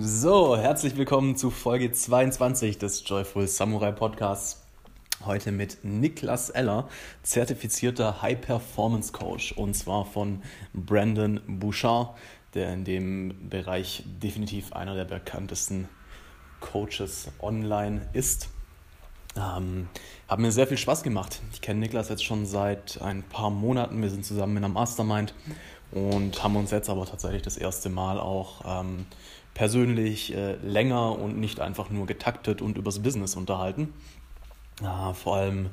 So, herzlich willkommen zu Folge 22 des Joyful Samurai Podcasts. Heute mit Niklas Eller, zertifizierter High Performance Coach und zwar von Brandon Bouchard, der in dem Bereich definitiv einer der bekanntesten Coaches online ist. Ähm, hat mir sehr viel Spaß gemacht. Ich kenne Niklas jetzt schon seit ein paar Monaten. Wir sind zusammen in einem Mastermind und haben uns jetzt aber tatsächlich das erste Mal auch ähm, persönlich äh, länger und nicht einfach nur getaktet und übers Business unterhalten. Äh, vor allem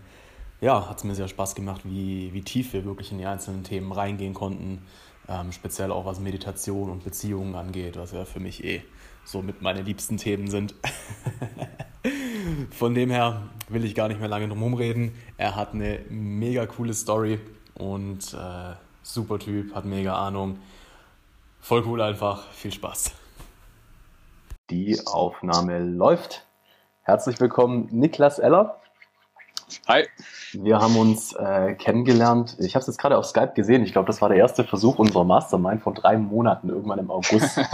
ja, hat es mir sehr Spaß gemacht, wie, wie tief wir wirklich in die einzelnen Themen reingehen konnten. Ähm, speziell auch was Meditation und Beziehungen angeht, was ja für mich eh so mit meine liebsten Themen sind. Von dem her will ich gar nicht mehr lange drum reden. Er hat eine mega coole Story und äh, super Typ, hat mega Ahnung. Voll cool einfach. Viel Spaß. Die Aufnahme läuft. Herzlich willkommen, Niklas Eller. Hi. Wir haben uns äh, kennengelernt. Ich habe es jetzt gerade auf Skype gesehen. Ich glaube, das war der erste Versuch unserer Mastermind vor drei Monaten, irgendwann im August.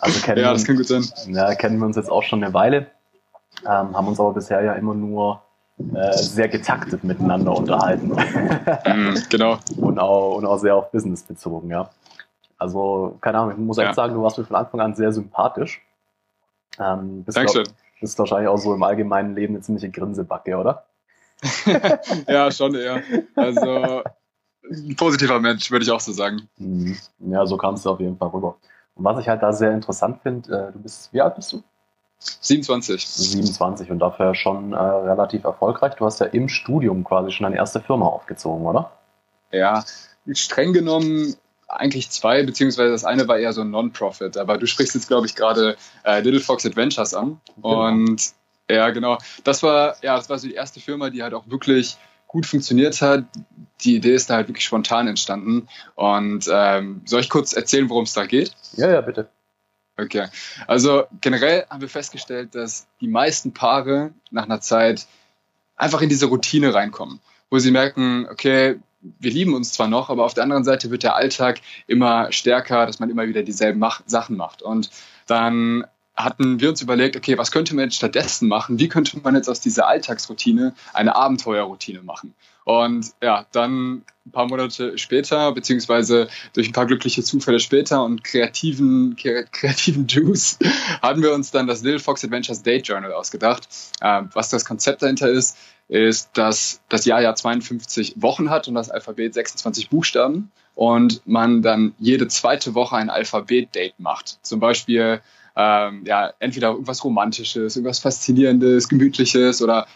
Also kennen ja, das kann gut sein. Ja, kennen wir uns jetzt auch schon eine Weile, ähm, haben uns aber bisher ja immer nur sehr getaktet miteinander unterhalten. Mm, genau. und, auch, und auch sehr auf Business bezogen, ja. Also, keine Ahnung, ich muss echt ja. sagen, du warst mir von Anfang an sehr sympathisch. Ähm, bist, Dankeschön. Glaub, bist wahrscheinlich auch so im allgemeinen Leben eine ziemliche Grinsebacke, oder? ja, schon eher. Also, ein positiver Mensch, würde ich auch so sagen. Mhm. Ja, so kamst du auf jeden Fall rüber. Und was ich halt da sehr interessant finde, äh, du bist, wie alt bist du? 27. 27 und dafür schon äh, relativ erfolgreich. Du hast ja im Studium quasi schon deine erste Firma aufgezogen, oder? Ja, streng genommen eigentlich zwei, beziehungsweise das eine war eher so ein Non-Profit. Aber du sprichst jetzt, glaube ich, gerade äh, Little Fox Adventures an. Genau. Und ja, genau. Das war, ja, das war so die erste Firma, die halt auch wirklich gut funktioniert hat. Die Idee ist da halt wirklich spontan entstanden. Und ähm, soll ich kurz erzählen, worum es da geht? Ja, ja, bitte. Okay. Also generell haben wir festgestellt, dass die meisten Paare nach einer Zeit einfach in diese Routine reinkommen, wo sie merken, okay, wir lieben uns zwar noch, aber auf der anderen Seite wird der Alltag immer stärker, dass man immer wieder dieselben Mach Sachen macht. Und dann hatten wir uns überlegt, okay, was könnte man jetzt stattdessen machen? Wie könnte man jetzt aus dieser Alltagsroutine eine Abenteuerroutine machen? Und ja, dann ein paar Monate später, beziehungsweise durch ein paar glückliche Zufälle später und kreativen, kreativen Juice, haben wir uns dann das Little Fox Adventures Date Journal ausgedacht. Ähm, was das Konzept dahinter ist, ist, dass das Jahr ja 52 Wochen hat und das Alphabet 26 Buchstaben und man dann jede zweite Woche ein Alphabet-Date macht. Zum Beispiel ähm, ja, entweder irgendwas Romantisches, irgendwas Faszinierendes, Gemütliches oder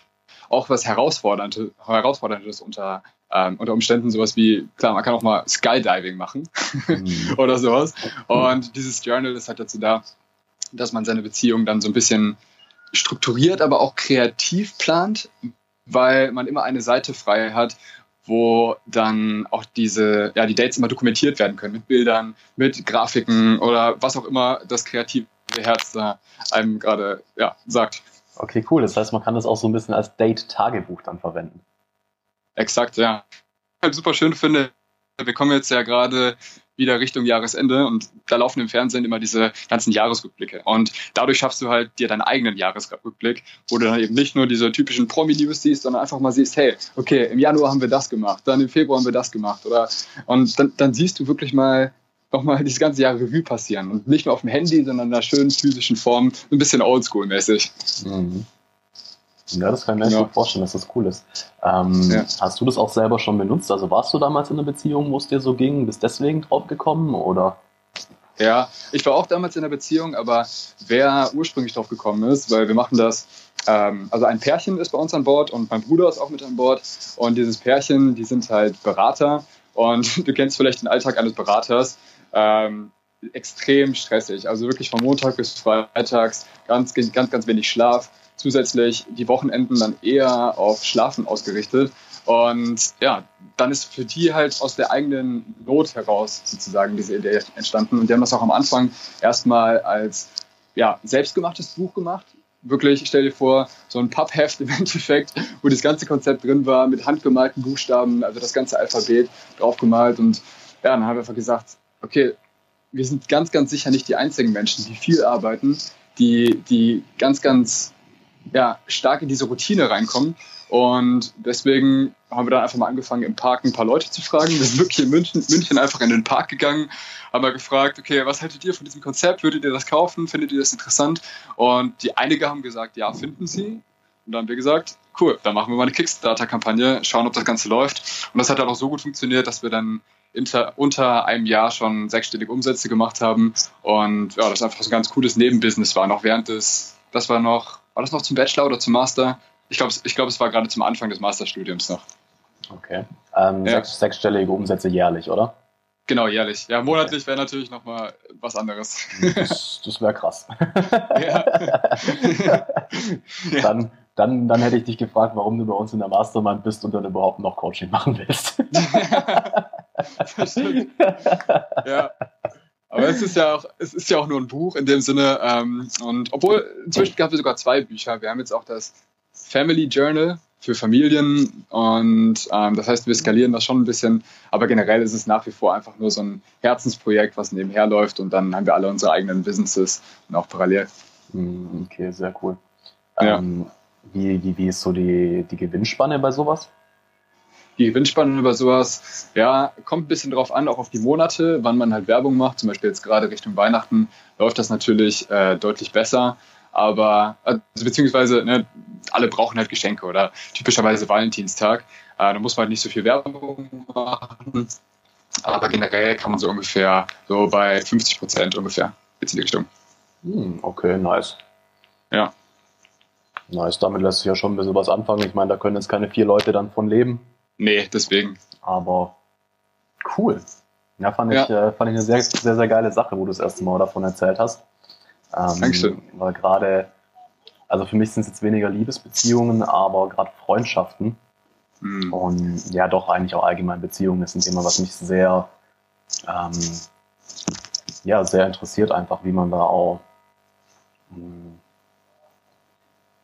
auch was Herausforderndes, Herausforderndes unter, ähm, unter Umständen, sowas wie, klar, man kann auch mal Skydiving machen mhm. oder sowas. Und dieses Journal ist halt dazu da, dass man seine Beziehung dann so ein bisschen strukturiert, aber auch kreativ plant, weil man immer eine Seite frei hat, wo dann auch diese, ja, die Dates immer dokumentiert werden können mit Bildern, mit Grafiken oder was auch immer das kreative Herz da einem gerade ja, sagt. Okay, cool. Das heißt, man kann das auch so ein bisschen als Date-Tagebuch dann verwenden. Exakt, ja. Halt super schön finde, wir kommen jetzt ja gerade wieder Richtung Jahresende und da laufen im Fernsehen immer diese ganzen Jahresrückblicke. Und dadurch schaffst du halt dir deinen eigenen Jahresrückblick, wo du dann eben nicht nur diese typischen Promi-News siehst, sondern einfach mal siehst, hey, okay, im Januar haben wir das gemacht, dann im Februar haben wir das gemacht. Oder und dann, dann siehst du wirklich mal, nochmal dieses ganze Jahr Revue passieren. Und nicht nur auf dem Handy, sondern in einer schönen physischen Form, ein bisschen oldschool-mäßig. Mhm. Ja, das kann ich mir genau. vorstellen, dass das cool ist. Ähm, ja. Hast du das auch selber schon benutzt? Also warst du damals in einer Beziehung, wo es dir so ging? Bist deswegen drauf gekommen oder? Ja, ich war auch damals in einer Beziehung, aber wer ursprünglich drauf gekommen ist, weil wir machen das, ähm, also ein Pärchen ist bei uns an Bord und mein Bruder ist auch mit an Bord und dieses Pärchen, die sind halt Berater und du kennst vielleicht den Alltag eines Beraters ähm, extrem stressig. Also wirklich von Montag bis Freitags ganz, ganz, ganz wenig Schlaf. Zusätzlich die Wochenenden dann eher auf Schlafen ausgerichtet. Und ja, dann ist für die halt aus der eigenen Not heraus sozusagen diese Idee entstanden. Und die haben das auch am Anfang erstmal als ja, selbstgemachtes Buch gemacht. Wirklich, stell dir vor, so ein Pappheft im Endeffekt, wo das ganze Konzept drin war, mit handgemalten Buchstaben, also das ganze Alphabet draufgemalt. Und ja, dann haben wir einfach gesagt, okay, wir sind ganz, ganz sicher nicht die einzigen Menschen, die viel arbeiten, die, die ganz, ganz ja, stark in diese Routine reinkommen. Und deswegen haben wir dann einfach mal angefangen, im Park ein paar Leute zu fragen. Wir sind wirklich in München, München einfach in den Park gegangen, haben mal gefragt, okay, was haltet ihr von diesem Konzept? Würdet ihr das kaufen? Findet ihr das interessant? Und die einige haben gesagt, ja, finden sie. Und dann haben wir gesagt, cool, dann machen wir mal eine Kickstarter-Kampagne, schauen, ob das Ganze läuft. Und das hat dann auch so gut funktioniert, dass wir dann inter, unter einem Jahr schon sechsstellige Umsätze gemacht haben. Und ja, das einfach so ein ganz cooles Nebenbusiness war. Noch während des, das war noch, war das noch zum Bachelor oder zum Master? Ich glaube, ich glaub, es war gerade zum Anfang des Masterstudiums noch. Okay. Ähm, ja. sechs, sechsstellige Umsätze jährlich, oder? Genau, jährlich. Ja, monatlich wäre natürlich nochmal was anderes. Das, das wäre krass. Ja. dann, dann, dann hätte ich dich gefragt, warum du bei uns in der Mastermind bist und dann überhaupt noch Coaching machen willst. das stimmt. Ja. Aber es ist ja auch, es ist ja auch nur ein Buch in dem Sinne. Ähm, und obwohl, inzwischen gab es sogar zwei Bücher. Wir haben jetzt auch das Family Journal für Familien und ähm, das heißt, wir skalieren das schon ein bisschen, aber generell ist es nach wie vor einfach nur so ein Herzensprojekt, was nebenher läuft und dann haben wir alle unsere eigenen Businesses und auch parallel. Hm, okay, sehr cool. Ja. Ähm, wie, wie, wie ist so die, die Gewinnspanne bei sowas? Die Gewinnspanne bei sowas, ja, kommt ein bisschen drauf an, auch auf die Monate, wann man halt Werbung macht. Zum Beispiel jetzt gerade Richtung Weihnachten läuft das natürlich äh, deutlich besser. Aber, also, beziehungsweise, ne, alle brauchen halt Geschenke oder typischerweise Valentinstag. Äh, da muss man halt nicht so viel Werbung machen. Aber generell kann man so ungefähr so bei 50 Prozent ungefähr jetzt in die Richtung. Hm, okay, nice. Ja. Nice, damit lässt sich ja schon ein bisschen was anfangen. Ich meine, da können jetzt keine vier Leute dann von leben. Nee, deswegen. Aber cool. Ja, fand ich, ja. Äh, fand ich eine sehr, sehr, sehr geile Sache, wo du das erste Mal davon erzählt hast. Ähm, Dankeschön. Weil gerade, also für mich sind es jetzt weniger Liebesbeziehungen, aber gerade Freundschaften mhm. und ja doch eigentlich auch allgemein Beziehungen ist ein Thema, was mich sehr, ähm, ja, sehr interessiert einfach, wie man da auch mh, hm,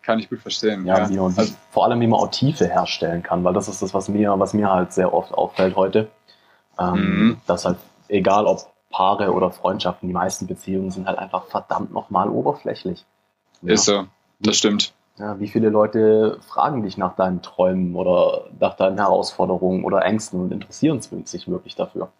kann ich gut verstehen. Ja, ja. Wie man, also, vor allem wie man auch Tiefe herstellen kann, weil das ist das, was mir, was mir halt sehr oft auffällt heute. Ähm, mhm. Dass halt, egal ob Paare oder Freundschaften, die meisten Beziehungen sind halt einfach verdammt nochmal oberflächlich. Ja. Ist so, das stimmt. Ja, wie viele Leute fragen dich nach deinen Träumen oder nach deinen Herausforderungen oder Ängsten und interessieren sich wirklich dafür?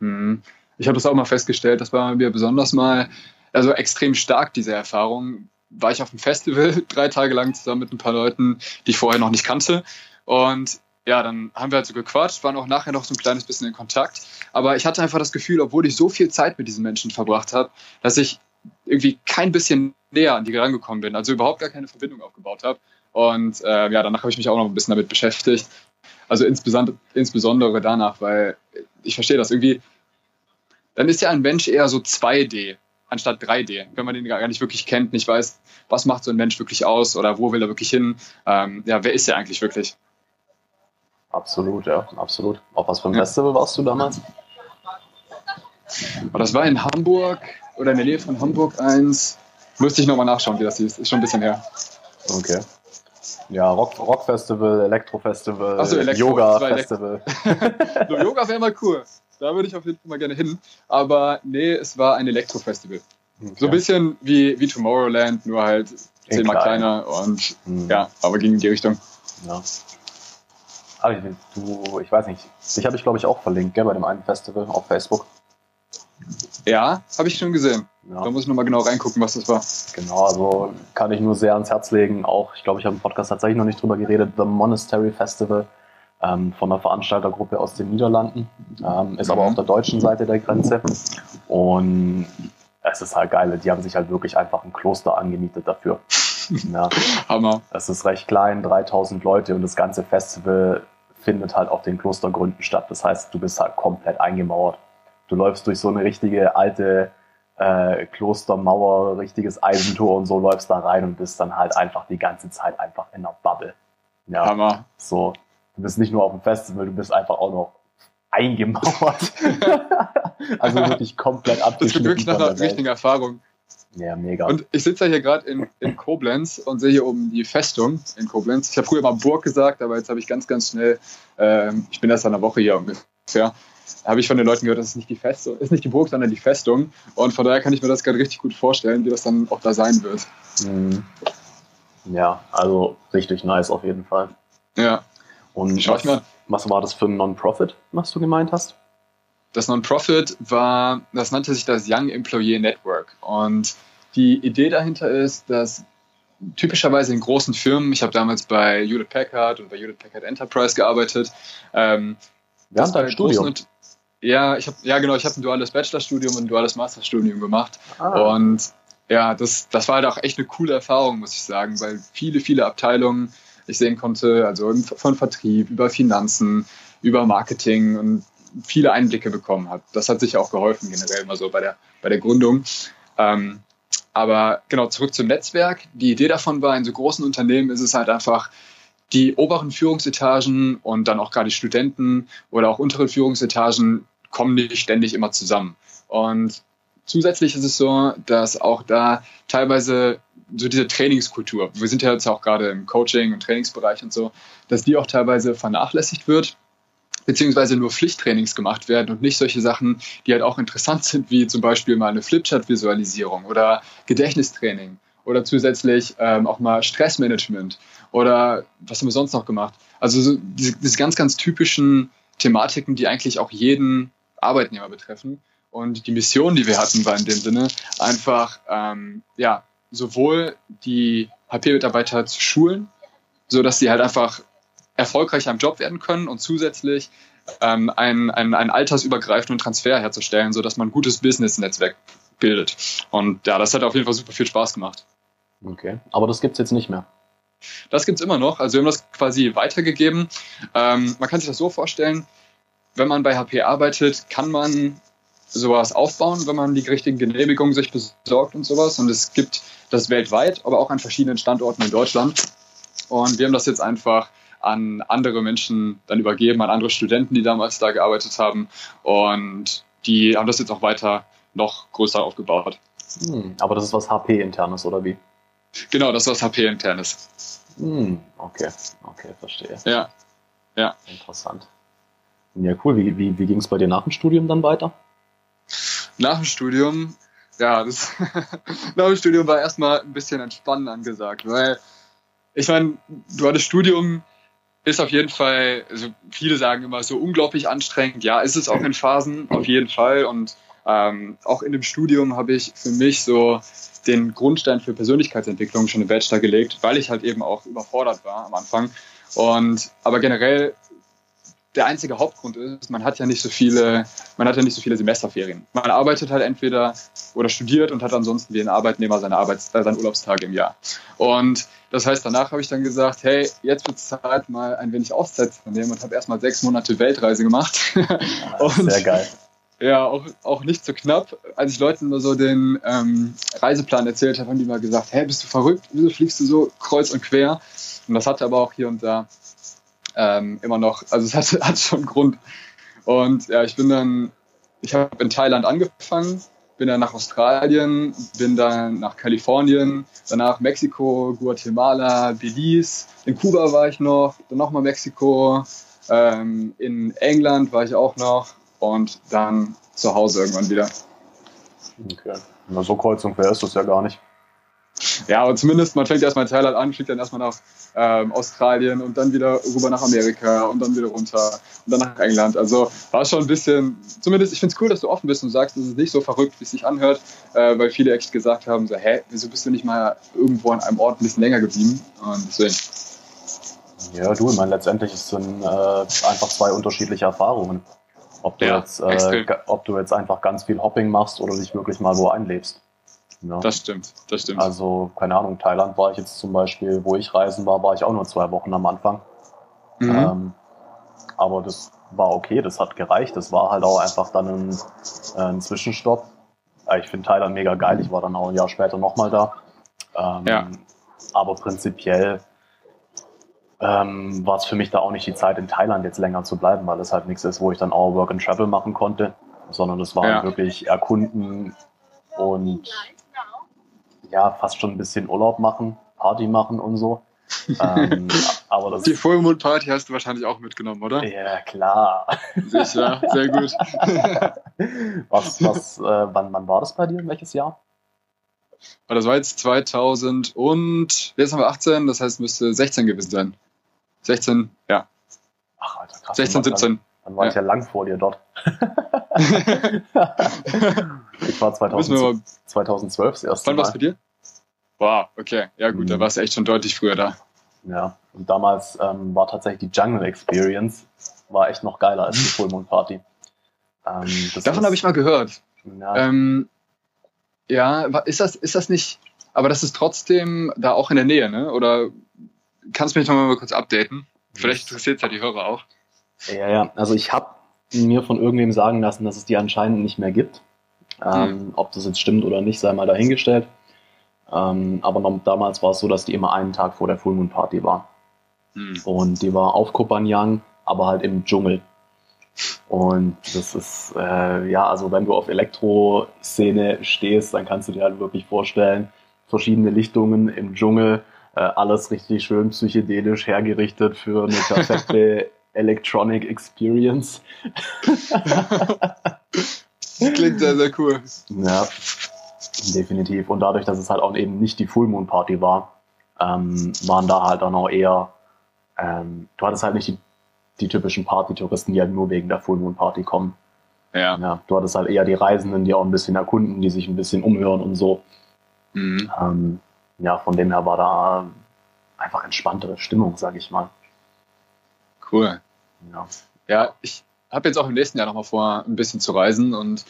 Mhm. Ich habe das auch mal festgestellt, das war mir besonders mal, also extrem stark, diese Erfahrung. War ich auf einem Festival drei Tage lang zusammen mit ein paar Leuten, die ich vorher noch nicht kannte. Und ja, dann haben wir halt so gequatscht, waren auch nachher noch so ein kleines bisschen in Kontakt. Aber ich hatte einfach das Gefühl, obwohl ich so viel Zeit mit diesen Menschen verbracht habe, dass ich irgendwie kein bisschen näher an die rangekommen bin, also überhaupt gar keine Verbindung aufgebaut habe. Und äh, ja, danach habe ich mich auch noch ein bisschen damit beschäftigt. Also insbesondere, insbesondere danach, weil ich verstehe das irgendwie, dann ist ja ein Mensch eher so 2D anstatt 3D, wenn man den gar nicht wirklich kennt, nicht weiß, was macht so ein Mensch wirklich aus oder wo will er wirklich hin, ähm, ja, wer ist er eigentlich wirklich? Absolut, ja, absolut. Auf was für ein ja. Festival warst du damals? Das war in Hamburg oder in der Nähe von Hamburg eins. Müsste ich nochmal nachschauen, wie das hieß. Ist schon ein bisschen her. Okay. Ja, Rock, Rock Festival, Elektro Festival, so, Elektro, Yoga Festival. so, Yoga wäre mal cool. Da würde ich auf jeden Fall mal gerne hin. Aber nee, es war ein Elektro Festival. Okay. So ein bisschen wie, wie Tomorrowland, nur halt zehnmal kleiner und hm. ja, aber ging in die Richtung. Ja. Aber ich, du, ich weiß nicht, dich habe ich glaube ich auch verlinkt, gell, bei dem einen Festival auf Facebook. Ja, habe ich schon gesehen. Ja. Da muss ich nochmal genau reingucken, was das war. Genau, also kann ich nur sehr ans Herz legen. Auch, ich glaube, ich habe im Podcast tatsächlich noch nicht drüber geredet, The Monastery Festival ähm, von einer Veranstaltergruppe aus den Niederlanden. Ähm, ist mhm. aber auf der deutschen Seite der Grenze. Und es ist halt geil. Die haben sich halt wirklich einfach ein Kloster angemietet dafür. Ja. Hammer. Es ist recht klein, 3000 Leute und das ganze Festival findet halt auf den Klostergründen statt. Das heißt, du bist halt komplett eingemauert. Du läufst durch so eine richtige alte äh, Klostermauer, richtiges Eisentor und so läufst da rein und bist dann halt einfach die ganze Zeit einfach in einer Bubble. Ja, Hammer. So, du bist nicht nur auf dem Festival, du bist einfach auch noch eingemauert. also wirklich komplett abgeschnitten. Das klingt wirklich nach einer richtigen Erfahrung. Ja, mega. Und ich sitze ja hier gerade in, in Koblenz und sehe hier oben die Festung in Koblenz. Ich habe früher mal Burg gesagt, aber jetzt habe ich ganz, ganz schnell, äh, ich bin erst eine Woche hier ungefähr, habe ich von den Leuten gehört, das ist nicht die Festung, ist nicht die Burg, sondern die Festung. Und von daher kann ich mir das gerade richtig gut vorstellen, wie das dann auch da sein wird. Mhm. Ja, also richtig nice auf jeden Fall. Ja. Und was, was war das für ein Non-Profit, was du gemeint hast? Das Non-Profit war, das nannte sich das Young Employee Network. Und die Idee dahinter ist, dass typischerweise in großen Firmen, ich habe damals bei Hewlett Packard und bei Hewlett Packard Enterprise gearbeitet. Ähm, Während deinem Studium? ja, ich habe ja genau, ich habe ein duales Bachelorstudium und ein duales Masterstudium gemacht. Ah. Und ja, das, das war halt auch echt eine coole Erfahrung, muss ich sagen, weil viele, viele Abteilungen ich sehen konnte, also von Vertrieb über Finanzen, über Marketing und viele Einblicke bekommen hat. Das hat sich auch geholfen generell mal so bei der, bei der Gründung. Ähm, aber genau, zurück zum Netzwerk. Die Idee davon war, in so großen Unternehmen ist es halt einfach, die oberen Führungsetagen und dann auch gerade die Studenten oder auch untere Führungsetagen kommen nicht ständig immer zusammen. Und zusätzlich ist es so, dass auch da teilweise so diese Trainingskultur, wir sind ja jetzt auch gerade im Coaching und Trainingsbereich und so, dass die auch teilweise vernachlässigt wird beziehungsweise nur Pflichttrainings gemacht werden und nicht solche Sachen, die halt auch interessant sind, wie zum Beispiel mal eine Flipchart-Visualisierung oder Gedächtnistraining oder zusätzlich ähm, auch mal Stressmanagement oder was haben wir sonst noch gemacht? Also so diese, diese ganz, ganz typischen Thematiken, die eigentlich auch jeden Arbeitnehmer betreffen. Und die Mission, die wir hatten, war in dem Sinne einfach, ähm, ja, sowohl die HP-Mitarbeiter zu schulen, so dass sie halt einfach erfolgreich am Job werden können und zusätzlich ähm, einen, einen, einen altersübergreifenden Transfer herzustellen, sodass man ein gutes Business-Netzwerk bildet. Und ja, das hat auf jeden Fall super viel Spaß gemacht. Okay, aber das gibt es jetzt nicht mehr. Das gibt es immer noch. Also wir haben das quasi weitergegeben. Ähm, man kann sich das so vorstellen, wenn man bei HP arbeitet, kann man sowas aufbauen, wenn man die richtigen Genehmigungen sich besorgt und sowas. Und es gibt das weltweit, aber auch an verschiedenen Standorten in Deutschland. Und wir haben das jetzt einfach an andere Menschen dann übergeben, an andere Studenten, die damals da gearbeitet haben. Und die haben das jetzt auch weiter noch größer aufgebaut. Hm, aber das ist was HP-internes, oder wie? Genau, das ist was HP-internes. Hm, okay, okay, verstehe. Ja, ja. Interessant. Ja, cool. Wie, wie, wie ging es bei dir nach dem Studium dann weiter? Nach dem Studium, ja, das nach dem Studium war erstmal ein bisschen entspannen angesagt, weil ich meine, duales Studium ist auf jeden Fall, also viele sagen immer so unglaublich anstrengend. Ja, ist es auch in Phasen, auf jeden Fall. Und ähm, auch in dem Studium habe ich für mich so den Grundstein für Persönlichkeitsentwicklung schon im Bachelor gelegt, weil ich halt eben auch überfordert war am Anfang. Und aber generell der einzige Hauptgrund ist, man hat ja nicht so viele, man hat ja nicht so viele Semesterferien. Man arbeitet halt entweder oder studiert und hat ansonsten wie ein Arbeitnehmer seine Arbeits-, äh, seine Urlaubstage im Jahr. Und das heißt, danach habe ich dann gesagt, hey, jetzt wird es Zeit, mal ein wenig Auszeit zu nehmen und habe erstmal sechs Monate Weltreise gemacht. und, sehr geil. Ja, auch, auch nicht so knapp. Als ich Leuten nur so den ähm, Reiseplan erzählt habe, haben die mal gesagt, hey, bist du verrückt? Wieso fliegst du so kreuz und quer? Und das hatte aber auch hier und da ähm, immer noch, also es hat, hat schon Grund. Und ja, ich bin dann, ich habe in Thailand angefangen, bin dann nach Australien, bin dann nach Kalifornien, danach Mexiko, Guatemala, Belize, in Kuba war ich noch, dann nochmal Mexiko, ähm, in England war ich auch noch und dann zu Hause irgendwann wieder. Okay. Na, so kreuz und quer ist das ja gar nicht. Ja, aber zumindest, man fängt erstmal in Thailand an, fliegt dann erstmal nach ähm, Australien und dann wieder rüber nach Amerika und dann wieder runter und dann nach England. Also war schon ein bisschen, zumindest, ich finde es cool, dass du offen bist und sagst, es ist nicht so verrückt, wie es sich anhört, äh, weil viele echt gesagt haben, so, hä, wieso bist du nicht mal irgendwo an einem Ort ein bisschen länger geblieben? Und deswegen. Ja, du, ich meine, letztendlich sind äh, einfach zwei unterschiedliche Erfahrungen. Ob du, ja, jetzt, äh, ob du jetzt einfach ganz viel Hopping machst oder dich wirklich mal wo einlebst. Ja. Das stimmt, das stimmt. Also, keine Ahnung, Thailand war ich jetzt zum Beispiel, wo ich reisen war, war ich auch nur zwei Wochen am Anfang. Mhm. Ähm, aber das war okay, das hat gereicht. Das war halt auch einfach dann ein, äh, ein Zwischenstopp. Ich finde Thailand mega geil. Ich war dann auch ein Jahr später nochmal da. Ähm, ja. Aber prinzipiell ähm, war es für mich da auch nicht die Zeit, in Thailand jetzt länger zu bleiben, weil es halt nichts ist, wo ich dann auch Work and Travel machen konnte, sondern es war ja. wirklich erkunden und ja, fast schon ein bisschen Urlaub machen, Party machen und so. ähm, Aber das Die Full Moon Party hast du wahrscheinlich auch mitgenommen, oder? Ja, klar. Sicher, sehr gut. was, was, äh, wann, wann war das bei dir? Welches Jahr? Das war jetzt 2000 und jetzt haben wir 18, das heißt müsste 16 gewesen sein. 16, ja. Ach, Alter, krass. 16, 17. Dann war ja. ich ja lang vor dir dort. ich war 2000, 2012 das erste Wann war es bei dir? Wow, okay. Ja gut, mhm. da warst du echt schon deutlich früher da. Ja, und damals ähm, war tatsächlich die Jungle Experience war echt noch geiler als die Full Moon Party. Ähm, Davon habe ich mal gehört. Ja. Ähm, ja, ist das, ist das nicht, aber das ist trotzdem da auch in der Nähe, ne? Oder kannst du mich noch mal kurz updaten? Vielleicht interessiert es ja die Hörer auch. Ja, ja, also ich habe mir von irgendwem sagen lassen, dass es die anscheinend nicht mehr gibt. Ähm, mhm. Ob das jetzt stimmt oder nicht, sei mal dahingestellt. Ähm, aber noch, damals war es so, dass die immer einen Tag vor der Full Moon Party war. Mhm. Und die war auf Kopanjang, aber halt im Dschungel. Und das ist, äh, ja, also wenn du auf Elektro-Szene stehst, dann kannst du dir halt wirklich vorstellen, verschiedene Lichtungen im Dschungel, äh, alles richtig schön psychedelisch hergerichtet für eine perfekte Electronic Experience. das klingt sehr, sehr cool. Ja, definitiv. Und dadurch, dass es halt auch eben nicht die Full Moon Party war, ähm, waren da halt dann auch eher, ähm, du hattest halt nicht die, die typischen Party-Touristen, die halt nur wegen der Full Moon Party kommen. Ja. ja. Du hattest halt eher die Reisenden, die auch ein bisschen erkunden, die sich ein bisschen umhören und so. Mhm. Ähm, ja, von dem her war da einfach entspanntere Stimmung, sag ich mal. Cool. Ja, ja ich habe jetzt auch im nächsten Jahr nochmal vor, ein bisschen zu reisen und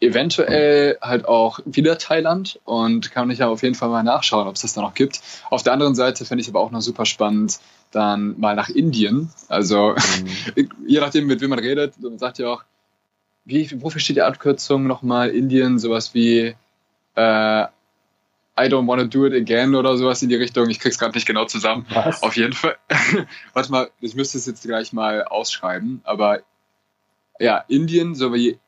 eventuell halt auch wieder Thailand und kann ich ja auf jeden Fall mal nachschauen, ob es das da noch gibt. Auf der anderen Seite finde ich aber auch noch super spannend, dann mal nach Indien. Also mhm. je nachdem, mit wem man redet, man sagt ja auch, wie, wofür steht die Abkürzung nochmal Indien? Sowas wie äh, I don't want to do it again oder sowas in die Richtung. Ich krieg's gerade nicht genau zusammen. Was? Auf jeden Fall. Warte mal, ich müsste es jetzt gleich mal ausschreiben, aber ja, Indien so wie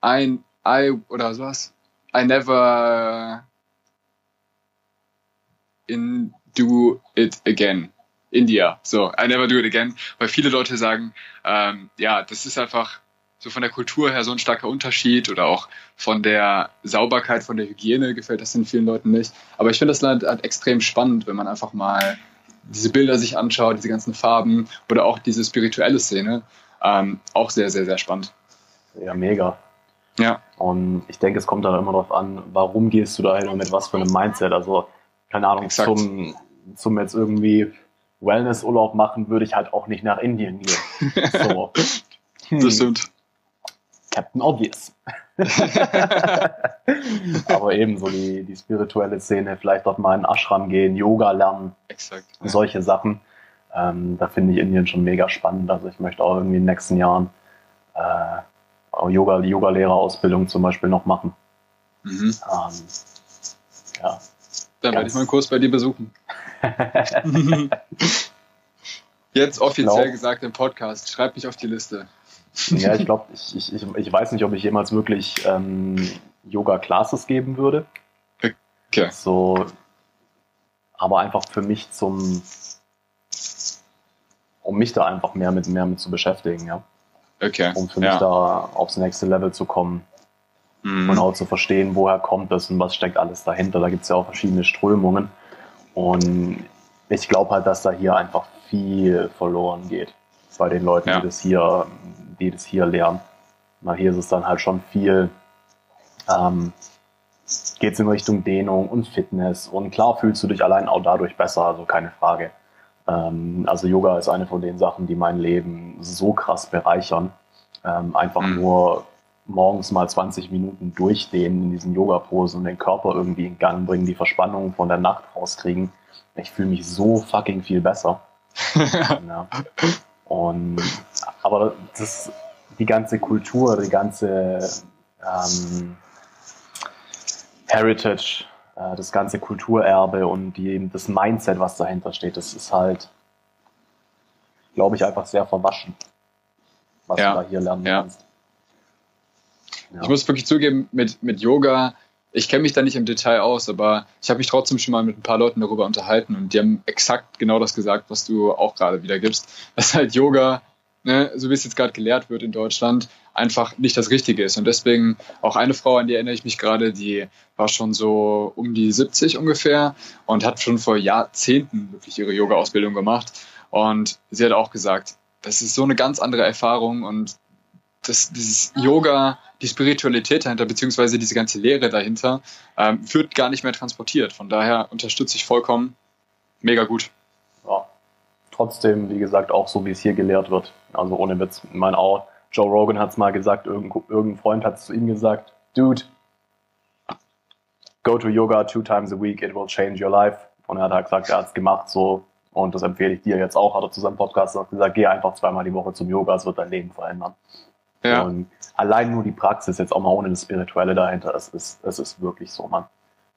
ein I oder sowas. I never in do it again. India. So, I never do it again. Weil viele Leute sagen, ähm, ja, das ist einfach so von der Kultur her so ein starker Unterschied oder auch von der Sauberkeit, von der Hygiene gefällt das den vielen Leuten nicht. Aber ich finde das Land halt extrem spannend, wenn man einfach mal diese Bilder sich anschaut, diese ganzen Farben oder auch diese spirituelle Szene. Ähm, auch sehr, sehr, sehr spannend. Ja, mega. Ja. Und ich denke, es kommt dann immer darauf an, warum gehst du dahin und mit was für einem Mindset. Also, keine Ahnung, zum, zum jetzt irgendwie Wellnessurlaub machen, würde ich halt auch nicht nach Indien gehen. So. Hm. Das stimmt. Captain Obvious. Aber ebenso die, die spirituelle Szene, vielleicht dort mal in Ashram gehen, Yoga lernen, Exakt, ja. solche Sachen. Ähm, da finde ich Indien schon mega spannend. Also ich möchte auch irgendwie in den nächsten Jahren äh, Yoga, Yoga-Lehrerausbildung zum Beispiel noch machen. Mhm. Ähm, ja. Dann werde ich mal einen Kurs bei dir besuchen. Jetzt offiziell glaub, gesagt im Podcast. Schreib mich auf die Liste. Ja, ich glaube, ich, ich, ich, ich, weiß nicht, ob ich jemals wirklich ähm, Yoga-Classes geben würde. Okay. So, aber einfach für mich zum, um mich da einfach mehr mit, mehr mit zu beschäftigen, ja. Okay. Um für mich da aufs nächste Level zu kommen. Mhm. Und auch zu verstehen, woher kommt das und was steckt alles dahinter. Da gibt es ja auch verschiedene Strömungen. Und ich glaube halt, dass da hier einfach viel verloren geht bei den Leuten, ja. die das hier, die das hier lernen. Na, hier ist es dann halt schon viel, ähm, geht es in Richtung Dehnung und Fitness. Und klar fühlst du dich allein auch dadurch besser, also keine Frage. Ähm, also Yoga ist eine von den Sachen, die mein Leben so krass bereichern. Ähm, einfach mhm. nur morgens mal 20 Minuten durchdehnen in diesen Yoga-Posen und den Körper irgendwie in Gang bringen, die Verspannung von der Nacht rauskriegen. Ich fühle mich so fucking viel besser. ja. Und aber das, die ganze Kultur, die ganze ähm, Heritage äh, das ganze Kulturerbe und die, das Mindset, was dahinter steht, das ist halt, glaube ich, einfach sehr verwaschen, was ja. du da hier lernen ja. kannst. Ja. Ich muss wirklich zugeben, mit, mit Yoga ich kenne mich da nicht im Detail aus, aber ich habe mich trotzdem schon mal mit ein paar Leuten darüber unterhalten und die haben exakt genau das gesagt, was du auch gerade wieder gibst. Dass halt Yoga, ne, so wie es jetzt gerade gelehrt wird in Deutschland, einfach nicht das Richtige ist. Und deswegen auch eine Frau, an die erinnere ich mich gerade, die war schon so um die 70 ungefähr und hat schon vor Jahrzehnten wirklich ihre Yoga-Ausbildung gemacht. Und sie hat auch gesagt, das ist so eine ganz andere Erfahrung und das, dieses Yoga, die Spiritualität dahinter, beziehungsweise diese ganze Lehre dahinter, ähm, wird gar nicht mehr transportiert. Von daher unterstütze ich vollkommen. Mega gut. Ja. Trotzdem, wie gesagt, auch so, wie es hier gelehrt wird. Also ohne Witz. Mein auch, Joe Rogan hat es mal gesagt, irgendein, irgendein Freund hat es zu ihm gesagt, Dude, go to yoga two times a week, it will change your life. Und er hat halt gesagt, er hat es gemacht so. Und das empfehle ich dir jetzt auch, hat er zu seinem Podcast gesagt, geh einfach zweimal die Woche zum Yoga, es wird dein Leben verändern. Ja. Und allein nur die Praxis, jetzt auch mal ohne das Spirituelle dahinter, es ist, es ist wirklich so, man.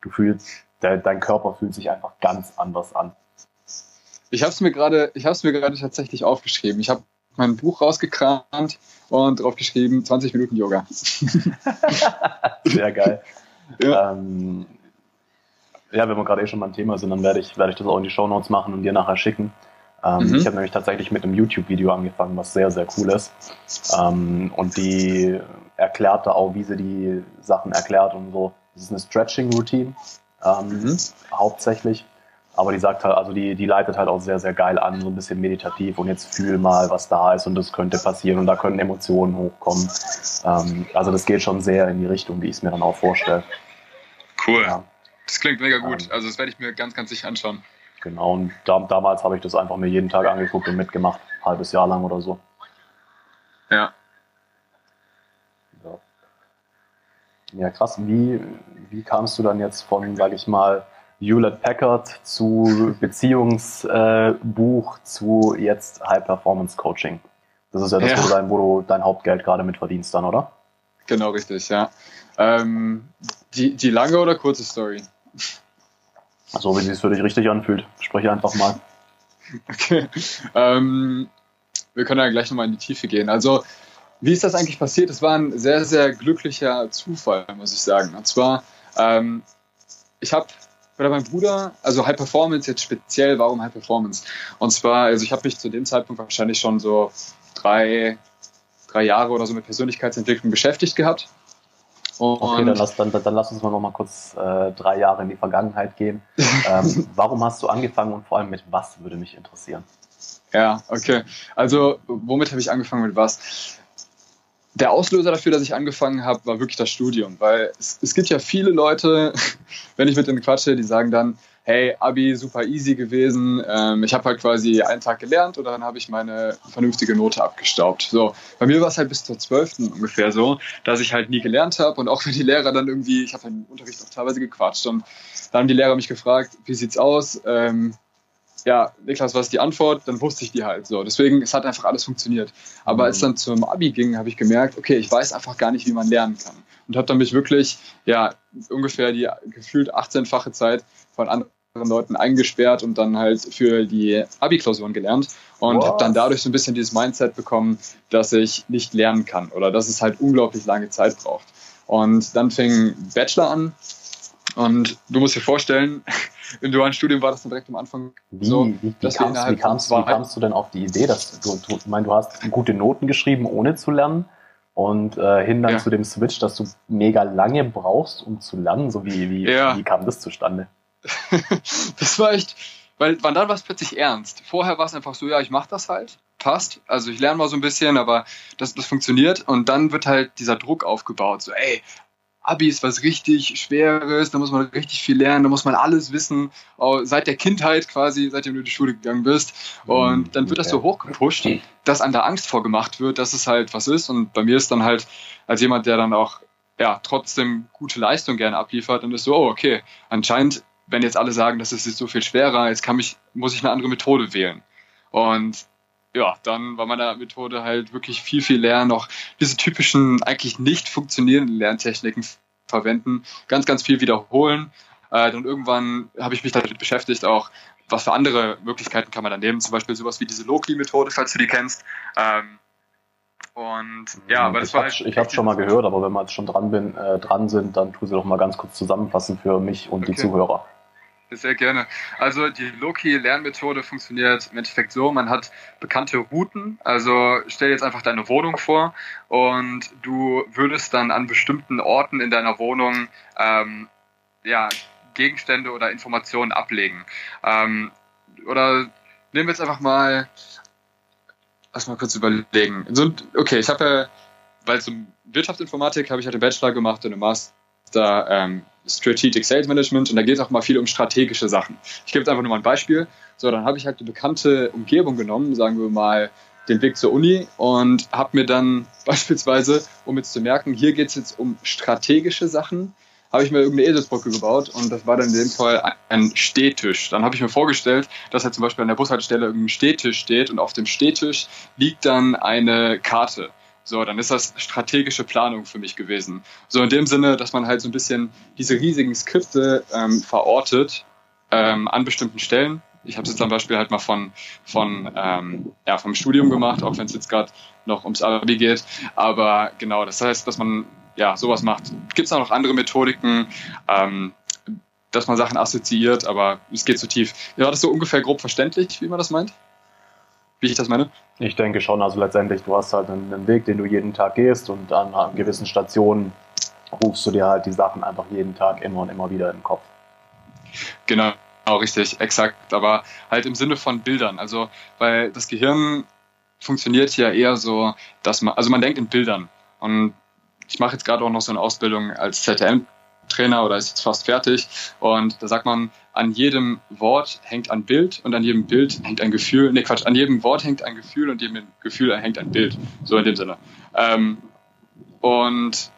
Du fühlst, de, dein Körper fühlt sich einfach ganz anders an. Ich habe es mir gerade, ich habe es mir gerade tatsächlich aufgeschrieben. Ich habe mein Buch rausgekramt und drauf geschrieben 20 Minuten Yoga. Sehr geil. Ja. Ähm, ja, wenn wir gerade eh schon beim Thema sind, dann werde ich, werde ich das auch in die Show Notes machen und dir nachher schicken. Ähm, mhm. Ich habe nämlich tatsächlich mit einem YouTube-Video angefangen, was sehr, sehr cool ist. Ähm, und die erklärte auch, wie sie die Sachen erklärt und so. Das ist eine Stretching-Routine ähm, mhm. hauptsächlich. Aber die sagt halt, also die, die leitet halt auch sehr, sehr geil an, so ein bisschen meditativ und jetzt fühl mal, was da ist und das könnte passieren und da können Emotionen hochkommen. Ähm, also das geht schon sehr in die Richtung, wie ich es mir dann auch vorstelle. Cool. Ja. Das klingt mega gut. Ähm, also das werde ich mir ganz, ganz sicher anschauen. Genau, und da, damals habe ich das einfach mir jeden Tag angeguckt und mitgemacht, ein halbes Jahr lang oder so. Ja. Ja, ja krass. Wie, wie kamst du dann jetzt von, sag ich mal, Hewlett Packard zu Beziehungsbuch äh, zu jetzt High Performance Coaching? Das ist ja das, ja. Wo, du dein, wo du dein Hauptgeld gerade mit verdienst dann, oder? Genau, richtig, ja. Ähm, die, die lange oder kurze Story? So wie sie es für dich richtig anfühlt. Spreche einfach mal. Okay. Ähm, wir können ja gleich nochmal in die Tiefe gehen. Also, wie ist das eigentlich passiert? Es war ein sehr, sehr glücklicher Zufall, muss ich sagen. Und zwar, ähm, ich habe oder mein Bruder, also High Performance jetzt speziell, warum High Performance? Und zwar, also ich habe mich zu dem Zeitpunkt wahrscheinlich schon so drei, drei Jahre oder so mit Persönlichkeitsentwicklung beschäftigt gehabt. Und okay, dann lass, dann, dann lass uns mal noch mal kurz äh, drei Jahre in die Vergangenheit gehen. ähm, warum hast du angefangen und vor allem mit was würde mich interessieren? Ja, okay. Also womit habe ich angefangen mit was? Der Auslöser dafür, dass ich angefangen habe, war wirklich das Studium, weil es, es gibt ja viele Leute, wenn ich mit denen quatsche, die sagen dann, hey, Abi super easy gewesen. Ähm, ich habe halt quasi einen Tag gelernt und dann habe ich meine vernünftige Note abgestaubt. So, bei mir war es halt bis zur 12. ungefähr so, dass ich halt nie gelernt habe und auch wenn die Lehrer dann irgendwie, ich habe im Unterricht auch teilweise gequatscht und dann haben die Lehrer mich gefragt, wie sieht's aus? Ähm, ja, Niklas, was ist die Antwort? Dann wusste ich die halt so. Deswegen, es hat einfach alles funktioniert. Aber mhm. als dann zum Abi ging, habe ich gemerkt, okay, ich weiß einfach gar nicht, wie man lernen kann. Und habe dann mich wirklich, ja, ungefähr die gefühlt 18-fache Zeit von anderen Leuten eingesperrt und dann halt für die Abi-Klausuren gelernt und habe dann dadurch so ein bisschen dieses Mindset bekommen, dass ich nicht lernen kann oder dass es halt unglaublich lange Zeit braucht. Und dann fing Bachelor an und du musst dir vorstellen, im dualen Studium war das dann direkt am Anfang wie, so, wie, wie, dass kamst, wie, kamst, wie kamst du denn auf die Idee, dass du, du, ich meine, du hast gute Noten geschrieben, ohne zu lernen und äh, hin dann ja. zu dem Switch, dass du mega lange brauchst, um zu lernen, so wie, wie, ja. wie kam das zustande? das war echt, weil wann dann war es plötzlich ernst. Vorher war es einfach so, ja, ich mache das halt, passt. Also ich lerne mal so ein bisschen, aber das, das funktioniert. Und dann wird halt dieser Druck aufgebaut, so, ey, Abi ist was richtig Schweres, da muss man richtig viel lernen, da muss man alles wissen, seit der Kindheit quasi, seitdem du in die Schule gegangen bist. Und dann wird das so hochgepusht, dass an der Angst vorgemacht wird, dass es halt was ist. Und bei mir ist dann halt, als jemand, der dann auch ja, trotzdem gute Leistung gerne abliefert, dann ist so, oh, okay, anscheinend, wenn jetzt alle sagen, das ist jetzt so viel schwerer, jetzt kann mich, muss ich eine andere Methode wählen. Und ja, dann war meine Methode halt wirklich viel, viel lernen, auch diese typischen, eigentlich nicht funktionierenden Lerntechniken verwenden, ganz, ganz viel wiederholen. Äh, dann irgendwann habe ich mich damit beschäftigt, auch was für andere Möglichkeiten kann man da nehmen, zum Beispiel sowas wie diese Lokli-Methode, falls du die kennst. Ähm, Und ja, aber das ich war halt Ich habe schon mal gehört, aber wenn wir jetzt schon dran, bin, äh, dran sind, dann tu sie doch mal ganz kurz zusammenfassen für mich und okay. die Zuhörer. Sehr gerne. Also die Loki-Lernmethode funktioniert im Endeffekt so, man hat bekannte Routen. Also stell jetzt einfach deine Wohnung vor und du würdest dann an bestimmten Orten in deiner Wohnung ähm, ja, Gegenstände oder Informationen ablegen. Ähm, oder nehmen wir jetzt einfach mal, lass mal kurz überlegen. Okay, ich habe ja, weil zum Wirtschaftsinformatik habe ich halt den Bachelor gemacht und im Master ähm, Strategic Sales Management und da geht es auch mal viel um strategische Sachen. Ich gebe jetzt einfach nur mal ein Beispiel. So, dann habe ich halt eine bekannte Umgebung genommen, sagen wir mal den Weg zur Uni und habe mir dann beispielsweise, um jetzt zu merken, hier geht es jetzt um strategische Sachen, habe ich mir irgendeine Eselsbrücke gebaut und das war dann in dem Fall ein Stehtisch. Dann habe ich mir vorgestellt, dass halt zum Beispiel an der Bushaltestelle irgendein Stehtisch steht und auf dem Stehtisch liegt dann eine Karte. So, dann ist das strategische Planung für mich gewesen. So in dem Sinne, dass man halt so ein bisschen diese riesigen Skripte ähm, verortet ähm, an bestimmten Stellen. Ich habe es jetzt zum Beispiel halt mal von, von ähm, ja, vom Studium gemacht, auch wenn es jetzt gerade noch ums Abi geht. Aber genau, das heißt, dass man ja, sowas macht. Gibt es auch noch andere Methodiken, ähm, dass man Sachen assoziiert, aber es geht zu tief. Ja, war das so ungefähr grob verständlich, wie man das meint? Wie ich das meine? Ich denke schon, also letztendlich, du hast halt einen, Weg, den du jeden Tag gehst und an, an gewissen Stationen rufst du dir halt die Sachen einfach jeden Tag immer und immer wieder in den Kopf. Genau, genau, richtig, exakt. Aber halt im Sinne von Bildern. Also, weil das Gehirn funktioniert ja eher so, dass man, also man denkt in Bildern. Und ich mache jetzt gerade auch noch so eine Ausbildung als ZTM Trainer oder ist jetzt fast fertig. Und da sagt man, an jedem Wort hängt ein Bild und an jedem Bild hängt ein Gefühl. Nee, Quatsch, an jedem Wort hängt ein Gefühl und jedem Gefühl hängt ein Bild. So in dem Sinne. Ähm, und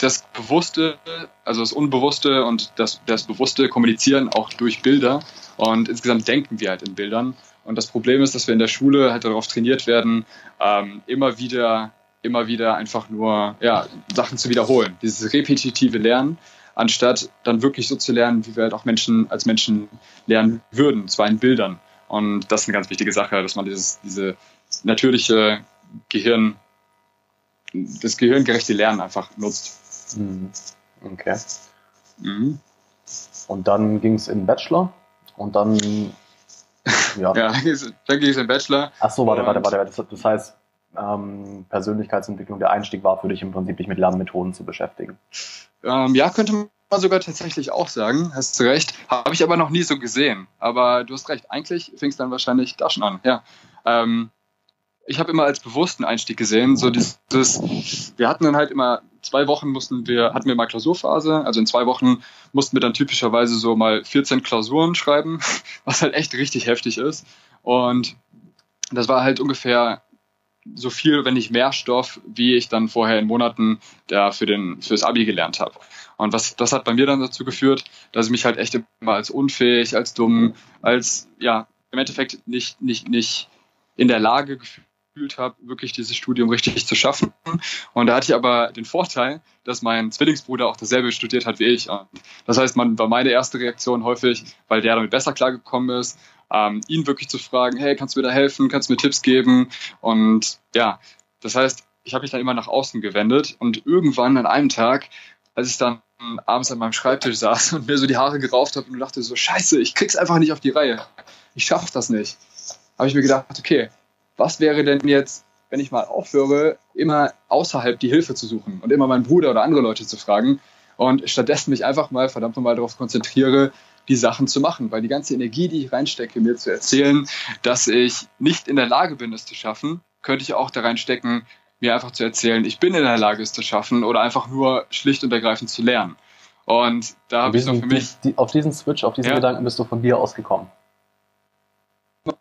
das Bewusste, also das Unbewusste und das, das Bewusste kommunizieren auch durch Bilder. Und insgesamt denken wir halt in Bildern. Und das Problem ist, dass wir in der Schule halt darauf trainiert werden, ähm, immer wieder immer wieder einfach nur ja, Sachen zu wiederholen. Dieses repetitive Lernen, anstatt dann wirklich so zu lernen, wie wir halt auch Menschen als Menschen lernen würden, zwar in Bildern. Und das ist eine ganz wichtige Sache, dass man dieses, diese natürliche Gehirn, das gehirngerechte Lernen einfach nutzt. Mhm. Okay. Mhm. Und dann ging es in Bachelor und dann ja. ja, dann ging es in Bachelor. Ach so, warte, warte, warte. Das heißt, ähm, Persönlichkeitsentwicklung der Einstieg war für dich im Prinzip, dich mit Lernmethoden zu beschäftigen. Ähm, ja, könnte man sogar tatsächlich auch sagen, hast du recht. Habe ich aber noch nie so gesehen. Aber du hast recht, eigentlich fing es dann wahrscheinlich da schon an, ja. Ähm, ich habe immer als bewussten Einstieg gesehen, so dieses, wir hatten dann halt immer zwei Wochen mussten wir, hatten wir mal Klausurphase, also in zwei Wochen mussten wir dann typischerweise so mal 14 Klausuren schreiben, was halt echt richtig heftig ist. Und das war halt ungefähr so viel, wenn nicht mehr Stoff, wie ich dann vorher in Monaten da für den fürs Abi gelernt habe. Und was das hat bei mir dann dazu geführt, dass ich mich halt echt immer als unfähig, als dumm, als ja im Endeffekt nicht nicht nicht in der Lage gefühlt habe, wirklich dieses Studium richtig zu schaffen. Und da hatte ich aber den Vorteil, dass mein Zwillingsbruder auch dasselbe studiert hat wie ich. Und das heißt, man war meine erste Reaktion häufig, weil der damit besser klargekommen ist ähm, ihn wirklich zu fragen, hey, kannst du mir da helfen, kannst du mir Tipps geben? Und ja, das heißt, ich habe mich dann immer nach außen gewendet und irgendwann an einem Tag, als ich dann abends an meinem Schreibtisch saß und mir so die Haare gerauft habe und dachte so, scheiße, ich krieg's einfach nicht auf die Reihe. Ich schaff das nicht. Habe ich mir gedacht, okay, was wäre denn jetzt, wenn ich mal aufhöre, immer außerhalb die Hilfe zu suchen und immer meinen Bruder oder andere Leute zu fragen und stattdessen mich einfach mal verdammt nochmal darauf konzentriere, die Sachen zu machen, weil die ganze Energie, die ich reinstecke, mir zu erzählen, dass ich nicht in der Lage bin, es zu schaffen, könnte ich auch da reinstecken, mir einfach zu erzählen, ich bin in der Lage, es zu schaffen oder einfach nur schlicht und ergreifend zu lernen. Und da habe ich so für mich. Die, auf diesen Switch, auf diesen ja. Gedanken bist du von dir ausgekommen.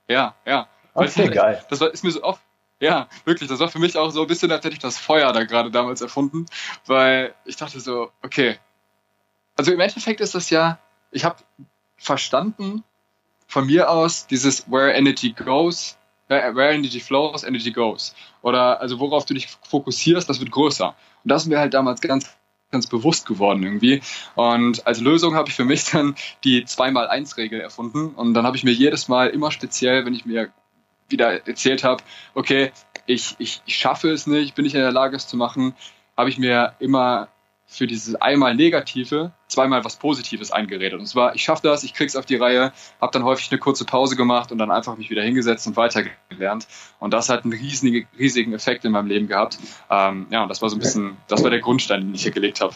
Ja, ja. Okay, das, geil. Das war, ist mir so oft, ja, wirklich, das war für mich auch so ein bisschen, als hätte ich das Feuer da gerade damals erfunden, weil ich dachte so, okay. Also im Endeffekt ist das ja, ich habe verstanden von mir aus dieses Where Energy Goes, Where Energy Flows, Energy Goes. Oder also worauf du dich fokussierst, das wird größer. Und das ist mir halt damals ganz ganz bewusst geworden irgendwie. Und als Lösung habe ich für mich dann die 2x1-Regel erfunden. Und dann habe ich mir jedes Mal immer speziell, wenn ich mir wieder erzählt habe, okay, ich, ich, ich schaffe es nicht, bin nicht in der Lage, es zu machen, habe ich mir immer für dieses einmal Negative zweimal was Positives eingeredet. Und zwar, ich schaffe das, ich krieg's auf die Reihe, habe dann häufig eine kurze Pause gemacht und dann einfach mich wieder hingesetzt und weitergelernt. Und das hat einen riesigen, riesigen Effekt in meinem Leben gehabt. Ähm, ja, und das war so ein bisschen, das war der Grundstein, den ich hier gelegt habe.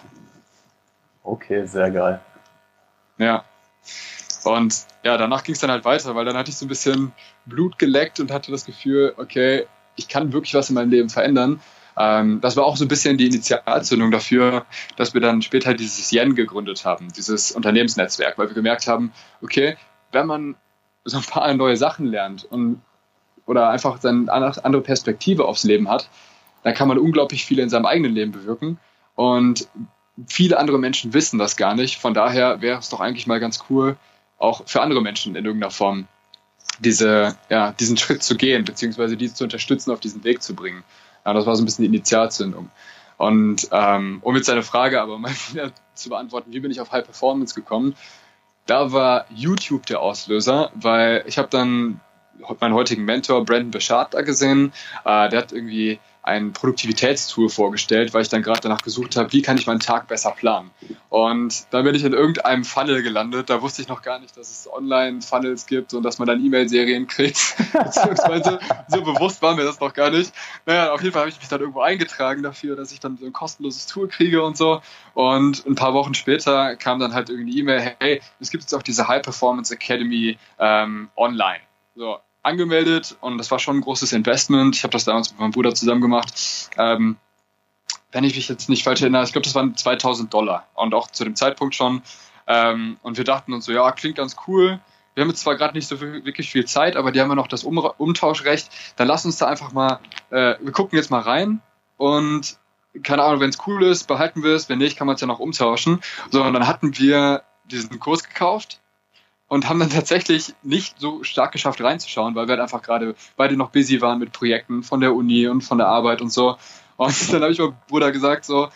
Okay, sehr geil. Ja. Und ja, danach ging es dann halt weiter, weil dann hatte ich so ein bisschen Blut geleckt und hatte das Gefühl, okay, ich kann wirklich was in meinem Leben verändern. Ähm, das war auch so ein bisschen die Initialzündung dafür, dass wir dann später dieses Yen gegründet haben, dieses Unternehmensnetzwerk, weil wir gemerkt haben, okay, wenn man so ein paar neue Sachen lernt und oder einfach eine andere Perspektive aufs Leben hat, dann kann man unglaublich viel in seinem eigenen Leben bewirken. Und viele andere Menschen wissen das gar nicht. Von daher wäre es doch eigentlich mal ganz cool, auch für andere Menschen in irgendeiner Form diese, ja, diesen Schritt zu gehen, beziehungsweise die zu unterstützen, auf diesen Weg zu bringen. Ja, das war so ein bisschen die Initialzündung. Und ähm, um jetzt seine Frage aber mal wieder zu beantworten, wie bin ich auf High Performance gekommen? Da war YouTube der Auslöser, weil ich habe dann meinen heutigen Mentor Brandon Beshard da gesehen. Äh, der hat irgendwie ein Produktivitätstool vorgestellt, weil ich dann gerade danach gesucht habe, wie kann ich meinen Tag besser planen. Und da bin ich in irgendeinem Funnel gelandet. Da wusste ich noch gar nicht, dass es Online-Funnels gibt und dass man dann E-Mail-Serien kriegt. Beziehungsweise so bewusst war mir das noch gar nicht. Naja, auf jeden Fall habe ich mich dann irgendwo eingetragen dafür, dass ich dann so ein kostenloses Tool kriege und so. Und ein paar Wochen später kam dann halt irgendwie E-Mail, hey, es gibt jetzt auch diese High Performance Academy ähm, online. So, angemeldet und das war schon ein großes Investment. Ich habe das damals mit meinem Bruder zusammen gemacht. Ähm, wenn ich mich jetzt nicht falsch erinnere, ich glaube, das waren 2000 Dollar und auch zu dem Zeitpunkt schon. Ähm, und wir dachten uns so, ja, klingt ganz cool. Wir haben jetzt zwar gerade nicht so wirklich viel Zeit, aber die haben ja noch das um Umtauschrecht. Dann lass uns da einfach mal, äh, wir gucken jetzt mal rein und keine Ahnung, wenn es cool ist, behalten wir es. Wenn nicht, kann man es ja noch umtauschen. So, und dann hatten wir diesen Kurs gekauft und haben dann tatsächlich nicht so stark geschafft reinzuschauen, weil wir halt einfach gerade beide noch busy waren mit Projekten von der Uni und von der Arbeit und so. Und dann habe ich meinem Bruder gesagt, so,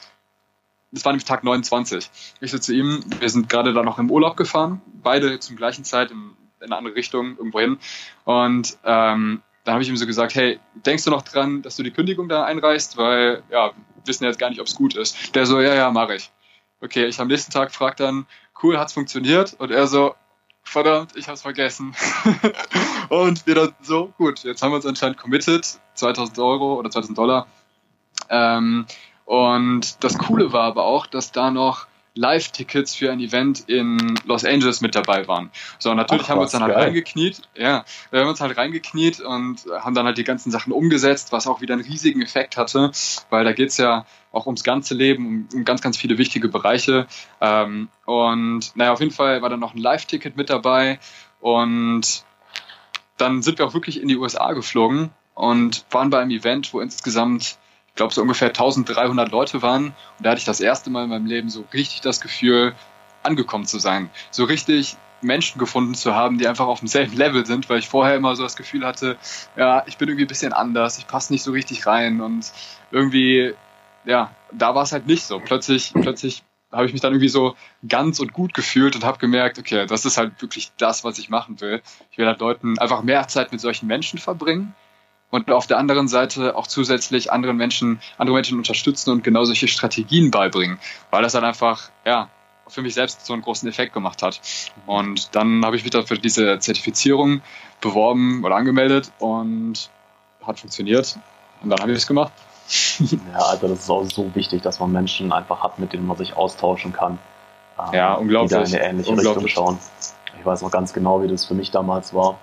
das war nämlich Tag 29. Ich so zu ihm, wir sind gerade da noch im Urlaub gefahren, beide zum gleichen Zeit in, in eine andere Richtung irgendwo hin. Und ähm, dann habe ich ihm so gesagt, hey, denkst du noch dran, dass du die Kündigung da einreichst? Weil, ja, wissen jetzt gar nicht, ob es gut ist. Der so, ja, ja, mache ich. Okay, ich am nächsten Tag frage dann, cool, hat's funktioniert? Und er so, verdammt, ich hab's vergessen. und wir dann so, gut, jetzt haben wir uns anscheinend committed, 2000 Euro oder 2000 Dollar. Ähm, und das Coole war aber auch, dass da noch Live-Tickets für ein Event in Los Angeles mit dabei waren. So, natürlich Ach, haben wir uns dann halt geil. reingekniet, ja, wir haben uns halt reingekniet und haben dann halt die ganzen Sachen umgesetzt, was auch wieder einen riesigen Effekt hatte, weil da geht's ja auch ums ganze Leben, um, um ganz, ganz viele wichtige Bereiche. Ähm, und naja, auf jeden Fall war dann noch ein Live-Ticket mit dabei und dann sind wir auch wirklich in die USA geflogen und waren bei einem Event, wo insgesamt glaube, so ungefähr 1300 Leute waren. Und da hatte ich das erste Mal in meinem Leben so richtig das Gefühl, angekommen zu sein. So richtig Menschen gefunden zu haben, die einfach auf demselben Level sind, weil ich vorher immer so das Gefühl hatte, ja, ich bin irgendwie ein bisschen anders, ich passe nicht so richtig rein und irgendwie, ja, da war es halt nicht so. Plötzlich, plötzlich habe ich mich dann irgendwie so ganz und gut gefühlt und habe gemerkt, okay, das ist halt wirklich das, was ich machen will. Ich will halt Leuten einfach mehr Zeit mit solchen Menschen verbringen und auf der anderen Seite auch zusätzlich anderen Menschen, andere Menschen unterstützen und genau solche Strategien beibringen, weil das dann einfach, ja, für mich selbst so einen großen Effekt gemacht hat. Und dann habe ich mich dafür diese Zertifizierung beworben oder angemeldet und hat funktioniert. Und dann habe ich es gemacht. Ja, also das ist auch so wichtig, dass man Menschen einfach hat, mit denen man sich austauschen kann. Ähm, ja, unglaublich. Die da in eine ähnliche Richtung schauen. Ich weiß noch ganz genau, wie das für mich damals war.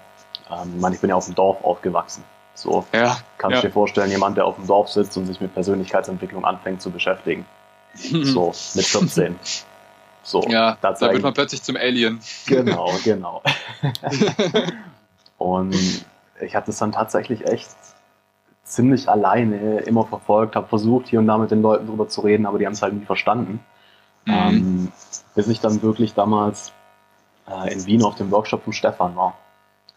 Ähm, ich meine, ich bin ja auf dem Dorf aufgewachsen. So ja, kannst du ja. dir vorstellen, jemand, der auf dem Dorf sitzt und sich mit Persönlichkeitsentwicklung anfängt zu beschäftigen. so, mit 14. So, ja, da wird man plötzlich zum Alien. Genau, genau. und ich habe das dann tatsächlich echt ziemlich alleine immer verfolgt, habe versucht, hier und da mit den Leuten drüber zu reden, aber die haben es halt nie verstanden. Mhm. Ähm, bis ich dann wirklich damals äh, in Wien auf dem Workshop von Stefan war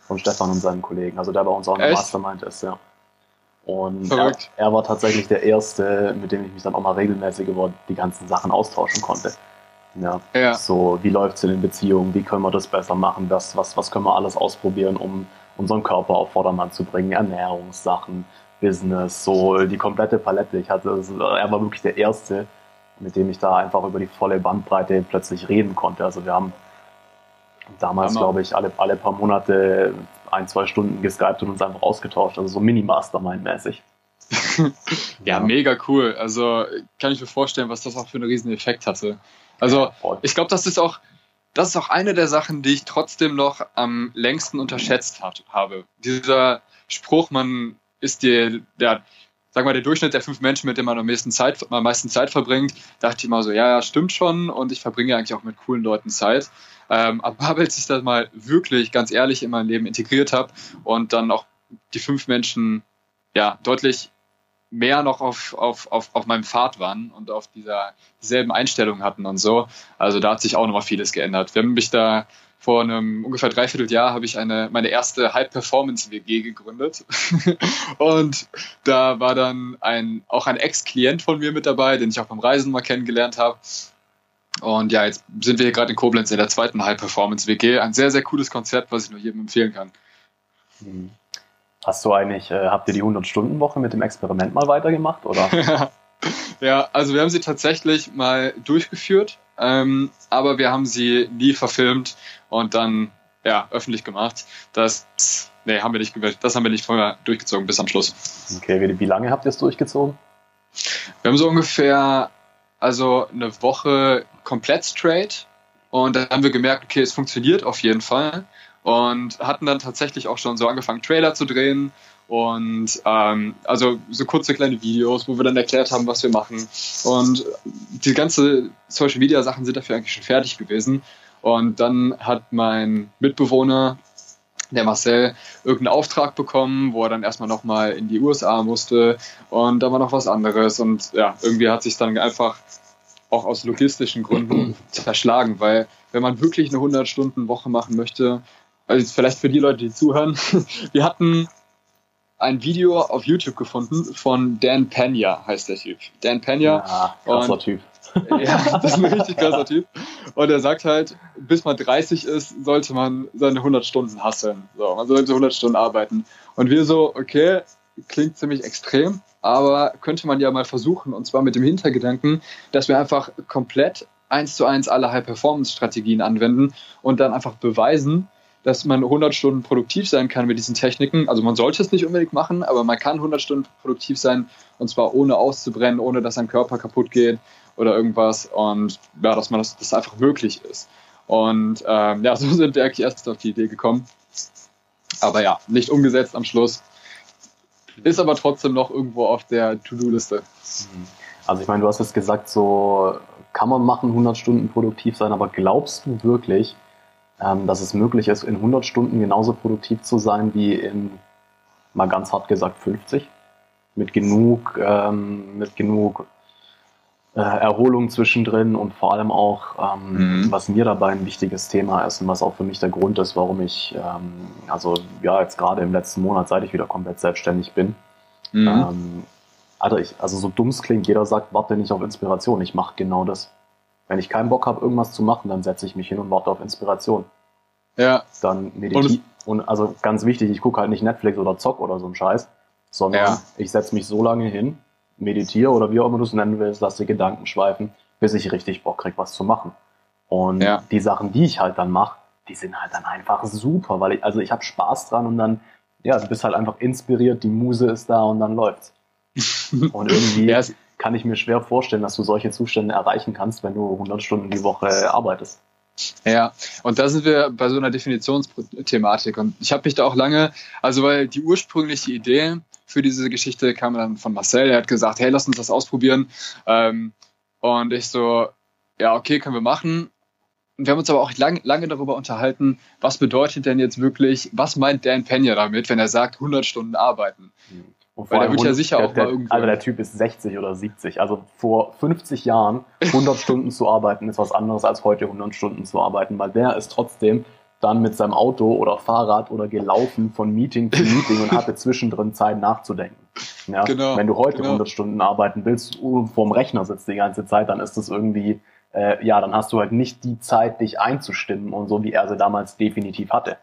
von Stefan und seinen Kollegen. Also der bei uns auch eine Mastermind ist, ja. Und er, er, war tatsächlich der Erste, mit dem ich mich dann auch mal regelmäßig über die ganzen Sachen austauschen konnte. Ja. ja. So, wie läuft es in den Beziehungen, wie können wir das besser machen, was, was, was können wir alles ausprobieren, um unseren Körper auf Vordermann zu bringen, Ernährungssachen, Business, so die komplette Palette. Ich hatte, er war wirklich der Erste, mit dem ich da einfach über die volle Bandbreite plötzlich reden konnte. Also wir haben damals, glaube ich, alle, alle paar Monate ein, zwei Stunden geskypt und uns einfach ausgetauscht. Also so Mini-Mastermind-mäßig. ja, mega cool. Also kann ich mir vorstellen, was das auch für einen riesen Effekt hatte. Also ich glaube, das ist auch, das ist auch eine der Sachen, die ich trotzdem noch am längsten unterschätzt hat, habe. Dieser Spruch, man ist dir, der, sag mal, der Durchschnitt der fünf Menschen, mit denen man am meisten Zeit, am meisten Zeit verbringt, dachte ich immer so, ja, ja, stimmt schon und ich verbringe eigentlich auch mit coolen Leuten Zeit. Ähm, aber als ich das mal wirklich ganz ehrlich in mein Leben integriert habe und dann auch die fünf Menschen ja deutlich mehr noch auf, auf, auf, auf meinem Pfad waren und auf dieser dieselben Einstellungen hatten und so. Also da hat sich auch nochmal vieles geändert. Haben mich da vor einem ungefähr dreiviertel Jahr habe ich eine, meine erste High-Performance-WG gegründet. und da war dann ein, auch ein Ex-Klient von mir mit dabei, den ich auch beim Reisen mal kennengelernt habe. Und ja, jetzt sind wir hier gerade in Koblenz in der zweiten High-Performance-WG. Ein sehr, sehr cooles Konzept, was ich nur jedem empfehlen kann. Mhm. Hast du eigentlich, äh, habt ihr die 100-Stunden-Woche mit dem Experiment mal weitergemacht, oder? ja, also wir haben sie tatsächlich mal durchgeführt, ähm, aber wir haben sie nie verfilmt und dann ja, öffentlich gemacht. Das, nee, haben wir nicht, das haben wir nicht vorher durchgezogen bis am Schluss. Okay, wie, wie lange habt ihr es durchgezogen? Wir haben so ungefähr, also eine Woche komplett straight und dann haben wir gemerkt, okay, es funktioniert auf jeden Fall und hatten dann tatsächlich auch schon so angefangen, Trailer zu drehen und ähm, also so kurze kleine Videos, wo wir dann erklärt haben, was wir machen. Und die ganze Social Media Sachen sind dafür eigentlich schon fertig gewesen. Und dann hat mein Mitbewohner, der Marcel, irgendeinen Auftrag bekommen, wo er dann erstmal nochmal in die USA musste und da war noch was anderes. Und ja, irgendwie hat sich dann einfach auch aus logistischen Gründen zerschlagen, weil wenn man wirklich eine 100-Stunden-Woche machen möchte, also vielleicht für die Leute, die zuhören, wir hatten ein Video auf YouTube gefunden von Dan Pena, heißt der Typ. Dan Pena. Ja, krasser und, Typ. Ja, das ist ein richtig krasser Typ. Und er sagt halt, bis man 30 ist, sollte man seine 100 Stunden hasseln. So, man sollte 100 Stunden arbeiten. Und wir so, okay, klingt ziemlich extrem, aber könnte man ja mal versuchen. Und zwar mit dem Hintergedanken, dass wir einfach komplett eins zu eins alle High-Performance-Strategien anwenden und dann einfach beweisen, dass man 100 Stunden produktiv sein kann mit diesen Techniken. Also man sollte es nicht unbedingt machen, aber man kann 100 Stunden produktiv sein und zwar ohne auszubrennen, ohne dass ein Körper kaputt geht oder irgendwas und ja, dass man das, das einfach möglich ist. Und ähm, ja, so sind wir eigentlich erst auf die Idee gekommen. Aber ja, nicht umgesetzt am Schluss. Ist aber trotzdem noch irgendwo auf der To-Do-Liste. Also ich meine, du hast jetzt gesagt, so kann man machen, 100 Stunden produktiv sein, aber glaubst du wirklich, dass es möglich ist, in 100 Stunden genauso produktiv zu sein wie in, mal ganz hart gesagt, 50. Mit genug, ähm, mit genug äh, Erholung zwischendrin und vor allem auch, ähm, mhm. was mir dabei ein wichtiges Thema ist und was auch für mich der Grund ist, warum ich, ähm, also ja, jetzt gerade im letzten Monat, seit ich wieder komplett selbstständig bin, mhm. ähm, also, ich, also so dumm es klingt, jeder sagt, warte nicht auf Inspiration. Ich mache genau das. Wenn ich keinen Bock habe, irgendwas zu machen, dann setze ich mich hin und warte auf Inspiration. Ja. Dann meditiere. Und, und, also ganz wichtig, ich gucke halt nicht Netflix oder Zock oder so ein Scheiß, sondern ja. ich setze mich so lange hin, meditiere oder wie auch immer du es nennen willst, lass die Gedanken schweifen, bis ich richtig Bock krieg, was zu machen. Und ja. die Sachen, die ich halt dann mache, die sind halt dann einfach super, weil ich, also ich habe Spaß dran und dann, ja, du bist halt einfach inspiriert, die Muse ist da und dann läuft's. und irgendwie ja, kann ich mir schwer vorstellen, dass du solche Zustände erreichen kannst, wenn du 100 Stunden die Woche arbeitest. Ja, und da sind wir bei so einer Definitionsthematik. Und ich habe mich da auch lange, also weil die ursprüngliche Idee für diese Geschichte kam dann von Marcel. Er hat gesagt, hey, lass uns das ausprobieren. Ähm, und ich so, ja, okay, können wir machen. Und wir haben uns aber auch lang, lange darüber unterhalten, was bedeutet denn jetzt wirklich, was meint Dan Pena damit, wenn er sagt 100 Stunden arbeiten? Mhm. Und Weil der wird ja sicher der, auch mal irgendwo. Also der Typ ist 60 oder 70. Also vor 50 Jahren 100 Stunden zu arbeiten ist was anderes als heute 100 Stunden zu arbeiten, weil der ist trotzdem dann mit seinem Auto oder Fahrrad oder gelaufen von Meeting zu Meeting und hatte zwischendrin Zeit nachzudenken. Ja, genau, Wenn du heute genau. 100 Stunden arbeiten willst und vorm Rechner sitzt die ganze Zeit, dann ist das irgendwie, äh, ja, dann hast du halt nicht die Zeit, dich einzustimmen und so, wie er sie damals definitiv hatte.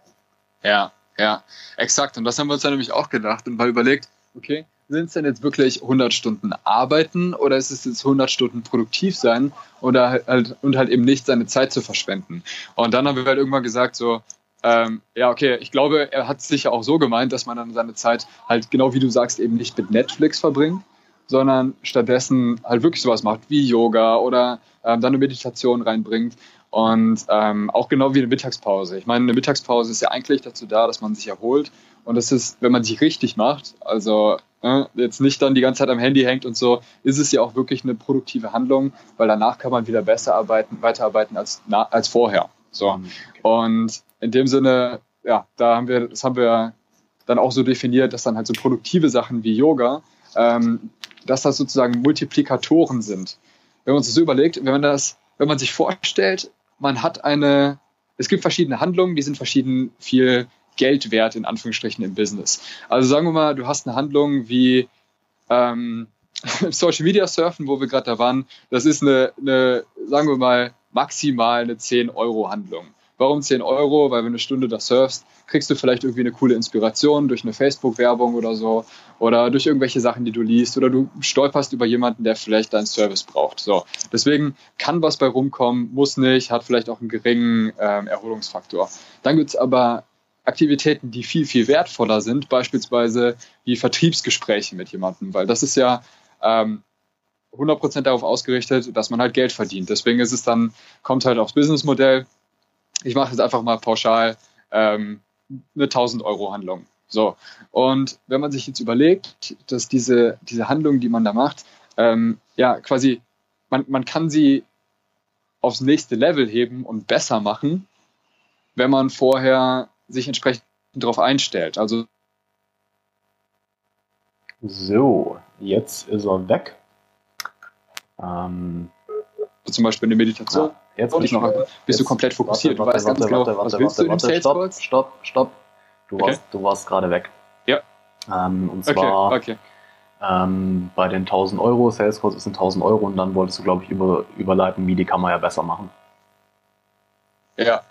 Ja, ja, exakt. Und das haben wir uns dann nämlich auch gedacht und mal überlegt, okay, sind es denn jetzt wirklich 100 Stunden arbeiten oder ist es jetzt 100 Stunden produktiv sein oder halt, und halt eben nicht seine Zeit zu verschwenden? Und dann haben wir halt irgendwann gesagt so, ähm, ja, okay, ich glaube, er hat es sicher auch so gemeint, dass man dann seine Zeit halt genau wie du sagst eben nicht mit Netflix verbringt, sondern stattdessen halt wirklich sowas macht wie Yoga oder ähm, dann eine Meditation reinbringt und ähm, auch genau wie eine Mittagspause. Ich meine, eine Mittagspause ist ja eigentlich dazu da, dass man sich erholt. Und das ist, wenn man sich richtig macht, also äh, jetzt nicht dann die ganze Zeit am Handy hängt und so, ist es ja auch wirklich eine produktive Handlung, weil danach kann man wieder besser arbeiten, weiterarbeiten als, na, als vorher. So. Mhm, und in dem Sinne, ja, da haben wir, das haben wir dann auch so definiert, dass dann halt so produktive Sachen wie Yoga, ähm, dass das sozusagen Multiplikatoren sind. Wenn man sich so überlegt, wenn man das, wenn man sich vorstellt, man hat eine, es gibt verschiedene Handlungen, die sind verschieden viel Geld wert, in Anführungsstrichen, im Business. Also sagen wir mal, du hast eine Handlung wie ähm, Social Media Surfen, wo wir gerade da waren. Das ist eine, eine, sagen wir mal, maximal eine 10-Euro-Handlung. Warum 10 Euro? Weil wenn du eine Stunde da surfst, kriegst du vielleicht irgendwie eine coole Inspiration durch eine Facebook-Werbung oder so oder durch irgendwelche Sachen, die du liest oder du stolperst über jemanden, der vielleicht deinen Service braucht. So, deswegen kann was bei rumkommen, muss nicht, hat vielleicht auch einen geringen ähm, Erholungsfaktor. Dann gibt es aber Aktivitäten, die viel, viel wertvoller sind, beispielsweise wie Vertriebsgespräche mit jemandem, weil das ist ja ähm, 100% darauf ausgerichtet, dass man halt Geld verdient. Deswegen ist es dann, kommt halt aufs Businessmodell ich mache jetzt einfach mal pauschal ähm, eine 1000 Euro Handlung. So. Und wenn man sich jetzt überlegt, dass diese, diese Handlung, die man da macht, ähm, ja, quasi, man, man kann sie aufs nächste Level heben und besser machen, wenn man vorher sich entsprechend darauf einstellt. Also so, jetzt ist er weg. Ähm, zum Beispiel eine Meditation. Ja. Jetzt bist, noch, bist du komplett fokussiert. Warte, warte, du weißt ganz genau, was willst du in Sales Stopp, stopp, stopp. Du okay. warst, du warst gerade weg. Ja. Ähm, und zwar okay, okay. Ähm, bei den 1000 Euro, Sales Calls sind 1000 Euro und dann wolltest du, glaube ich, über, überleiten, wie die kann man ja besser machen. Ja,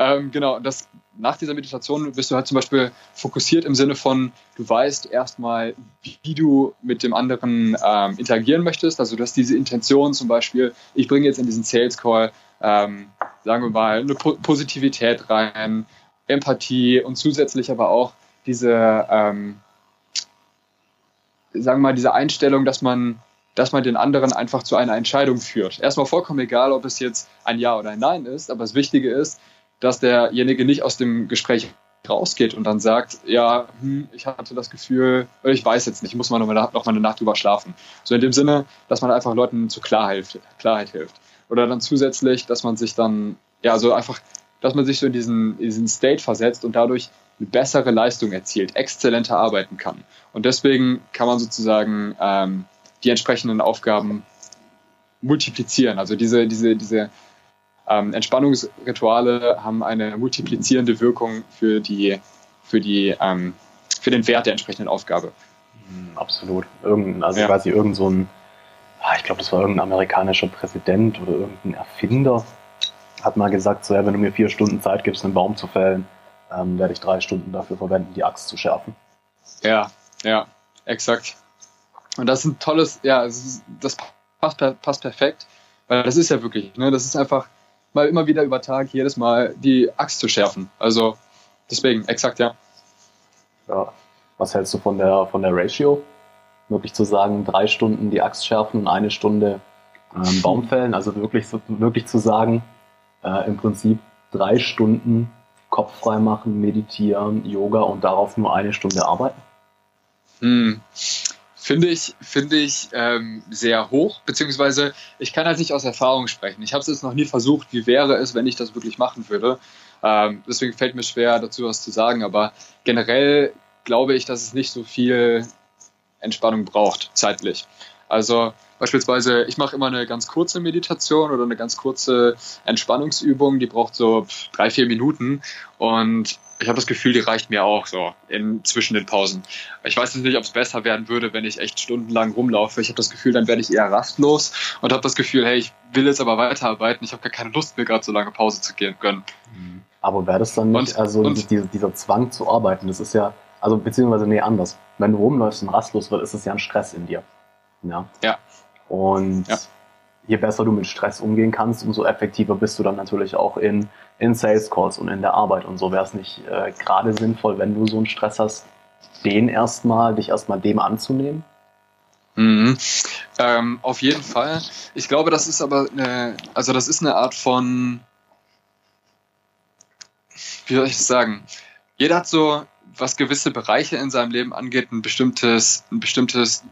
ähm, genau, das, nach dieser Meditation bist du halt zum Beispiel fokussiert im Sinne von, du weißt erstmal, wie du mit dem anderen ähm, interagieren möchtest. Also du hast diese Intention zum Beispiel, ich bringe jetzt in diesen Sales Call, ähm, sagen wir mal, eine po Positivität rein, Empathie und zusätzlich aber auch diese, ähm, sagen wir mal, diese Einstellung, dass man dass man den anderen einfach zu einer Entscheidung führt. Erstmal vollkommen egal, ob es jetzt ein Ja oder ein Nein ist, aber das Wichtige ist, dass derjenige nicht aus dem Gespräch rausgeht und dann sagt, ja, hm, ich hatte das Gefühl, ich weiß jetzt nicht, ich muss mal noch mal, noch eine Nacht drüber schlafen. So in dem Sinne, dass man einfach Leuten zu Klarheit, Klarheit hilft. Oder dann zusätzlich, dass man sich dann, ja, so einfach, dass man sich so in diesen, in diesen State versetzt und dadurch eine bessere Leistung erzielt, exzellenter arbeiten kann. Und deswegen kann man sozusagen ähm, die entsprechenden Aufgaben multiplizieren. Also diese, diese, diese ähm, Entspannungsrituale haben eine multiplizierende Wirkung für, die, für, die, ähm, für den Wert der entsprechenden Aufgabe. Hm, absolut. Irgend, also ja. quasi irgend so ein, ah, ich glaube, das war irgendein amerikanischer Präsident oder irgendein Erfinder, hat mal gesagt, so, ja, wenn du mir vier Stunden Zeit gibst, einen Baum zu fällen, ähm, werde ich drei Stunden dafür verwenden, die Axt zu schärfen. Ja, ja, exakt. Und das ist ein tolles, ja, das passt, passt perfekt, weil das ist ja wirklich, ne, das ist einfach, mal immer wieder über Tag jedes Mal die Axt zu schärfen. Also deswegen, exakt, ja. Ja. Was hältst du von der, von der Ratio? Wirklich zu sagen, drei Stunden die Axt schärfen und eine Stunde ähm, Baum fällen? Also wirklich, wirklich zu sagen, äh, im Prinzip drei Stunden Kopf frei machen, meditieren, Yoga und darauf nur eine Stunde arbeiten? Hm. Finde ich, finde ich ähm, sehr hoch, beziehungsweise ich kann halt nicht aus Erfahrung sprechen. Ich habe es jetzt noch nie versucht, wie wäre es, wenn ich das wirklich machen würde. Ähm, deswegen fällt mir schwer, dazu was zu sagen, aber generell glaube ich, dass es nicht so viel Entspannung braucht, zeitlich. Also beispielsweise, ich mache immer eine ganz kurze Meditation oder eine ganz kurze Entspannungsübung, die braucht so drei, vier Minuten und ich habe das Gefühl, die reicht mir auch so in, zwischen den Pausen. Ich weiß jetzt nicht, ob es besser werden würde, wenn ich echt stundenlang rumlaufe. Ich habe das Gefühl, dann werde ich eher rastlos und habe das Gefühl, hey, ich will jetzt aber weiterarbeiten. Ich habe gar keine Lust, mir gerade so lange Pause zu gehen können. Aber wäre das dann nicht, und, also und, dieser, dieser Zwang zu arbeiten, das ist ja, also beziehungsweise nee, anders. wenn du rumläufst und rastlos wird, ist es ja ein Stress in dir. Ja. Ja. Und Ja. Je besser du mit Stress umgehen kannst, umso effektiver bist du dann natürlich auch in, in Sales Calls und in der Arbeit und so. Wäre es nicht äh, gerade sinnvoll, wenn du so einen Stress hast, den erstmal, dich erstmal dem anzunehmen? Mhm. Ähm, auf jeden Fall. Ich glaube, das ist aber eine, also das ist eine Art von, wie soll ich das sagen? Jeder hat so, was gewisse Bereiche in seinem Leben angeht, ein bestimmtes, ein bestimmtes,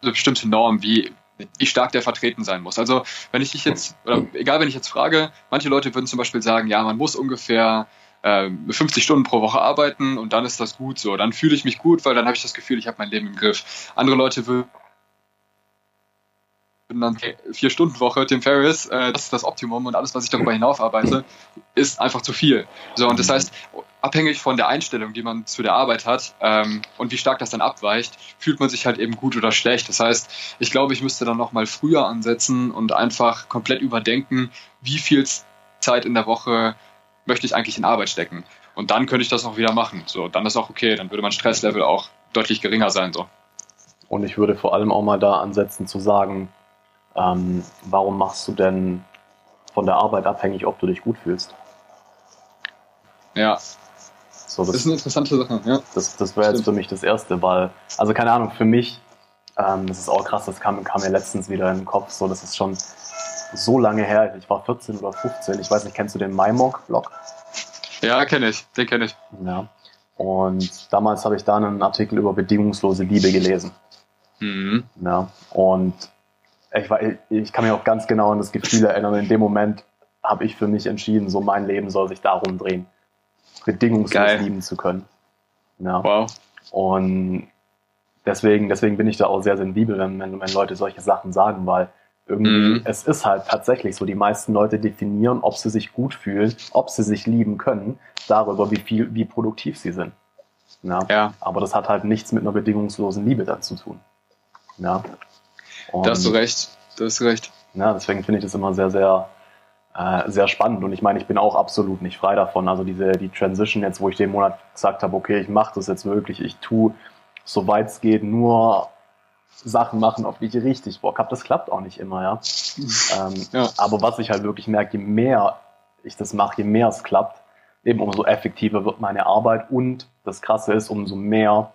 eine bestimmte Norm, wie, wie stark der vertreten sein muss. Also wenn ich dich jetzt, oder egal, wenn ich jetzt frage, manche Leute würden zum Beispiel sagen, ja, man muss ungefähr äh, 50 Stunden pro Woche arbeiten und dann ist das gut so. Dann fühle ich mich gut, weil dann habe ich das Gefühl, ich habe mein Leben im Griff. Andere Leute würden dann okay, vier Stunden Woche, Tim Ferriss, äh, das ist das Optimum und alles, was ich darüber hinauf arbeite, ist einfach zu viel. So und das heißt, abhängig von der Einstellung, die man zu der Arbeit hat ähm, und wie stark das dann abweicht, fühlt man sich halt eben gut oder schlecht. Das heißt, ich glaube, ich müsste dann noch mal früher ansetzen und einfach komplett überdenken, wie viel Zeit in der Woche möchte ich eigentlich in Arbeit stecken. Und dann könnte ich das auch wieder machen. So, dann ist auch okay, dann würde mein Stresslevel auch deutlich geringer sein. So. Und ich würde vor allem auch mal da ansetzen zu sagen, ähm, warum machst du denn von der Arbeit abhängig, ob du dich gut fühlst? Ja, So, das das, ist eine interessante Sache. Ja. das, das wäre jetzt für mich das Erste, weil, also keine Ahnung, für mich, ähm, das ist auch krass, das kam, kam mir letztens wieder in den Kopf, so, das ist schon so lange her, ich war 14 oder 15, ich weiß nicht, kennst du den MyMog-Blog? Ja, kenne ich, den kenne ich. Ja. Und damals habe ich da einen Artikel über bedingungslose Liebe gelesen. Mhm. Ja. Und ich, war, ich kann mich auch ganz genau an das Gefühl erinnern. In dem Moment habe ich für mich entschieden, so mein Leben soll sich darum drehen, bedingungslos Geil. lieben zu können. Ja. Wow. Und deswegen, deswegen bin ich da auch sehr sensibel, wenn, wenn, wenn Leute solche Sachen sagen, weil irgendwie, Mhm. es ist halt tatsächlich so, die meisten Leute definieren, ob sie sich gut fühlen, ob sie sich lieben können, darüber, wie viel, wie produktiv sie sind. Ja. Ja, Aber das hat halt nichts mit einer bedingungslosen Liebe dann zu tun. Ja. Und, da hast du recht. Da hast du recht. Ja, deswegen finde ich das immer sehr, sehr, äh, sehr spannend. Und ich meine, ich bin auch absolut nicht frei davon. Also diese, die Transition jetzt, wo ich den Monat gesagt habe, okay, ich mache das jetzt wirklich, ich tue, soweit es geht, nur Sachen machen, auf die ich richtig Bock habe. Das klappt auch nicht immer, ja. Ähm, Ja. Aber was ich halt wirklich merke, je mehr ich das mache, je mehr es klappt, eben umso effektiver wird meine Arbeit und das Krasse ist, umso mehr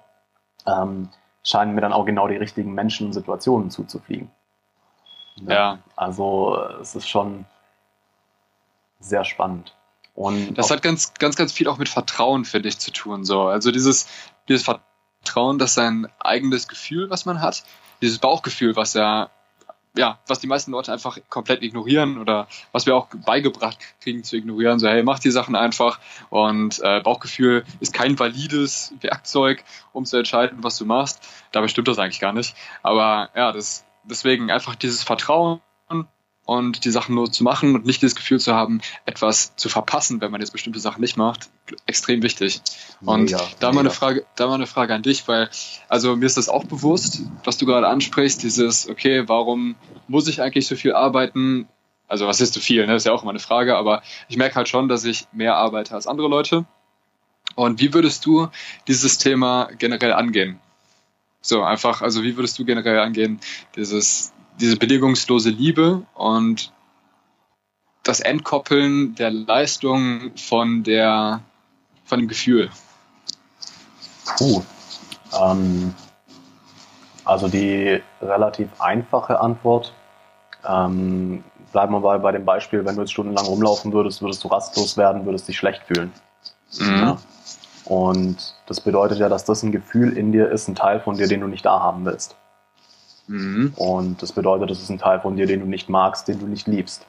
ähm, scheinen mir dann auch genau die richtigen Menschen und Situationen zuzufliegen. Ja. Also äh, es ist schon sehr spannend. Und Das hat ganz, ganz, ganz viel auch mit Vertrauen, finde ich, zu tun. So. Also dieses, dieses Vertrauen, dass sein eigenes Gefühl, was man hat, dieses Bauchgefühl, was ja, ja, was die meisten Leute einfach komplett ignorieren oder was wir auch beigebracht kriegen zu ignorieren, so hey, mach die Sachen einfach und äh, Bauchgefühl ist kein valides Werkzeug, um zu entscheiden, was du machst. Dabei stimmt das eigentlich gar nicht. Aber ja, das, deswegen einfach dieses Vertrauen und die Sachen nur zu machen und nicht das Gefühl zu haben, etwas zu verpassen, wenn man jetzt bestimmte Sachen nicht macht, extrem wichtig. Und Mega, da mal eine. Frage, da mal eine Frage an dich, weil also mir ist das auch bewusst, was du gerade ansprichst, dieses okay, warum muss ich eigentlich so viel arbeiten? Also was ist zu viel, ne? Das ist ja auch immer eine Frage, aber ich merke halt schon, dass ich mehr arbeite als andere Leute. Und wie würdest du dieses Thema generell angehen? So einfach, also wie würdest du generell angehen, dieses diese bedingungslose Liebe und das Entkoppeln der Leistung von der von dem Gefühl. Puh. Ähm, also die relativ einfache Antwort. Ähm, bleiben wir bei, bei dem Beispiel, wenn du jetzt stundenlang rumlaufen würdest, würdest du rastlos werden, würdest dich schlecht fühlen. Mhm. Ja. Und das bedeutet ja, dass das ein Gefühl in dir ist, ein Teil von dir, den du nicht da haben willst. Mhm. Und das bedeutet, das ist ein Teil von dir, den du nicht magst, den du nicht liebst.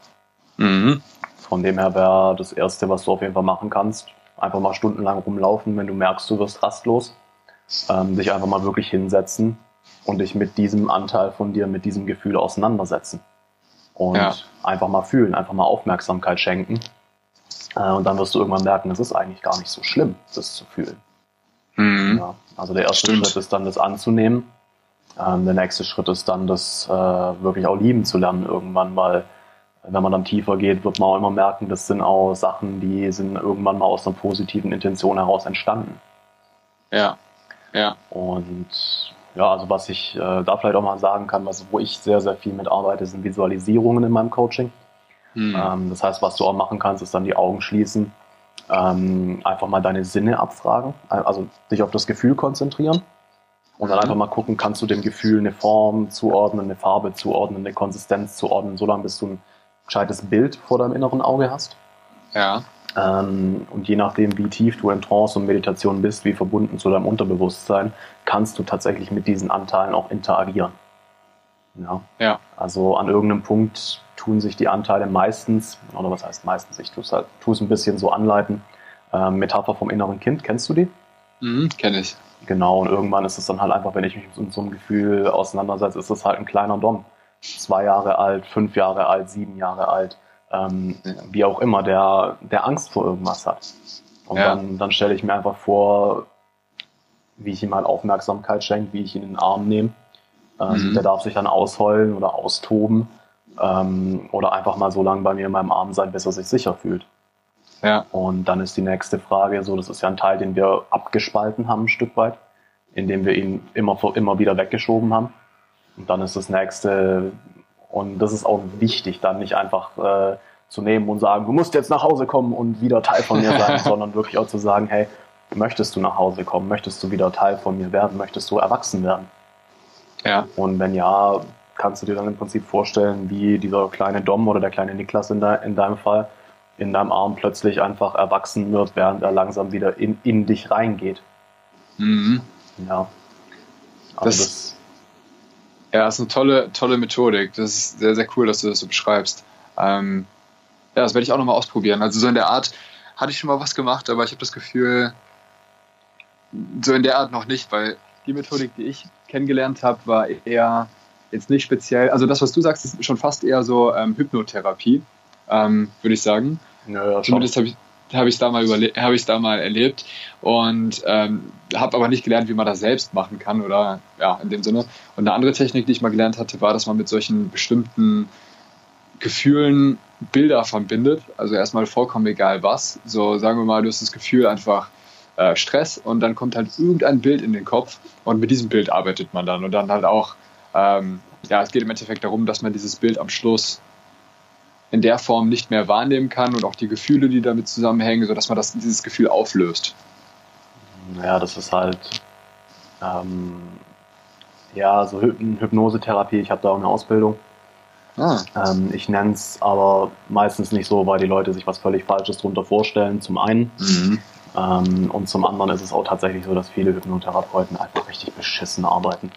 Mhm. Von dem her wäre das Erste, was du auf jeden Fall machen kannst, einfach mal stundenlang rumlaufen, wenn du merkst, du wirst rastlos. Ähm, dich einfach mal wirklich hinsetzen und dich mit diesem Anteil von dir, mit diesem Gefühl auseinandersetzen. Und Ja. einfach mal fühlen, einfach mal Aufmerksamkeit schenken. Äh, und dann wirst du irgendwann merken, es ist eigentlich gar nicht so schlimm, das zu fühlen. Mhm. Ja, also der erste Stimmt. Schritt ist dann, das anzunehmen. Ähm, der nächste Schritt ist dann, das äh, wirklich auch lieben zu lernen irgendwann, weil wenn man dann tiefer geht, wird man auch immer merken, das sind auch Sachen, die sind irgendwann mal aus einer positiven Intention heraus entstanden. Ja. Ja. Und ja, also was ich äh, da vielleicht auch mal sagen kann, was, wo ich sehr, sehr viel mitarbeite, sind Visualisierungen in meinem Coaching. Hm. Ähm, das heißt, was du auch machen kannst, ist dann die Augen schließen, ähm, einfach mal deine Sinne abfragen, also dich auf das Gefühl konzentrieren und dann einfach mal gucken, kannst du dem Gefühl eine Form zuordnen, eine Farbe zuordnen, eine Konsistenz zuordnen, solange bis du ein gescheites Bild vor deinem inneren Auge hast. Ja. Ähm, und je nachdem, wie tief du in Trance und Meditation bist, wie verbunden zu deinem Unterbewusstsein, kannst du tatsächlich mit diesen Anteilen auch interagieren. Ja. Ja. Also an irgendeinem Punkt tun sich die Anteile meistens, oder was heißt meistens, ich tue es halt, tue es ein bisschen so anleiten. Ähm, Metapher vom inneren Kind, kennst du die? Mhm, Kenne ich. Genau, und irgendwann ist es dann halt einfach, wenn ich mich mit so einem Gefühl auseinandersetze, ist es halt ein kleiner Dom. Zwei Jahre alt, fünf Jahre alt, sieben Jahre alt, ähm, wie auch immer, der, der Angst vor irgendwas hat. Und Ja. dann, dann stelle ich mir einfach vor, wie ich ihm halt Aufmerksamkeit schenke, wie ich ihn in den Arm nehme. Ähm, Mhm. Der darf sich dann ausheulen oder austoben ähm, oder einfach mal so lange bei mir in meinem Arm sein, bis er sich sicher fühlt. Ja. Und dann ist die nächste Frage, so, das ist ja ein Teil, den wir abgespalten haben, ein Stück weit, indem wir ihn immer, immer wieder weggeschoben haben. Und dann ist das nächste, und das ist auch wichtig, dann nicht einfach äh, zu nehmen und sagen, du musst jetzt nach Hause kommen und wieder Teil von mir sein, sondern wirklich auch zu sagen, hey, möchtest du nach Hause kommen? Möchtest du wieder Teil von mir werden? Möchtest du erwachsen werden? Ja. Und wenn ja, kannst du dir dann im Prinzip vorstellen, wie dieser kleine Dom oder der kleine Niklas in, de, in deinem Fall in deinem Arm plötzlich einfach erwachsen wird, während er langsam wieder in, in dich reingeht. Mhm. Ja. Also Das- das, Ja, das ist eine tolle, tolle Methodik. Das ist sehr, sehr cool, dass du das so beschreibst. Ähm, ja, das werde ich auch nochmal ausprobieren. Also so in der Art hatte ich schon mal was gemacht, aber ich habe das Gefühl, so in der Art noch nicht, weil die Methodik, die ich kennengelernt habe, war eher jetzt nicht speziell. Also das, was du sagst, ist schon fast eher so ähm, Hypnotherapie, ähm, würde ich sagen. ja, ja, schon. Zumindest habe ich habe ich da mal habe ich da mal erlebt und ähm, habe aber nicht gelernt, wie man das selbst machen kann oder ja in dem Sinne. Und eine andere Technik, die ich mal gelernt hatte, war, dass man mit solchen bestimmten Gefühlen Bilder verbindet. Also erstmal vollkommen egal was. So sagen wir mal, du hast das Gefühl einfach äh, Stress und dann kommt halt irgendein Bild in den Kopf und mit diesem Bild arbeitet man dann und dann halt auch ähm, ja es geht im Endeffekt darum, dass man dieses Bild am Schluss in der Form nicht mehr wahrnehmen kann und auch die Gefühle, die damit zusammenhängen, sodass man das, dieses Gefühl auflöst. Ja, das ist halt ähm, ja so Hyp Hypnosetherapie. Ich habe da auch eine Ausbildung. Ah, Ähm, ich nenne es aber meistens nicht so, weil die Leute sich was völlig Falsches drunter vorstellen. Zum einen mhm. Ähm, und zum anderen ist es auch tatsächlich so, dass viele Hypnotherapeuten einfach richtig beschissen arbeiten.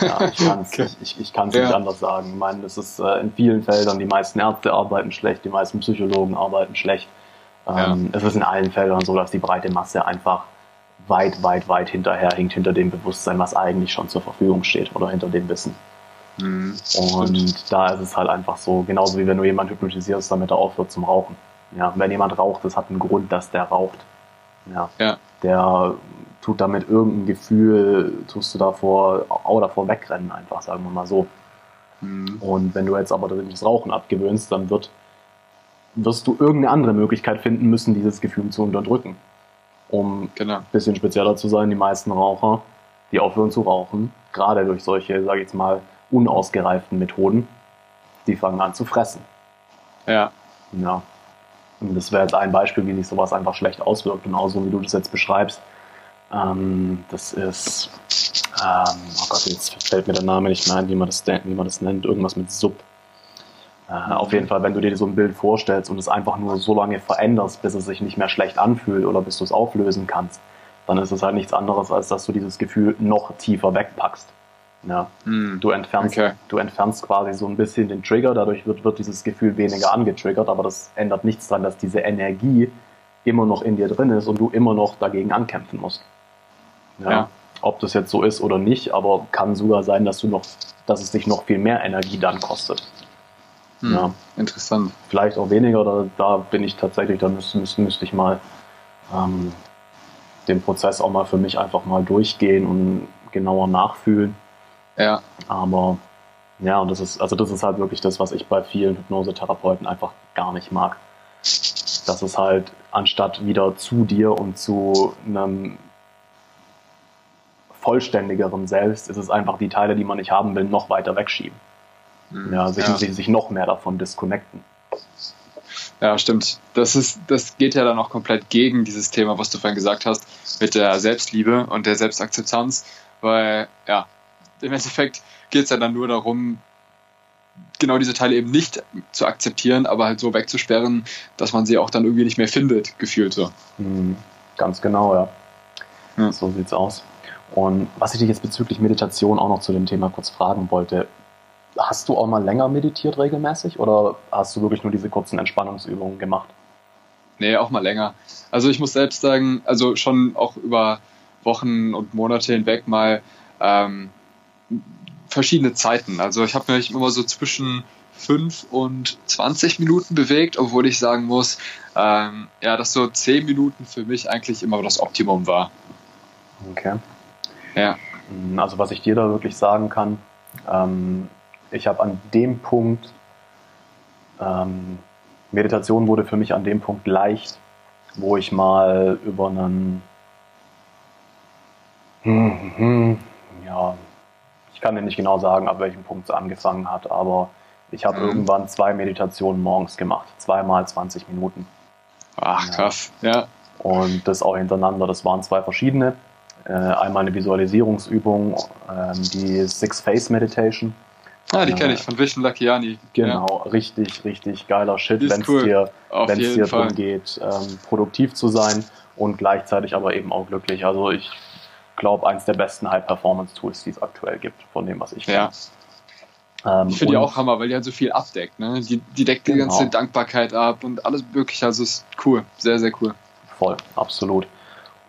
Ja, ich kann es Okay. ich, ich Ja. nicht anders sagen. Ich meine, das ist äh, in vielen Feldern, die meisten Ärzte arbeiten schlecht, die meisten Psychologen arbeiten schlecht. Ähm, Es ist in allen Feldern so, dass die breite Masse einfach weit, weit, weit hinterherhinkt, hinter dem Bewusstsein, was eigentlich schon zur Verfügung steht oder hinter dem Wissen. Mhm. Und da ist es halt einfach so, genauso wie wenn du jemanden hypnotisierst, damit er aufhört zum Rauchen. Ja, wenn jemand raucht, das hat einen Grund, dass der raucht. Ja. Ja. Der tut damit irgendein Gefühl, tust du davor, auch davor wegrennen, einfach, sagen wir mal so. Mhm. Und wenn du jetzt aber das Rauchen abgewöhnst, dann wird, wirst du irgendeine andere Möglichkeit finden müssen, dieses Gefühl zu unterdrücken. Um Genau. ein bisschen spezieller zu sein, die meisten Raucher, die aufhören zu rauchen, gerade durch solche, sage ich jetzt mal, unausgereiften Methoden, die fangen an zu fressen. Ja. Ja. Und das wäre jetzt ein Beispiel, wie sich sowas einfach schlecht auswirkt. Genauso wie du das jetzt beschreibst. Ähm, das ist, ähm, oh Gott, jetzt fällt mir der Name nicht mehr ein, wie man das, wie man das nennt. Irgendwas mit Sub. Äh, auf jeden Fall, wenn du dir so ein Bild vorstellst und es einfach nur so lange veränderst, bis es sich nicht mehr schlecht anfühlt oder bis du es auflösen kannst, dann ist es halt nichts anderes, als dass du dieses Gefühl noch tiefer wegpackst. Ja. Mhm. Du entfernst, Okay. du entfernst quasi so ein bisschen den Trigger, dadurch wird, wird dieses Gefühl weniger angetriggert, aber das ändert nichts daran, dass diese Energie immer noch in dir drin ist und du immer noch dagegen ankämpfen musst. Ja. Ja. Ob das jetzt so ist oder nicht, aber kann sogar sein, dass du noch, dass es dich noch viel mehr Energie dann kostet. Mhm. Ja. Interessant. Vielleicht auch weniger, da, da bin ich tatsächlich, da müsste, müsste, ich mal ähm, den Prozess auch mal für mich einfach mal durchgehen und genauer nachfühlen. Ja. Aber ja, und das ist, also das ist halt wirklich das, was ich bei vielen Hypnosetherapeuten einfach gar nicht mag. Dass es halt anstatt wieder zu dir und zu einem vollständigeren Selbst ist es einfach die Teile, die man nicht haben will, noch weiter wegschieben. Mhm. Ja, sich, ja. sich noch mehr davon disconnecten. Ja, stimmt. Das, ist, das geht ja dann auch komplett gegen dieses Thema, was du vorhin gesagt hast, mit der Selbstliebe und der Selbstakzeptanz, weil, ja, im Endeffekt geht es ja dann nur darum, genau diese Teile eben nicht zu akzeptieren, aber halt so wegzusperren, dass man sie auch dann irgendwie nicht mehr findet, gefühlt so. Mhm. Ganz genau, ja. ja. So sieht's aus. Und was ich dich jetzt bezüglich Meditation auch noch zu dem Thema kurz fragen wollte, hast du auch mal länger meditiert regelmäßig oder hast du wirklich nur diese kurzen Entspannungsübungen gemacht? Nee, auch mal länger. Also ich muss selbst sagen, also schon auch über Wochen und Monate hinweg mal ähm, verschiedene Zeiten. Also ich habe mich immer so zwischen 5 und 20 Minuten bewegt, obwohl ich sagen muss, ähm, ja, dass so 10 Minuten für mich eigentlich immer das Optimum war. Okay. Ja. Also was ich dir da wirklich sagen kann, ähm, ich habe an dem Punkt, ähm, Meditation wurde für mich an dem Punkt leicht, wo ich mal über einen, hm, hm, ja, ich kann dir nicht genau sagen, ab welchem Punkt es angefangen hat, aber ich habe mhm. irgendwann zwei Meditationen morgens gemacht, zweimal 20 Minuten. Ach, krass, ja. Und das auch hintereinander. Das waren zwei verschiedene. Äh, einmal eine Visualisierungsübung, äh, die Six Face Meditation. Ah, die kenne ich von Vishen Lakiani. Genau, ja. richtig, richtig geiler Shit, wenn es cool. dir, wenn's dir darum geht, ähm, produktiv zu sein und gleichzeitig aber eben auch glücklich. Also ich glaube, eins der besten High-Performance-Tools, die es aktuell gibt, von dem, was ich kenne. Ja. Ähm, ich finde die auch Hammer, weil die halt so viel abdeckt. Ne? Die, die deckt die genau. ganze Dankbarkeit ab und alles mögliche. Also ist cool, sehr, sehr cool. Voll, absolut.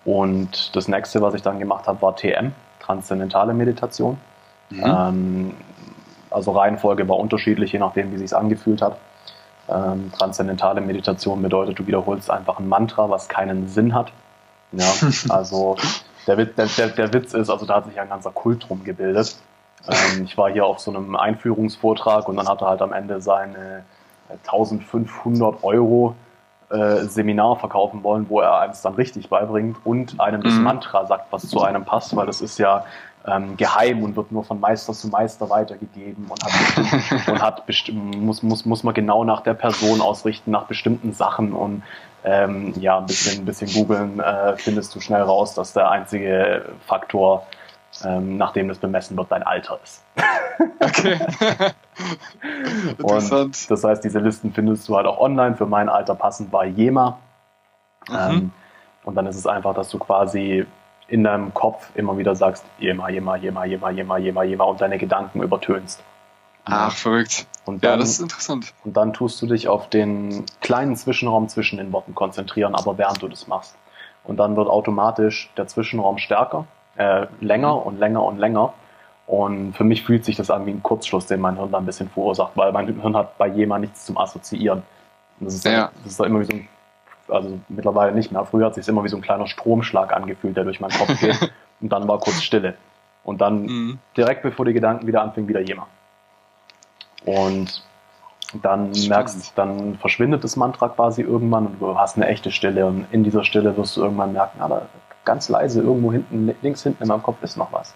Und das nächste, was ich dann gemacht habe, war TM, transzendentale Meditation. Mhm. Ähm, also Reihenfolge war unterschiedlich, je nachdem, wie sich angefühlt hat. Ähm, transzendentale Meditation bedeutet, du wiederholst einfach ein Mantra, was keinen Sinn hat. Ja, also der, der, der, der Witz ist, also da hat sich ein ganzer Kult drum gebildet. Ähm, ich war hier auf so einem Einführungsvortrag und dann hat er halt am Ende seine 1500 Euro äh, Seminar verkaufen wollen, wo er eins dann richtig beibringt und einem das mhm. Mantra sagt, was zu einem passt, weil das ist ja ähm, geheim und wird nur von Meister zu Meister weitergegeben und hat, und hat muss, muss, muss man genau nach der Person ausrichten, nach bestimmten Sachen und ähm, ja, ein bisschen, ein bisschen googeln, äh, findest du schnell raus, dass der einzige Faktor, ähm, nachdem das bemessen wird, dein Alter ist. okay. und das heißt, diese Listen findest du halt auch online, für mein Alter passend bei Jema. Mhm. Ähm, und dann ist es einfach, dass du quasi in deinem Kopf immer wieder sagst, jema, jema, jema, jema, jema, jema, jema und deine Gedanken übertönst. Ach, verrückt. Und dann, ja, das ist interessant. Und dann tust du dich auf den kleinen Zwischenraum zwischen den Worten konzentrieren, aber während du das machst. Und dann wird automatisch der Zwischenraum stärker, äh, länger und länger und länger. Und für mich fühlt sich das an wie ein Kurzschluss, den mein Hirn da ein bisschen verursacht, weil mein Hirn hat bei jemand nichts zum Assoziieren. Und das ist, ja. das ist immer wie so ein also mittlerweile nicht mehr. Früher hat es sich immer wie so ein kleiner Stromschlag angefühlt, der durch meinen Kopf geht. und dann war kurz Stille. Und dann mhm. direkt bevor die Gedanken wieder anfingen, wieder jemand. Und dann Spannend. merkst, dann verschwindet das Mantra quasi irgendwann und du hast eine echte Stille. Und in dieser Stille wirst du irgendwann merken, aber ganz leise, irgendwo hinten, links hinten in meinem Kopf ist noch was.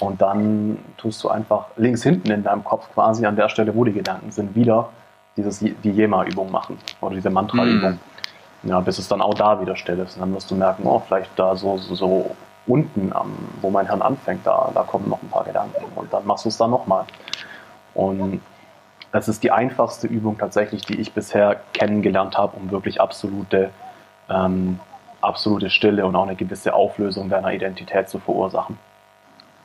Und dann tust du einfach links hinten in deinem Kopf quasi an der Stelle, wo die Gedanken sind, wieder dieses, die Jema-Übung machen oder diese Mantra-Übung. Mhm. Ja, bis es dann auch da wieder still ist. Und dann wirst du merken, oh, vielleicht da so, so, so unten, am, wo mein Hirn anfängt, da, da kommen noch ein paar Gedanken. Und dann machst du es dann nochmal. Und es ist die einfachste Übung tatsächlich, die ich bisher kennengelernt habe, um wirklich absolute, ähm, absolute Stille und auch eine gewisse Auflösung deiner Identität zu verursachen.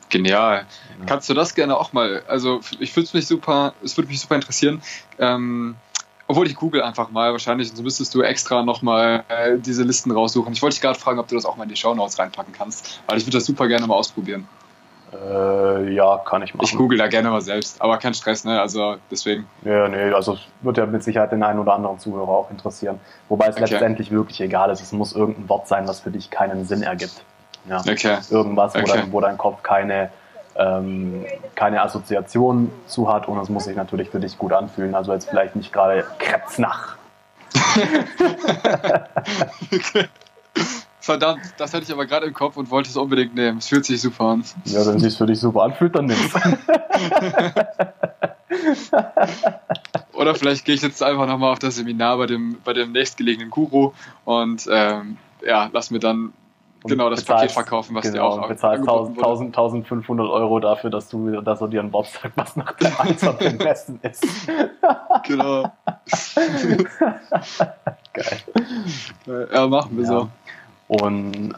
Genial. Ja. Kannst du das gerne auch mal? Also ich würde mich super, es würde mich super interessieren. Ähm, obwohl ich google einfach mal wahrscheinlich, so müsstest du extra nochmal äh, diese Listen raussuchen. Ich wollte dich gerade fragen, ob du das auch mal in die Show Notes reinpacken kannst, weil ich würde das super gerne mal ausprobieren. Äh, ja, kann ich machen. Ich google da gerne mal selbst, aber kein Stress, ne? Also deswegen. Ja, nee, also es wird ja mit Sicherheit den einen oder anderen Zuhörer auch interessieren. Wobei es okay. letztendlich wirklich egal ist. Es muss irgendein Wort sein, was für dich keinen Sinn ergibt. Ja. Okay. Irgendwas, wo, okay. dein, wo dein Kopf keine ähm, keine Assoziation zu hat und es muss sich natürlich für dich gut anfühlen. Also jetzt vielleicht nicht gerade Krebsnach. okay. Verdammt, das hatte ich aber gerade im Kopf und wollte es unbedingt nehmen. Es fühlt sich super an. Ja, wenn es sich für dich super anfühlt, dann nimm's. Oder vielleicht gehe ich jetzt einfach nochmal auf das Seminar bei dem, bei dem nächstgelegenen Guru und ähm, ja, lass mir dann genau das bezahlst, Paket verkaufen, was genau, dir auch bezahlst 1000, 1500 Euro dafür, dass du, dass er dir ein Bob sagt, was nach dem Alter am besten ist. genau. Geil. Ja, machen wir ja. so. Und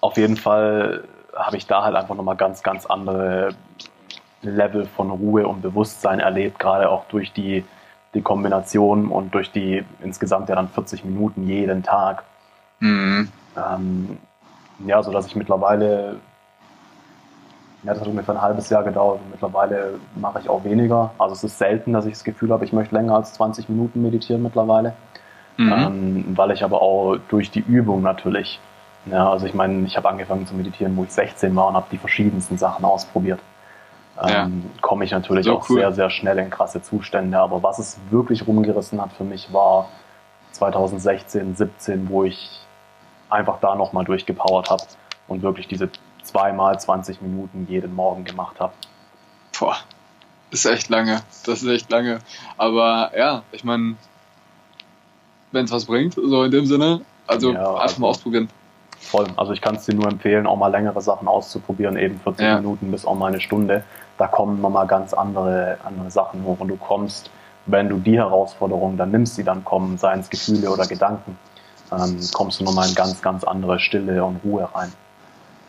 auf jeden Fall habe ich da halt einfach nochmal ganz, ganz andere Level von Ruhe und Bewusstsein erlebt, gerade auch durch die, die Kombination und durch die insgesamt ja dann 40 Minuten jeden Tag. Mhm. Ähm, ja, so dass ich mittlerweile, ja, das hat ungefähr ein halbes Jahr gedauert und mittlerweile mache ich auch weniger. Also es ist selten, dass ich das Gefühl habe, ich möchte länger als 20 Minuten meditieren mittlerweile. Mhm. Ähm, weil ich aber auch durch die Übung natürlich, ja, also ich meine, ich habe angefangen zu meditieren, wo ich 16 war und habe die verschiedensten Sachen ausprobiert. Ähm, ja. komme ich natürlich so auch cool. sehr, sehr schnell in krasse Zustände. Aber was es wirklich rumgerissen hat für mich war 2016, 17, wo ich einfach da nochmal durchgepowert habe und wirklich diese zweimal 20 Minuten jeden Morgen gemacht habe. Boah, ist echt lange. Das ist echt lange. Aber ja, ich meine, wenn es was bringt, so in dem Sinne, also ja, einfach also mal ausprobieren. Voll. Also ich kann es dir nur empfehlen, auch mal längere Sachen auszuprobieren, eben 40 ja. Minuten bis auch mal eine Stunde. Da kommen nochmal ganz andere, andere Sachen hoch und du kommst, wenn du die Herausforderung dann nimmst, die dann kommen, seien es Gefühle oder Gedanken, ähm, kommst du nochmal in ganz, ganz andere Stille und Ruhe rein.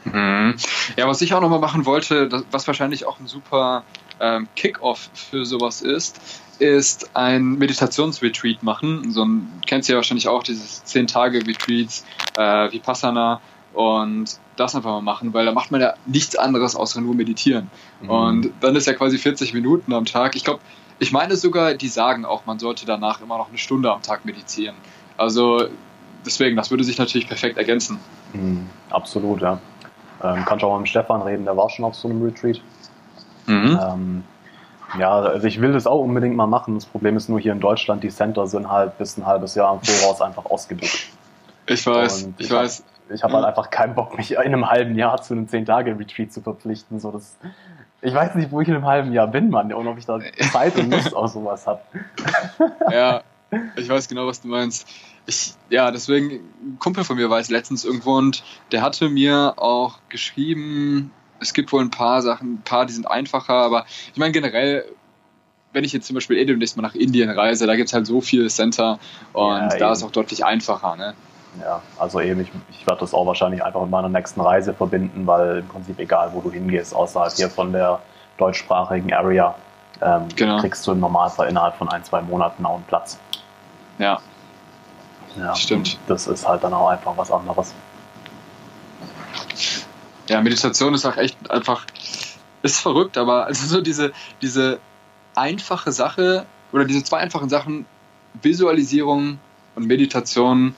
Mhm. Ja, was ich auch nochmal machen wollte, das, was wahrscheinlich auch ein super ähm, Kick-Off für sowas ist, ist ein Meditationsretreat machen. So ein, kennst du ja wahrscheinlich auch, dieses 10-Tage-Retreats, äh, Vipassana und das einfach mal machen, weil da macht man ja nichts anderes außer nur meditieren. Mhm. Und dann ist ja quasi 40 Minuten am Tag. Ich glaube, ich meine sogar, die sagen auch, man sollte danach immer noch eine Stunde am Tag meditieren. Also deswegen, das würde sich natürlich perfekt ergänzen. Mhm, absolut, ja. Ähm, kannst auch mal mit Stefan reden, der war schon auf so einem Retreat. Mhm. Ähm, ja, also ich will das auch unbedingt mal machen. Das Problem ist nur hier in Deutschland, die Center sind halt bis ein halbes Jahr im Voraus einfach ausgebucht. Ich weiß, ich, ich weiß. Hab, ich habe halt einfach keinen Bock, mich in einem halben Jahr zu einem 10-Tage-Retreat zu verpflichten. So, das, ich weiß nicht, wo ich in einem halben Jahr bin, Mann, und ob ich da Zeit und Lust auf sowas habe. Ja, ich weiß genau, was du meinst. Ich, ja, deswegen, ein Kumpel von mir weiß letztens irgendwo und der hatte mir auch geschrieben, es gibt wohl ein paar Sachen, ein paar, die sind einfacher, aber ich meine generell, wenn ich jetzt zum Beispiel eh demnächst mal nach Indien reise, da gibt es halt so viele Center und ja, da ist auch deutlich einfacher, ne? Ja, also eben, ich, ich werde das auch wahrscheinlich einfach mit meiner nächsten Reise verbinden, weil im Prinzip egal, wo du hingehst, außerhalb hier von der deutschsprachigen Area, ähm, genau. kriegst du im Normalfall innerhalb von ein, zwei Monaten auch einen Platz. Ja. Ja, stimmt. Das ist halt dann auch einfach was anderes. Ja, Meditation ist auch echt einfach, ist verrückt, aber also so diese, diese einfache Sache oder diese zwei einfachen Sachen, Visualisierung und Meditation,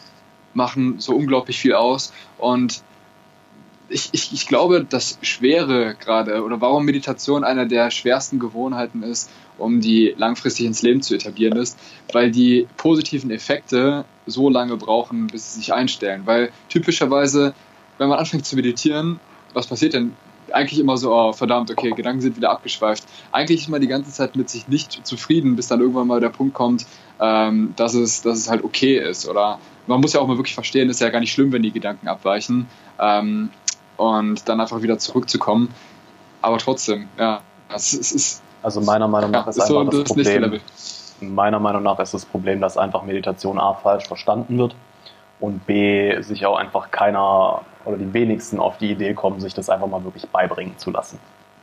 machen so unglaublich viel aus. Und ich, ich, ich glaube, das Schwere gerade oder warum Meditation einer der schwersten Gewohnheiten ist, um die langfristig ins Leben zu etablieren, ist, weil die positiven Effekte so lange brauchen, bis sie sich einstellen. Weil typischerweise, wenn man anfängt zu meditieren, was passiert denn? Eigentlich immer so, oh verdammt, okay, Gedanken sind wieder abgeschweift. Eigentlich ist man die ganze Zeit mit sich nicht zufrieden, bis dann irgendwann mal der Punkt kommt, ähm, dass, es, dass es halt okay ist. Oder man muss ja auch mal wirklich verstehen, es ist ja gar nicht schlimm, wenn die Gedanken abweichen. Ähm, und dann einfach wieder zurückzukommen. Aber trotzdem, ja, es, es ist. Also meiner Meinung nach ja, ist, ist einfach so das, das Problem. Meiner Meinung nach ist das Problem, dass einfach Meditation A falsch verstanden wird und B sich auch einfach keiner oder die wenigsten auf die Idee kommen, sich das einfach mal wirklich beibringen zu lassen.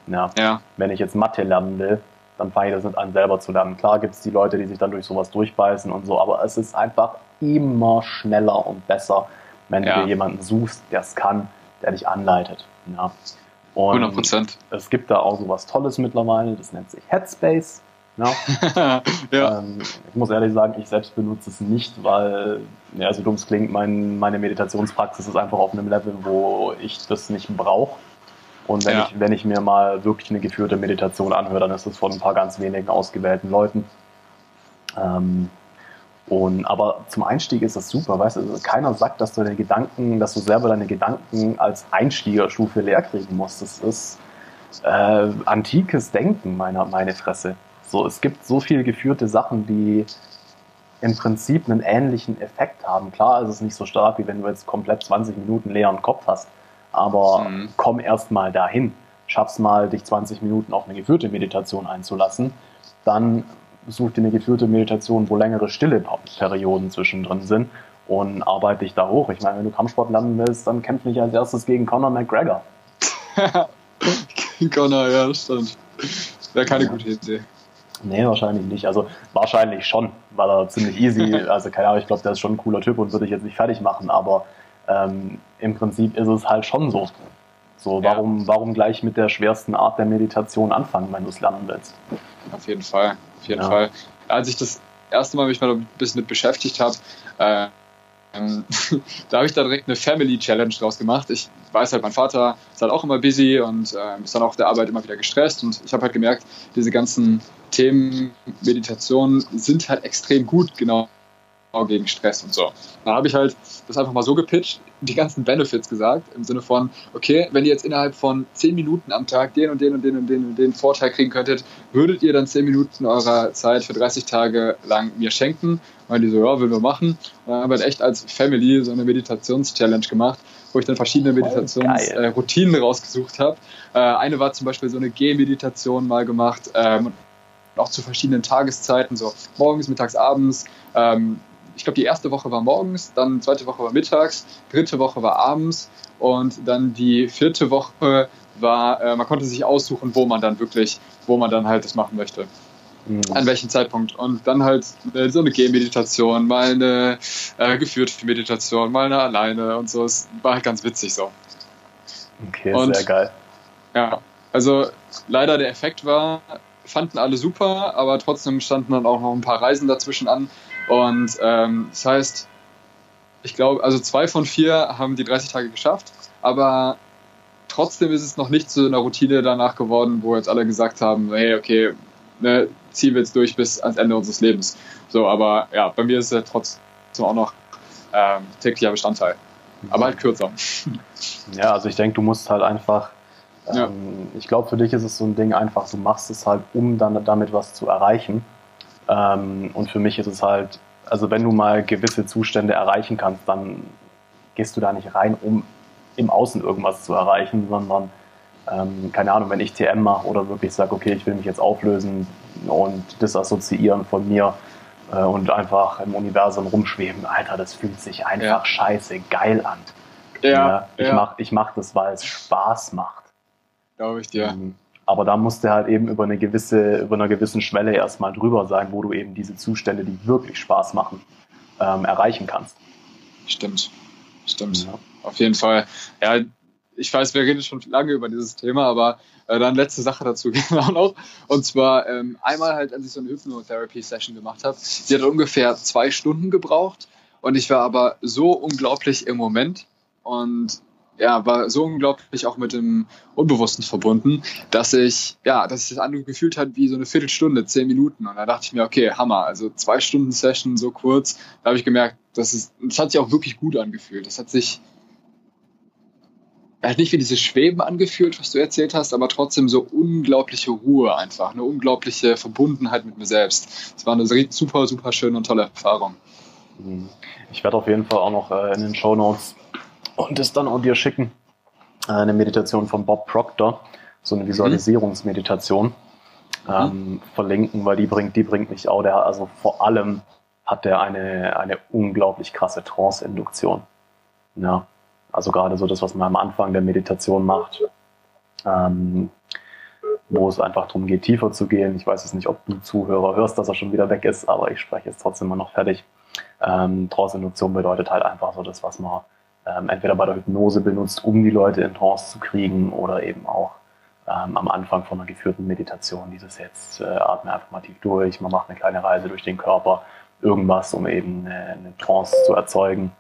Ja. ja. Wenn ich jetzt Mathe lernen will, dann fange ich das mit an selber zu lernen. Klar gibt es die Leute, die sich dann durch sowas durchbeißen und so, aber es ist einfach immer schneller und besser, wenn ja. du dir jemanden suchst, der es kann, der dich anleitet. Ja. Und 100 Prozent. Es gibt da auch so was Tolles mittlerweile, das nennt sich Headspace. Ja. ja. Ähm, ich muss ehrlich sagen, ich selbst benutze es nicht, weil, ja, so dumm es klingt, mein, meine Meditationspraxis ist einfach auf einem Level, wo ich das nicht brauche. Und wenn, ja. ich, wenn ich mir mal wirklich eine geführte Meditation anhöre, dann ist es von ein paar ganz wenigen ausgewählten Leuten. Ähm, Und, aber zum Einstieg ist das super, weißt du, keiner sagt, dass du deine Gedanken, dass du selber deine Gedanken als Einstiegerstufe leer kriegen musst. Das ist äh, antikes Denken, meiner, meine Fresse. So, es gibt so viele geführte Sachen, die im Prinzip einen ähnlichen Effekt haben. Klar ist es nicht so stark, wie wenn du jetzt komplett 20 Minuten leeren Kopf hast, aber mhm. komm erst mal dahin. Schaff's mal, dich 20 Minuten auf eine geführte Meditation einzulassen. Dann such dir eine geführte Meditation, wo längere stille Perioden zwischendrin sind und arbeite dich da hoch. Ich meine, wenn du Kampfsport lernen willst, dann kämpf nicht als erstes gegen Conor McGregor. gegen Conor, ja, stimmt. Wäre keine ja. gute Idee. Nee, wahrscheinlich nicht. Also wahrscheinlich schon, weil er ziemlich easy, also keine Ahnung, ich glaube, der ist schon ein cooler Typ und würde ich jetzt nicht fertig machen, aber ähm, im Prinzip ist es halt schon so. So, warum, ja. warum gleich mit der schwersten Art der Meditation anfangen, wenn du es lernen willst? Auf jeden Fall, auf jeden ja. Fall. Als ich das erste Mal mich mal ein bisschen mit beschäftigt habe, äh, da habe ich da direkt eine Family Challenge draus gemacht. Ich weiß halt, mein Vater ist halt auch immer busy und äh, ist dann auch der Arbeit immer wieder gestresst. Und ich habe halt gemerkt, diese ganzen Themen Meditation sind halt extrem gut, genau gegen Stress und so. Da habe ich halt das einfach mal so gepitcht, die ganzen Benefits gesagt, im Sinne von, okay, wenn ihr jetzt innerhalb von 10 Minuten am Tag den und den und den und den und den Vorteil kriegen könntet, würdet ihr dann 10 Minuten eurer Zeit für 30 Tage lang mir schenken? Und die so, ja, will wir machen. Und dann haben wir halt echt als Family so eine Meditations-Challenge gemacht, wo ich dann verschiedene Meditationsroutinen äh, rausgesucht habe. Äh, eine war zum Beispiel so eine G-Meditation mal gemacht, ähm, auch zu verschiedenen Tageszeiten, so morgens, mittags, abends. Ähm, ich glaube, die erste Woche war morgens, dann die zweite Woche war mittags, dritte Woche war abends und dann die vierte Woche war, äh, man konnte sich aussuchen, wo man dann wirklich, wo man dann halt das machen möchte. Mhm. An welchem Zeitpunkt. Und dann halt äh, so eine Gehmeditation, mal eine äh, geführte Meditation, mal eine alleine und so. Es war halt ganz witzig so. Okay, und, sehr geil. Ja, also leider der Effekt war, fanden alle super, aber trotzdem standen dann auch noch ein paar Reisen dazwischen an. Und ähm, das heißt, ich glaube, also zwei von vier haben die 30 Tage geschafft, aber trotzdem ist es noch nicht zu einer Routine danach geworden, wo jetzt alle gesagt haben, hey, okay, ne, ziehen wir jetzt durch bis ans Ende unseres Lebens. So, aber ja, bei mir ist es ja trotzdem auch noch ähm, täglicher Bestandteil. Aber halt kürzer. Ja, also ich denke, du musst halt einfach ja. Ähm, ich glaube, für dich ist es so ein Ding einfach, du machst es halt, um dann damit was zu erreichen. Ähm, und für mich ist es halt, also wenn du mal gewisse Zustände erreichen kannst, dann gehst du da nicht rein, um im Außen irgendwas zu erreichen, sondern ähm, keine Ahnung, wenn ich TM mache oder wirklich sage, okay, ich will mich jetzt auflösen und disassoziieren von mir äh, und einfach im Universum rumschweben, Alter, das fühlt sich einfach ja. scheiße geil an. Ja, ja ich ja. mache ich mach das, weil es Spaß macht. Glaube ich dir. Aber da musst du halt eben über eine gewisse, über einer gewissen Schwelle erstmal drüber sein, wo du eben diese Zustände, die wirklich Spaß machen, ähm, erreichen kannst. Stimmt. Stimmt. Ja. Auf jeden Fall. Ja, ich weiß, wir reden schon lange über dieses Thema, aber äh, dann letzte Sache dazu genau noch. Und zwar ähm, einmal halt, als ich so eine Hypnotherapy-Session gemacht habe, sie hat ungefähr zwei Stunden gebraucht und ich war aber so unglaublich im Moment und ja, war so unglaublich auch mit dem Unbewussten verbunden, dass ich, ja, dass sich das andere gefühlt hat wie so eine Viertelstunde, zehn Minuten. Und da dachte ich mir, okay, Hammer, also zwei Stunden Session so kurz, da habe ich gemerkt, das ist, das hat sich auch wirklich gut angefühlt. Das hat sich halt nicht wie dieses Schweben angefühlt, was du erzählt hast, aber trotzdem so unglaubliche Ruhe einfach, eine unglaubliche Verbundenheit mit mir selbst. Es war eine super, super schöne und tolle Erfahrung. Ich werde auf jeden Fall auch noch äh, in den Show Notes und das dann auch dir schicken. Eine Meditation von Bob Proctor, so eine Visualisierungsmeditation. Mhm. Ähm, verlinken, weil die bringt, die bringt mich auch. Der, also vor allem hat der eine, eine unglaublich krasse Trance-Induktion. Ja, also gerade so das, was man am Anfang der Meditation macht, ähm, wo es einfach darum geht, tiefer zu gehen. Ich weiß jetzt nicht, ob du Zuhörer hörst, dass er schon wieder weg ist, aber ich spreche jetzt trotzdem mal noch fertig. Ähm, Trance-Induktion bedeutet halt einfach so das, was man ähm, entweder bei der Hypnose benutzt, um die Leute in Trance zu kriegen oder eben auch ähm, am Anfang von einer geführten Meditation, dieses jetzt äh, atme einfach mal tief durch, man macht eine kleine Reise durch den Körper, irgendwas, um eben eine, eine Trance zu erzeugen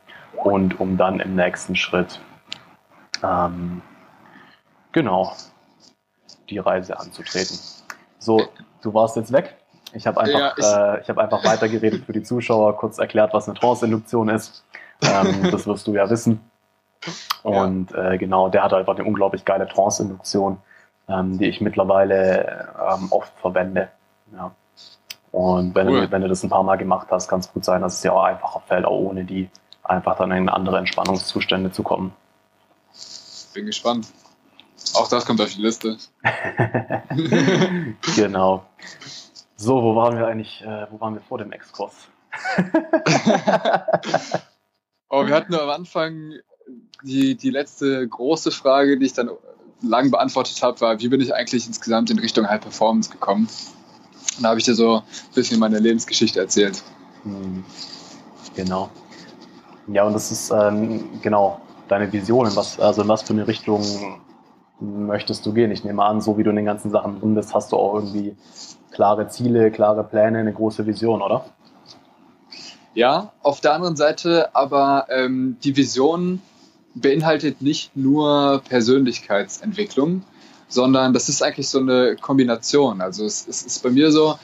und um dann im nächsten Schritt ähm, genau die Reise anzutreten. So, du warst jetzt weg. Ich habe einfach, ja, ich, äh, ich hab einfach weitergeredet für die Zuschauer, kurz erklärt, was eine Trance-Induktion ist. Ähm, das wirst du ja wissen. Und ja. äh, genau, der hat einfach eine unglaublich geile Trance-Induktion, ähm, die ich mittlerweile ähm, oft verwende. Ja. Und wenn, cool. du, wenn du das ein paar Mal gemacht hast, kann es gut sein, dass es dir auch einfacher fällt, auch ohne die einfach dann in andere Entspannungszustände zu kommen. Bin gespannt. Auch das kommt auf die Liste. genau. So, wo waren wir eigentlich, äh, wo waren wir vor dem Exkurs? Oh, wir hatten am Anfang die, die letzte große Frage, die ich dann lang beantwortet habe, war, wie bin ich eigentlich insgesamt in Richtung High Performance gekommen? Und da habe ich dir so ein bisschen meine Lebensgeschichte erzählt. Hm. Genau. Ja, und das ist ähm, genau deine Vision. In was, also in was für eine Richtung möchtest du gehen? Ich nehme an, so wie du in den ganzen Sachen drin bist, hast du auch irgendwie klare Ziele, klare Pläne, eine große Vision, oder? Ja, auf der anderen Seite aber ähm, die Vision beinhaltet nicht nur Persönlichkeitsentwicklung, sondern das ist eigentlich so eine Kombination. Also es, es ist bei mir so,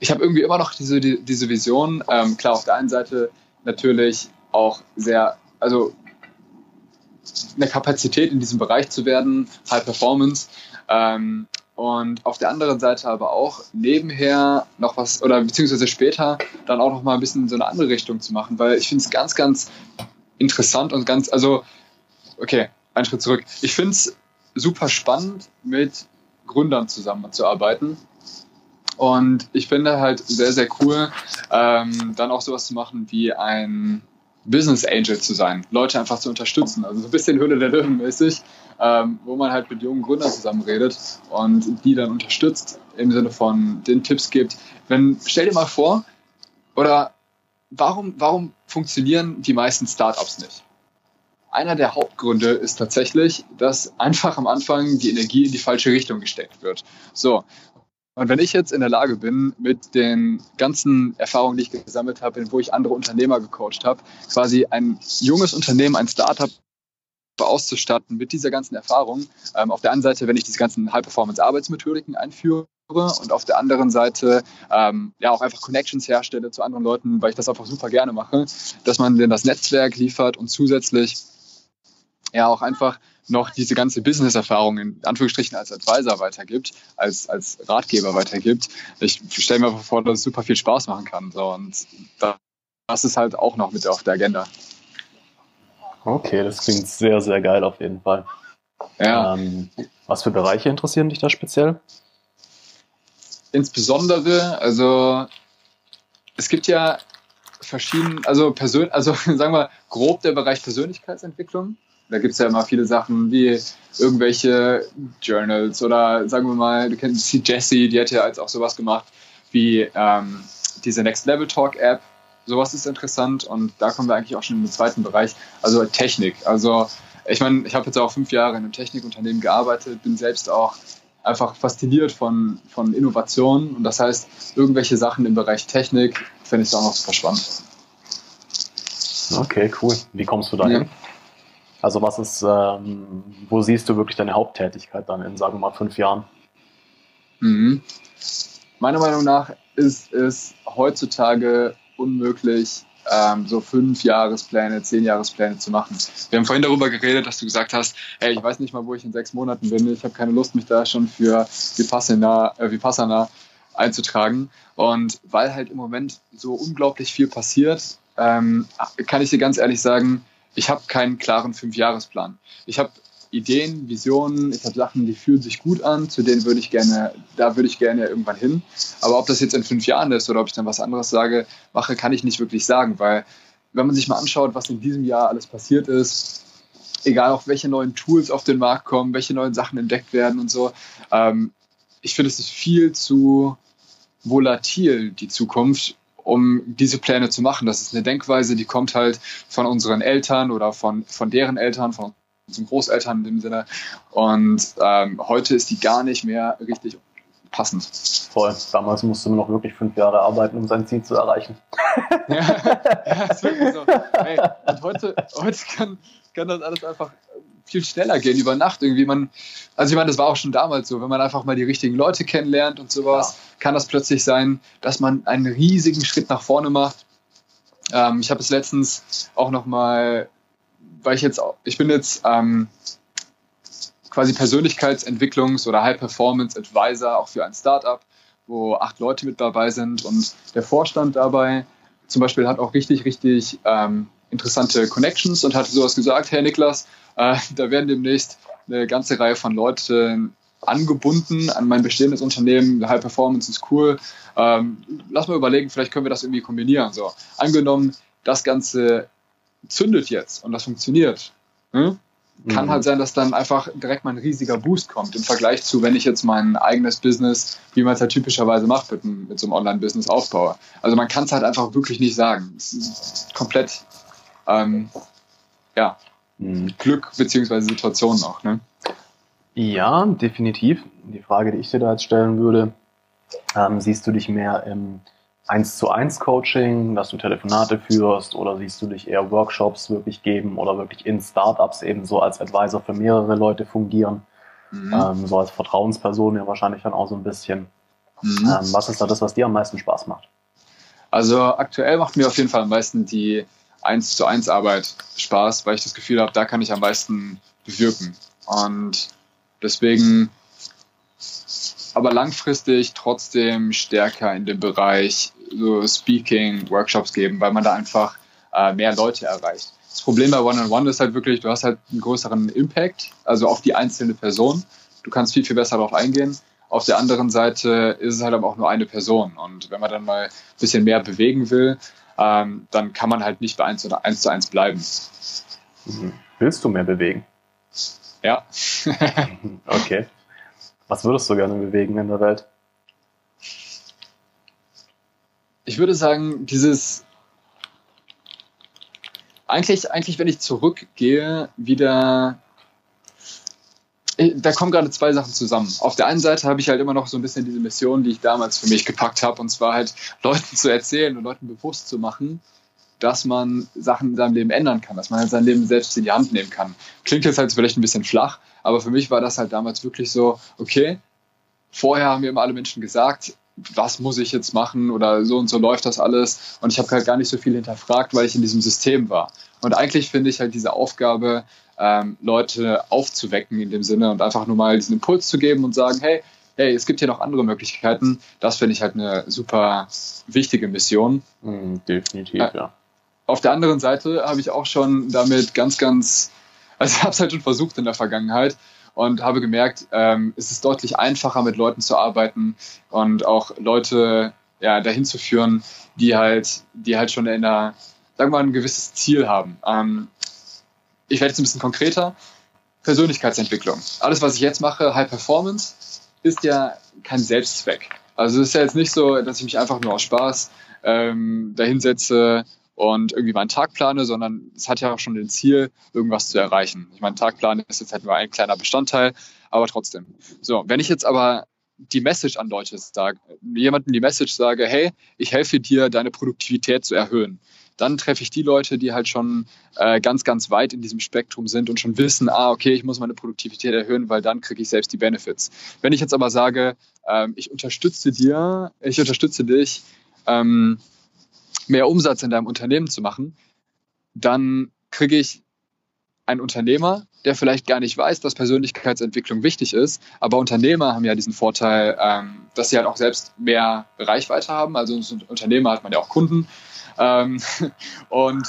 ich habe irgendwie immer noch diese, die, diese Vision. Ähm, klar, auf der einen Seite natürlich auch sehr, also eine Kapazität in diesem Bereich zu werden, High Performance. Ähm, und auf der anderen Seite aber auch nebenher noch was, oder beziehungsweise später dann auch noch mal ein bisschen in so eine andere Richtung zu machen, weil ich finde es ganz, ganz interessant und ganz, also, okay, einen Schritt zurück. Ich finde es super spannend, mit Gründern zusammenzuarbeiten. Und ich finde halt sehr, sehr cool, ähm, dann auch sowas zu machen wie ein Business Angel zu sein, Leute einfach zu unterstützen. Also so ein bisschen Hülle der Löwen mäßig, ähm, wo man halt mit jungen Gründern zusammenredet und die dann unterstützt im Sinne von den Tipps gibt. Wenn, stell dir mal vor, oder warum, warum funktionieren die meisten Startups nicht? Einer der Hauptgründe ist tatsächlich, dass einfach am Anfang die Energie in die falsche Richtung gesteckt wird. So, und wenn ich jetzt in der Lage bin, mit den ganzen Erfahrungen, die ich gesammelt habe, wo ich andere Unternehmer gecoacht habe, quasi ein junges Unternehmen, ein Startup auszustatten mit dieser ganzen Erfahrung. Ähm, auf der einen Seite, wenn ich diese ganzen High-Performance-Arbeitsmethodiken einführe und auf der anderen Seite ähm, ja auch einfach Connections herstelle zu anderen Leuten, weil ich das einfach super gerne mache, dass man denn das Netzwerk liefert und zusätzlich ja auch einfach noch diese ganze Business-Erfahrung in Anführungsstrichen als Advisor weitergibt, als, als Ratgeber weitergibt. Ich stelle mir vor, dass es super viel Spaß machen kann. So, und das ist halt auch noch mit auf der Agenda. Okay, das klingt sehr, sehr geil auf jeden Fall. Ja. Ähm, was für Bereiche interessieren dich da speziell? Insbesondere, also es gibt ja verschiedene, also Persön also sagen wir grob der Bereich Persönlichkeitsentwicklung. Da gibt es ja immer viele Sachen wie irgendwelche Journals oder sagen wir mal, du kennst sie Jessie, die hat ja jetzt auch sowas gemacht wie ähm, diese Next Level Talk App. Sowas ist interessant und da kommen wir eigentlich auch schon in den zweiten Bereich, also Technik. Also ich meine, ich habe jetzt auch fünf Jahre in einem Technikunternehmen gearbeitet, bin selbst auch einfach fasziniert von, von Innovationen und das heißt, irgendwelche Sachen im Bereich Technik finde ich auch noch super spannend. Okay, cool. Wie kommst du dahin? Ja. Also was ist, ähm, wo siehst du wirklich deine Haupttätigkeit dann in, sagen wir mal, fünf Jahren? Mhm. Meiner Meinung nach ist es heutzutage unmöglich, ähm, so fünf Jahrespläne, zehn Jahrespläne zu machen. Wir haben vorhin darüber geredet, dass du gesagt hast, hey, ich weiß nicht mal, wo ich in sechs Monaten bin. Ich habe keine Lust, mich da schon für Vipassana, äh, Vipassana einzutragen. Und weil halt im Moment so unglaublich viel passiert, ähm, kann ich dir ganz ehrlich sagen, ich habe keinen klaren Fünfjahresplan. Ich habe Ideen, Visionen, ich habe Sachen, die fühlen sich gut an, zu denen würde ich gerne, da würde ich gerne irgendwann hin. Aber ob das jetzt in fünf Jahren ist oder ob ich dann was anderes sage, mache, kann ich nicht wirklich sagen, weil wenn man sich mal anschaut, was in diesem Jahr alles passiert ist, egal auch welche neuen Tools auf den Markt kommen, welche neuen Sachen entdeckt werden und so, ähm, ich finde, es ist viel zu volatil, die Zukunft, um diese Pläne zu machen. Das ist eine Denkweise, die kommt halt von unseren Eltern oder von, von deren Eltern, von unseren Großeltern in dem Sinne. Und ähm, heute ist die gar nicht mehr richtig passend. Voll. Damals musste man noch wirklich fünf Jahre arbeiten, um sein Ziel zu erreichen. ja, ja ist wirklich so. Hey, und heute, heute kann, kann das alles einfach viel schneller gehen über Nacht. Irgendwie man, also ich meine, das war auch schon damals so, wenn man einfach mal die richtigen Leute kennenlernt und sowas, ja. kann das plötzlich sein, dass man einen riesigen Schritt nach vorne macht. Ähm, ich habe es letztens auch noch mal, weil ich jetzt, ich bin jetzt ähm, quasi Persönlichkeitsentwicklungs- oder High-Performance-Advisor auch für ein Startup, wo acht Leute mit dabei sind und der Vorstand dabei zum Beispiel hat auch richtig, richtig ähm, interessante Connections und hat sowas gesagt, Herr Niklas, äh, da werden demnächst eine ganze Reihe von Leuten angebunden an mein bestehendes Unternehmen. High Performance ist cool. Ähm, lass mal überlegen, vielleicht können wir das irgendwie kombinieren. So, angenommen, das Ganze zündet jetzt und das funktioniert. Hm? Kann mhm. halt sein, dass dann einfach direkt mal ein riesiger Boost kommt im Vergleich zu, wenn ich jetzt mein eigenes Business, wie man es halt typischerweise macht, mit, mit so einem Online-Business aufbaue. Also man kann es halt einfach wirklich nicht sagen. Es ist komplett, ähm, ja. Glück beziehungsweise Situation noch. Ne? Ja, definitiv. Die Frage, die ich dir da jetzt stellen würde, ähm, siehst du dich mehr im 1 zu 1 Coaching, dass du Telefonate führst oder siehst du dich eher Workshops wirklich geben oder wirklich in Startups eben so als Advisor für mehrere Leute fungieren? Mhm. Ähm, so als Vertrauensperson ja wahrscheinlich dann auch so ein bisschen. Mhm. Ähm, was ist da das, was dir am meisten Spaß macht? Also aktuell macht mir auf jeden Fall am meisten die 1 zu 1 Arbeit Spaß, weil ich das Gefühl habe, da kann ich am meisten bewirken. Und deswegen aber langfristig trotzdem stärker in dem Bereich so Speaking, Workshops geben, weil man da einfach äh, mehr Leute erreicht. Das Problem bei One-on-One -on -One ist halt wirklich, du hast halt einen größeren Impact, also auf die einzelne Person. Du kannst viel, viel besser darauf eingehen. Auf der anderen Seite ist es halt aber auch nur eine Person. Und wenn man dann mal ein bisschen mehr bewegen will, ähm, dann kann man halt nicht bei 1 oder 1 zu 1 bleiben. Mhm. Willst du mehr bewegen? Ja. okay. Was würdest du gerne bewegen in der Welt? Ich würde sagen, dieses eigentlich, eigentlich, wenn ich zurückgehe, wieder da kommen gerade zwei Sachen zusammen. Auf der einen Seite habe ich halt immer noch so ein bisschen diese Mission, die ich damals für mich gepackt habe, und zwar halt Leuten zu erzählen und Leuten bewusst zu machen, dass man Sachen in seinem Leben ändern kann, dass man halt sein Leben selbst in die Hand nehmen kann. Klingt jetzt halt vielleicht ein bisschen flach, aber für mich war das halt damals wirklich so, okay, vorher haben mir immer alle Menschen gesagt, was muss ich jetzt machen oder so und so läuft das alles. Und ich habe halt gar nicht so viel hinterfragt, weil ich in diesem System war. Und eigentlich finde ich halt diese Aufgabe, ähm, Leute aufzuwecken in dem Sinne und einfach nur mal diesen Impuls zu geben und sagen, hey, hey, es gibt hier noch andere Möglichkeiten. Das finde ich halt eine super wichtige Mission. Mm, definitiv, äh, ja. Auf der anderen Seite habe ich auch schon damit ganz, ganz, also ich habe es halt schon versucht in der Vergangenheit, und habe gemerkt, ähm, es ist deutlich einfacher, mit Leuten zu arbeiten und auch Leute ja, dahin zu führen, die halt, die halt schon in einer, sagen wir mal, ein gewisses Ziel haben. Ähm, ich werde jetzt ein bisschen konkreter. Persönlichkeitsentwicklung. Alles, was ich jetzt mache, High Performance, ist ja kein Selbstzweck. Also es ist ja jetzt nicht so, dass ich mich einfach nur aus Spaß ähm, dahinsetze und irgendwie meinen Tag plane, sondern es hat ja auch schon den Ziel, irgendwas zu erreichen. Ich meine, Tagplan ist jetzt halt nur ein kleiner Bestandteil, aber trotzdem. So, wenn ich jetzt aber die Message an Leute sage, jemanden die Message sage, hey, ich helfe dir, deine Produktivität zu erhöhen, dann treffe ich die Leute, die halt schon äh, ganz, ganz weit in diesem Spektrum sind und schon wissen, ah, okay, ich muss meine Produktivität erhöhen, weil dann kriege ich selbst die Benefits. Wenn ich jetzt aber sage, ähm, ich unterstütze dir, ich unterstütze dich, ähm, mehr Umsatz in deinem Unternehmen zu machen, dann kriege ich einen Unternehmer, der vielleicht gar nicht weiß, dass Persönlichkeitsentwicklung wichtig ist. Aber Unternehmer haben ja diesen Vorteil, ähm, dass sie halt auch selbst mehr Reichweite haben. Also als Unternehmer hat man ja auch Kunden. Ähm, und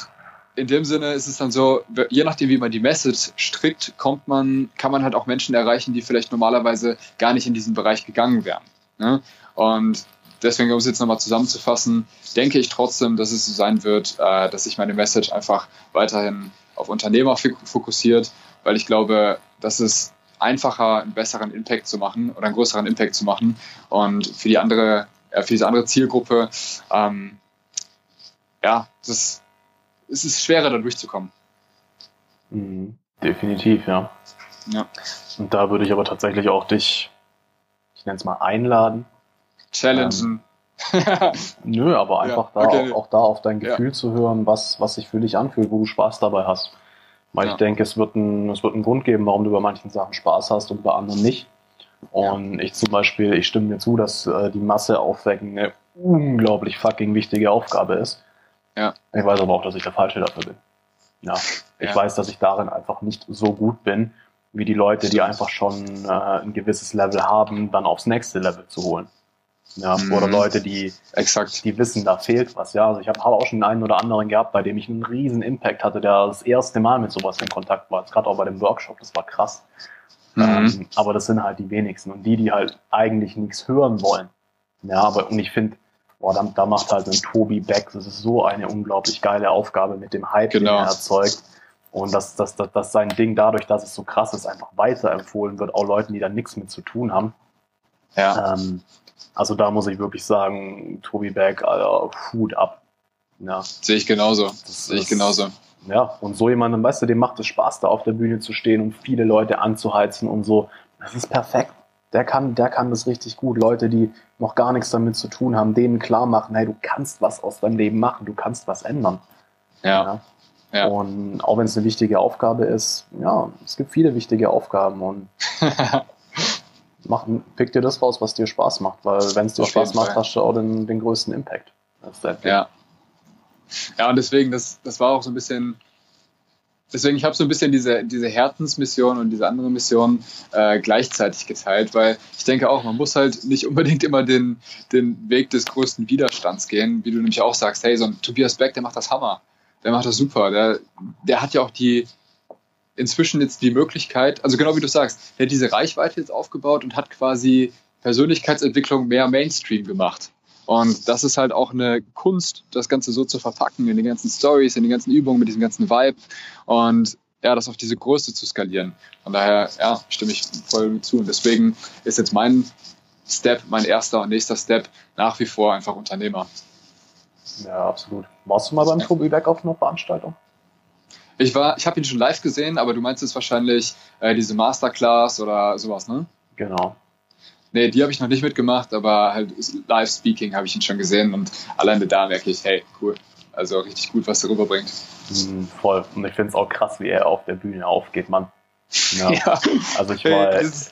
in dem Sinne ist es dann so, je nachdem, wie man die Message strickt, kommt man, kann man halt auch Menschen erreichen, die vielleicht normalerweise gar nicht in diesen Bereich gegangen wären. Ne? Und deswegen, um es jetzt nochmal zusammenzufassen, denke ich trotzdem, dass es so sein wird, äh, dass sich meine Message einfach weiterhin auf Unternehmer fokussiert, weil ich glaube, dass es einfacher einen besseren Impact zu machen oder einen größeren Impact zu machen und für die andere, äh, für diese andere Zielgruppe, ähm, ja, das, es ist schwerer da durchzukommen. Mhm, definitiv, ja. Ja. Und da würde ich aber tatsächlich auch dich, ich nenne es mal, einladen, challengen. Ähm, nö, aber einfach ja, da okay. auch, auch, da auf dein Gefühl ja. zu hören, was, was sich für dich anfühlt, wo du Spaß dabei hast. Weil ja. ich denke, es wird, ein, es wird einen Grund geben, warum du bei manchen Sachen Spaß hast und bei anderen nicht. Und ja. ich zum Beispiel, ich stimme mir zu, dass äh, die Masse aufwecken eine unglaublich fucking wichtige Aufgabe ist. Ja. Ich weiß aber auch, dass ich der Falsche dafür bin. Ja. Ich ja. weiß, dass ich darin einfach nicht so gut bin, wie die Leute, die einfach schon äh, ein gewisses Level haben, dann aufs nächste Level zu holen. Ja, mhm. oder Leute, die, Exakt. die wissen, da fehlt was. Ja, also ich habe hab auch schon den einen oder anderen gehabt, bei dem ich einen riesen Impact hatte, der das erste Mal mit sowas in Kontakt war. Gerade auch bei dem Workshop, das war krass. Mhm. Ähm, aber das sind halt die wenigsten und die, die halt eigentlich nichts hören wollen. Ja, aber und ich finde, boah, da, da macht halt ein Tobi Beck, das ist so eine unglaublich geile Aufgabe mit dem Hype, genau. den er erzeugt. Und dass, dass, dass, dass sein Ding dadurch, dass es so krass ist, einfach weiterempfohlen wird, auch Leuten, die da nichts mit zu tun haben. Ja. Ähm, also da muss ich wirklich sagen, Tobi Beck, Alter, Hut ab. Ja. Sehe ich genauso. Das Sehe ich genauso. Ja, und so jemandem, weißt du, dem macht es Spaß, da auf der Bühne zu stehen und viele Leute anzuheizen und so. Das ist perfekt. Der kann, der kann das richtig gut. Leute, die noch gar nichts damit zu tun haben, denen klar machen, hey, du kannst was aus deinem Leben machen, du kannst was ändern. Ja. ja. ja. Und auch wenn es eine wichtige Aufgabe ist, ja, es gibt viele wichtige Aufgaben und mach, pick dir das raus, was dir Spaß macht, weil wenn es dir Auf Spaß macht, Fall. hast du auch den, den größten Impact. Ja. Ja, und deswegen, das, das war auch so ein bisschen, deswegen, ich habe so ein bisschen diese, diese Herzensmission und diese andere Mission äh, gleichzeitig geteilt, weil ich denke auch, man muss halt nicht unbedingt immer den, den Weg des größten Widerstands gehen, wie du nämlich auch sagst, hey, so ein Tobias Beck, der macht das Hammer, der macht das super, der, der hat ja auch die, inzwischen jetzt die Möglichkeit, also genau wie du sagst, der hat diese Reichweite jetzt aufgebaut und hat quasi Persönlichkeitsentwicklung mehr Mainstream gemacht. Und das ist halt auch eine Kunst, das Ganze so zu verpacken in den ganzen Stories, in den ganzen Übungen, mit diesem ganzen Vibe und ja, das auf diese Größe zu skalieren. Von daher, ja, stimme ich voll zu. Und deswegen ist jetzt mein Step, mein erster und nächster Step nach wie vor einfach Unternehmer. Ja, absolut. Warst du mal beim Tobi Beck auf einer Veranstaltung? Ich war, ich habe ihn schon live gesehen, aber du meinst jetzt wahrscheinlich äh, diese Masterclass oder sowas, ne? Genau. Nee, die habe ich noch nicht mitgemacht, aber halt Live-Speaking habe ich ihn schon gesehen und alleine da merke ich, hey, cool. Also richtig gut, was er rüberbringt. Mhm, voll. Und ich finde es auch krass, wie er auf der Bühne aufgeht, Mann. Ja. ja. Also ich war. Hey, dieses,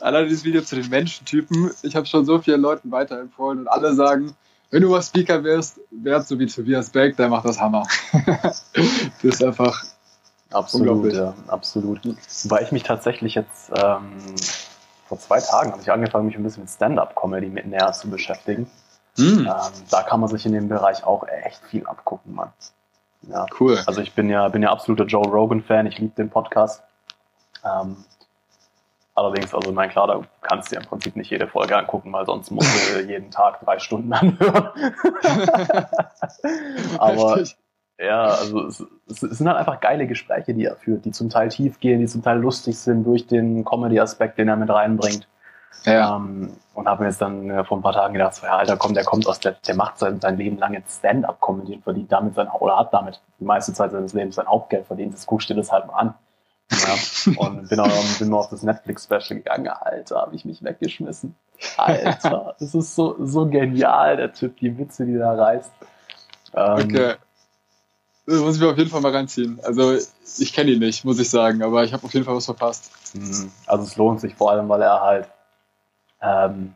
alleine dieses Video zu den Menschentypen, ich habe schon so vielen Leuten weiterempfohlen und alle sagen, wenn du mal Speaker wirst, wärst so wie Tobias Beck, der macht das Hammer. das ist einfach absolut, ja, absolut. Weil ich mich tatsächlich jetzt ähm, vor zwei Tagen habe ich angefangen, mich ein bisschen mit Stand-up-Comedy mit näher zu beschäftigen. Mm. Ähm, da kann man sich in dem Bereich auch echt viel abgucken, Mann. Ja. Cool. Also ich bin ja, bin ja absoluter Joe Rogan-Fan, ich liebe den Podcast. Ähm, Allerdings, also mein klar, da kannst du ja im Prinzip nicht jede Folge angucken, weil sonst musst du jeden Tag drei Stunden anhören. Aber ja, also es, es, sind halt einfach geile Gespräche, die er führt, die zum Teil tief gehen, die zum Teil lustig sind durch den Comedy-Aspekt, den er mit reinbringt. Ja. Ähm, und habe mir jetzt dann äh, vor ein paar Tagen gedacht, so, ja, Alter, komm, der kommt aus der, der macht sein, sein Leben lang jetzt Stand-up-Comedy und verdient damit sein, oder hat damit die meiste Zeit seines Lebens sein Hauptgeld verdient. Das guckst du dir das halt mal an. Ja, und bin, auch, bin nur auf das Netflix-Special gegangen. Alter, habe ich mich weggeschmissen. Alter, das ist so, so genial, der Typ, die Witze, die da reißt. Ähm, okay. Das muss ich mir auf jeden Fall mal reinziehen. Also ich kenne ihn nicht, muss ich sagen, aber ich habe auf jeden Fall was verpasst. Mhm. Also es lohnt sich vor allem, weil er halt ähm,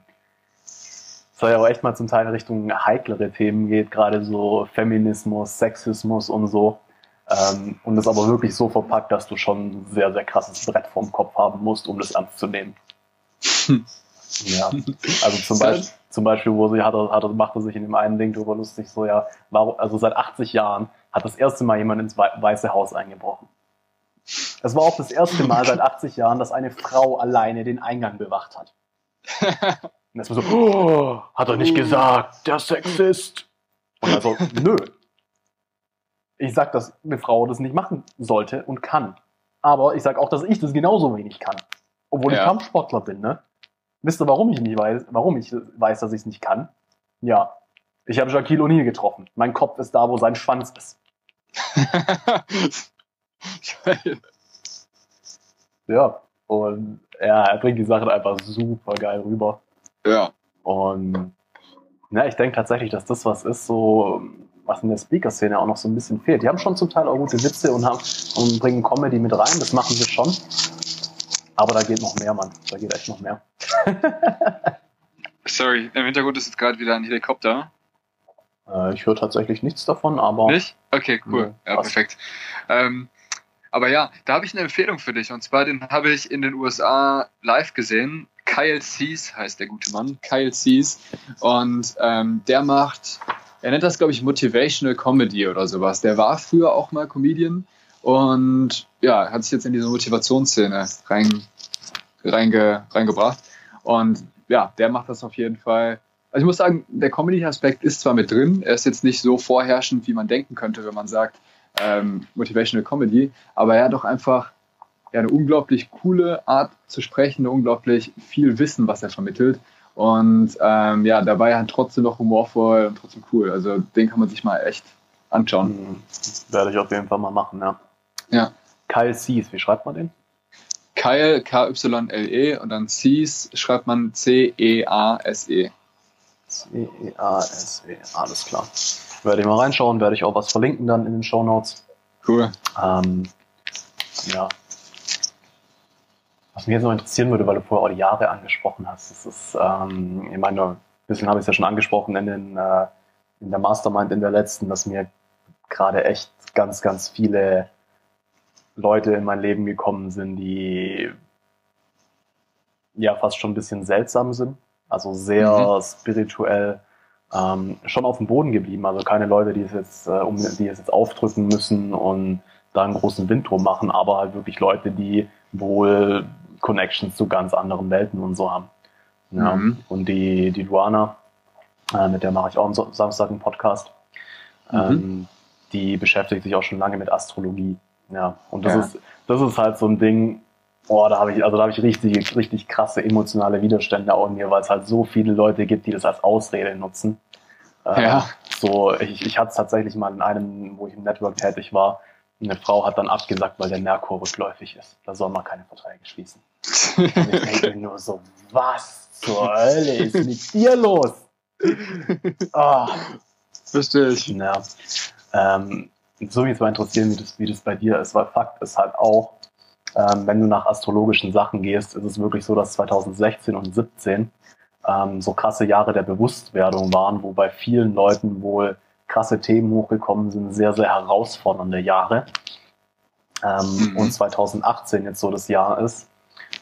soll ja auch echt mal zum Teil in Richtung heiklere Themen geht, gerade so Feminismus, Sexismus und so. Ähm, und es aber wirklich so verpackt, dass du schon ein sehr, sehr krasses Brett vorm Kopf haben musst, um das ernst zu nehmen. ja, also zum Beispiel, zum Beispiel, wo sie hat, hat, machte sich in dem einen Ding drüber lustig, so ja, warum, also seit 80 Jahren hat das erste Mal jemand ins Weiße Haus eingebrochen. Es war auch das erste Mal seit 80 Jahren, dass eine Frau alleine den Eingang bewacht hat. Und das war so, oh, hat er nicht gesagt, der Sexist. Und also, nö, ich sage, dass eine Frau das nicht machen sollte und kann. Aber ich sage auch, dass ich das genauso wenig kann. Obwohl ja. ich Kampfsportler bin, ne? Wisst ihr, warum ich nicht weiß, warum ich weiß, dass ich es nicht kann? Ja. Ich habe Shaquille O'Neal getroffen. Mein Kopf ist da, wo sein Schwanz ist. ja. Und ja, er bringt die Sachen einfach super geil rüber. Ja. Und ja, ich denke tatsächlich, dass das was ist, so was in der Speaker-Szene auch noch so ein bisschen fehlt. Die haben schon zum Teil auch gute Witze und, haben, und bringen Comedy mit rein, das machen sie schon. Aber da geht noch mehr, Mann. Da geht echt noch mehr. Sorry, im Hintergrund ist jetzt gerade wieder ein Helikopter. Äh, ich höre tatsächlich nichts davon, aber. Nicht? Okay, cool. Ja, perfekt. Ähm, aber ja, da habe ich eine Empfehlung für dich. Und zwar, den habe ich in den USA live gesehen. Kyle Sees heißt der gute Mann. Kyle Sees. Und ähm, der macht, er nennt das, glaube ich, Motivational Comedy oder sowas. Der war früher auch mal Comedian und ja, hat sich jetzt in diese Motivationsszene rein, reinge, reingebracht. Und ja, der macht das auf jeden Fall. Also ich muss sagen, der Comedy-Aspekt ist zwar mit drin, er ist jetzt nicht so vorherrschend, wie man denken könnte, wenn man sagt, ähm, Motivational Comedy, aber er hat doch einfach ja, eine unglaublich coole Art zu sprechen, unglaublich viel Wissen, was er vermittelt. Und ähm, ja, dabei halt trotzdem noch humorvoll und trotzdem cool. Also den kann man sich mal echt anschauen. Mhm. Werde ich auf jeden Fall mal machen, ja. Ja. Kyle Sees, wie schreibt man den? Kyle, K-Y-L-E und dann Sees schreibt man C-E-A-S-E. C-E-A-S-E, alles klar. Werde ich mal reinschauen, werde ich auch was verlinken dann in den Show Notes. Cool. Ähm, ja. Was mich jetzt noch interessieren würde, weil du vorher auch die Jahre angesprochen hast, das ist, ähm, ich meine, ein bisschen habe ich es ja schon angesprochen in, den, äh, in der Mastermind in der letzten, dass mir gerade echt ganz, ganz viele Leute in mein Leben gekommen sind, die ja fast schon ein bisschen seltsam sind. Also sehr mhm. spirituell ähm, schon auf dem Boden geblieben. Also keine Leute, die es jetzt, äh, um, die es jetzt aufdrücken müssen und da einen großen Wind drum machen, aber halt wirklich Leute, die wohl Connections zu ganz anderen Welten und so haben. Ja. Mhm. Und die, die Luana, äh, mit der mache ich auch am Samstag einen Podcast. Mhm. Ähm, die beschäftigt sich auch schon lange mit Astrologie. Ja, und das ja. ist, das ist halt so ein Ding, boah, da habe ich, also da habe ich richtig, richtig krasse emotionale Widerstände auch in mir, weil es halt so viele Leute gibt, die das als Ausrede nutzen. Äh, ja. so, ich, ich hatte es tatsächlich mal in einem, wo ich im Network tätig war, eine Frau hat dann abgesagt, weil der Merkur rückläufig ist. Da soll man keine Verträge schließen. und ich denke nur so, was zur Hölle ist mit dir los? Oh. Verstehe ich. Ja. Ähm, so mich jetzt mal interessieren, wie das, wie das bei dir ist, weil Fakt ist halt auch, ähm, wenn du nach astrologischen Sachen gehst, ist es wirklich so, dass 2016 und 2017 ähm, so krasse Jahre der Bewusstwerdung waren, wo bei vielen Leuten wohl krasse Themen hochgekommen sind, sehr, sehr herausfordernde Jahre. Ähm, mhm. Und 2018 jetzt so das Jahr ist,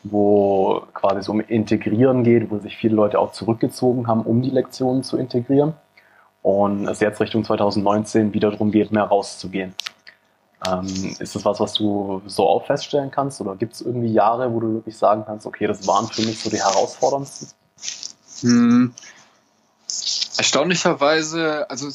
wo quasi so um Integrieren geht, wo sich viele Leute auch zurückgezogen haben, um die Lektionen zu integrieren und es jetzt Richtung 2019 wieder darum geht, mehr rauszugehen. Ähm, ist das was, was du so auch feststellen kannst? Oder gibt es irgendwie Jahre, wo du wirklich sagen kannst, okay, das waren für mich so die herausforderndsten? Hm. Erstaunlicherweise, also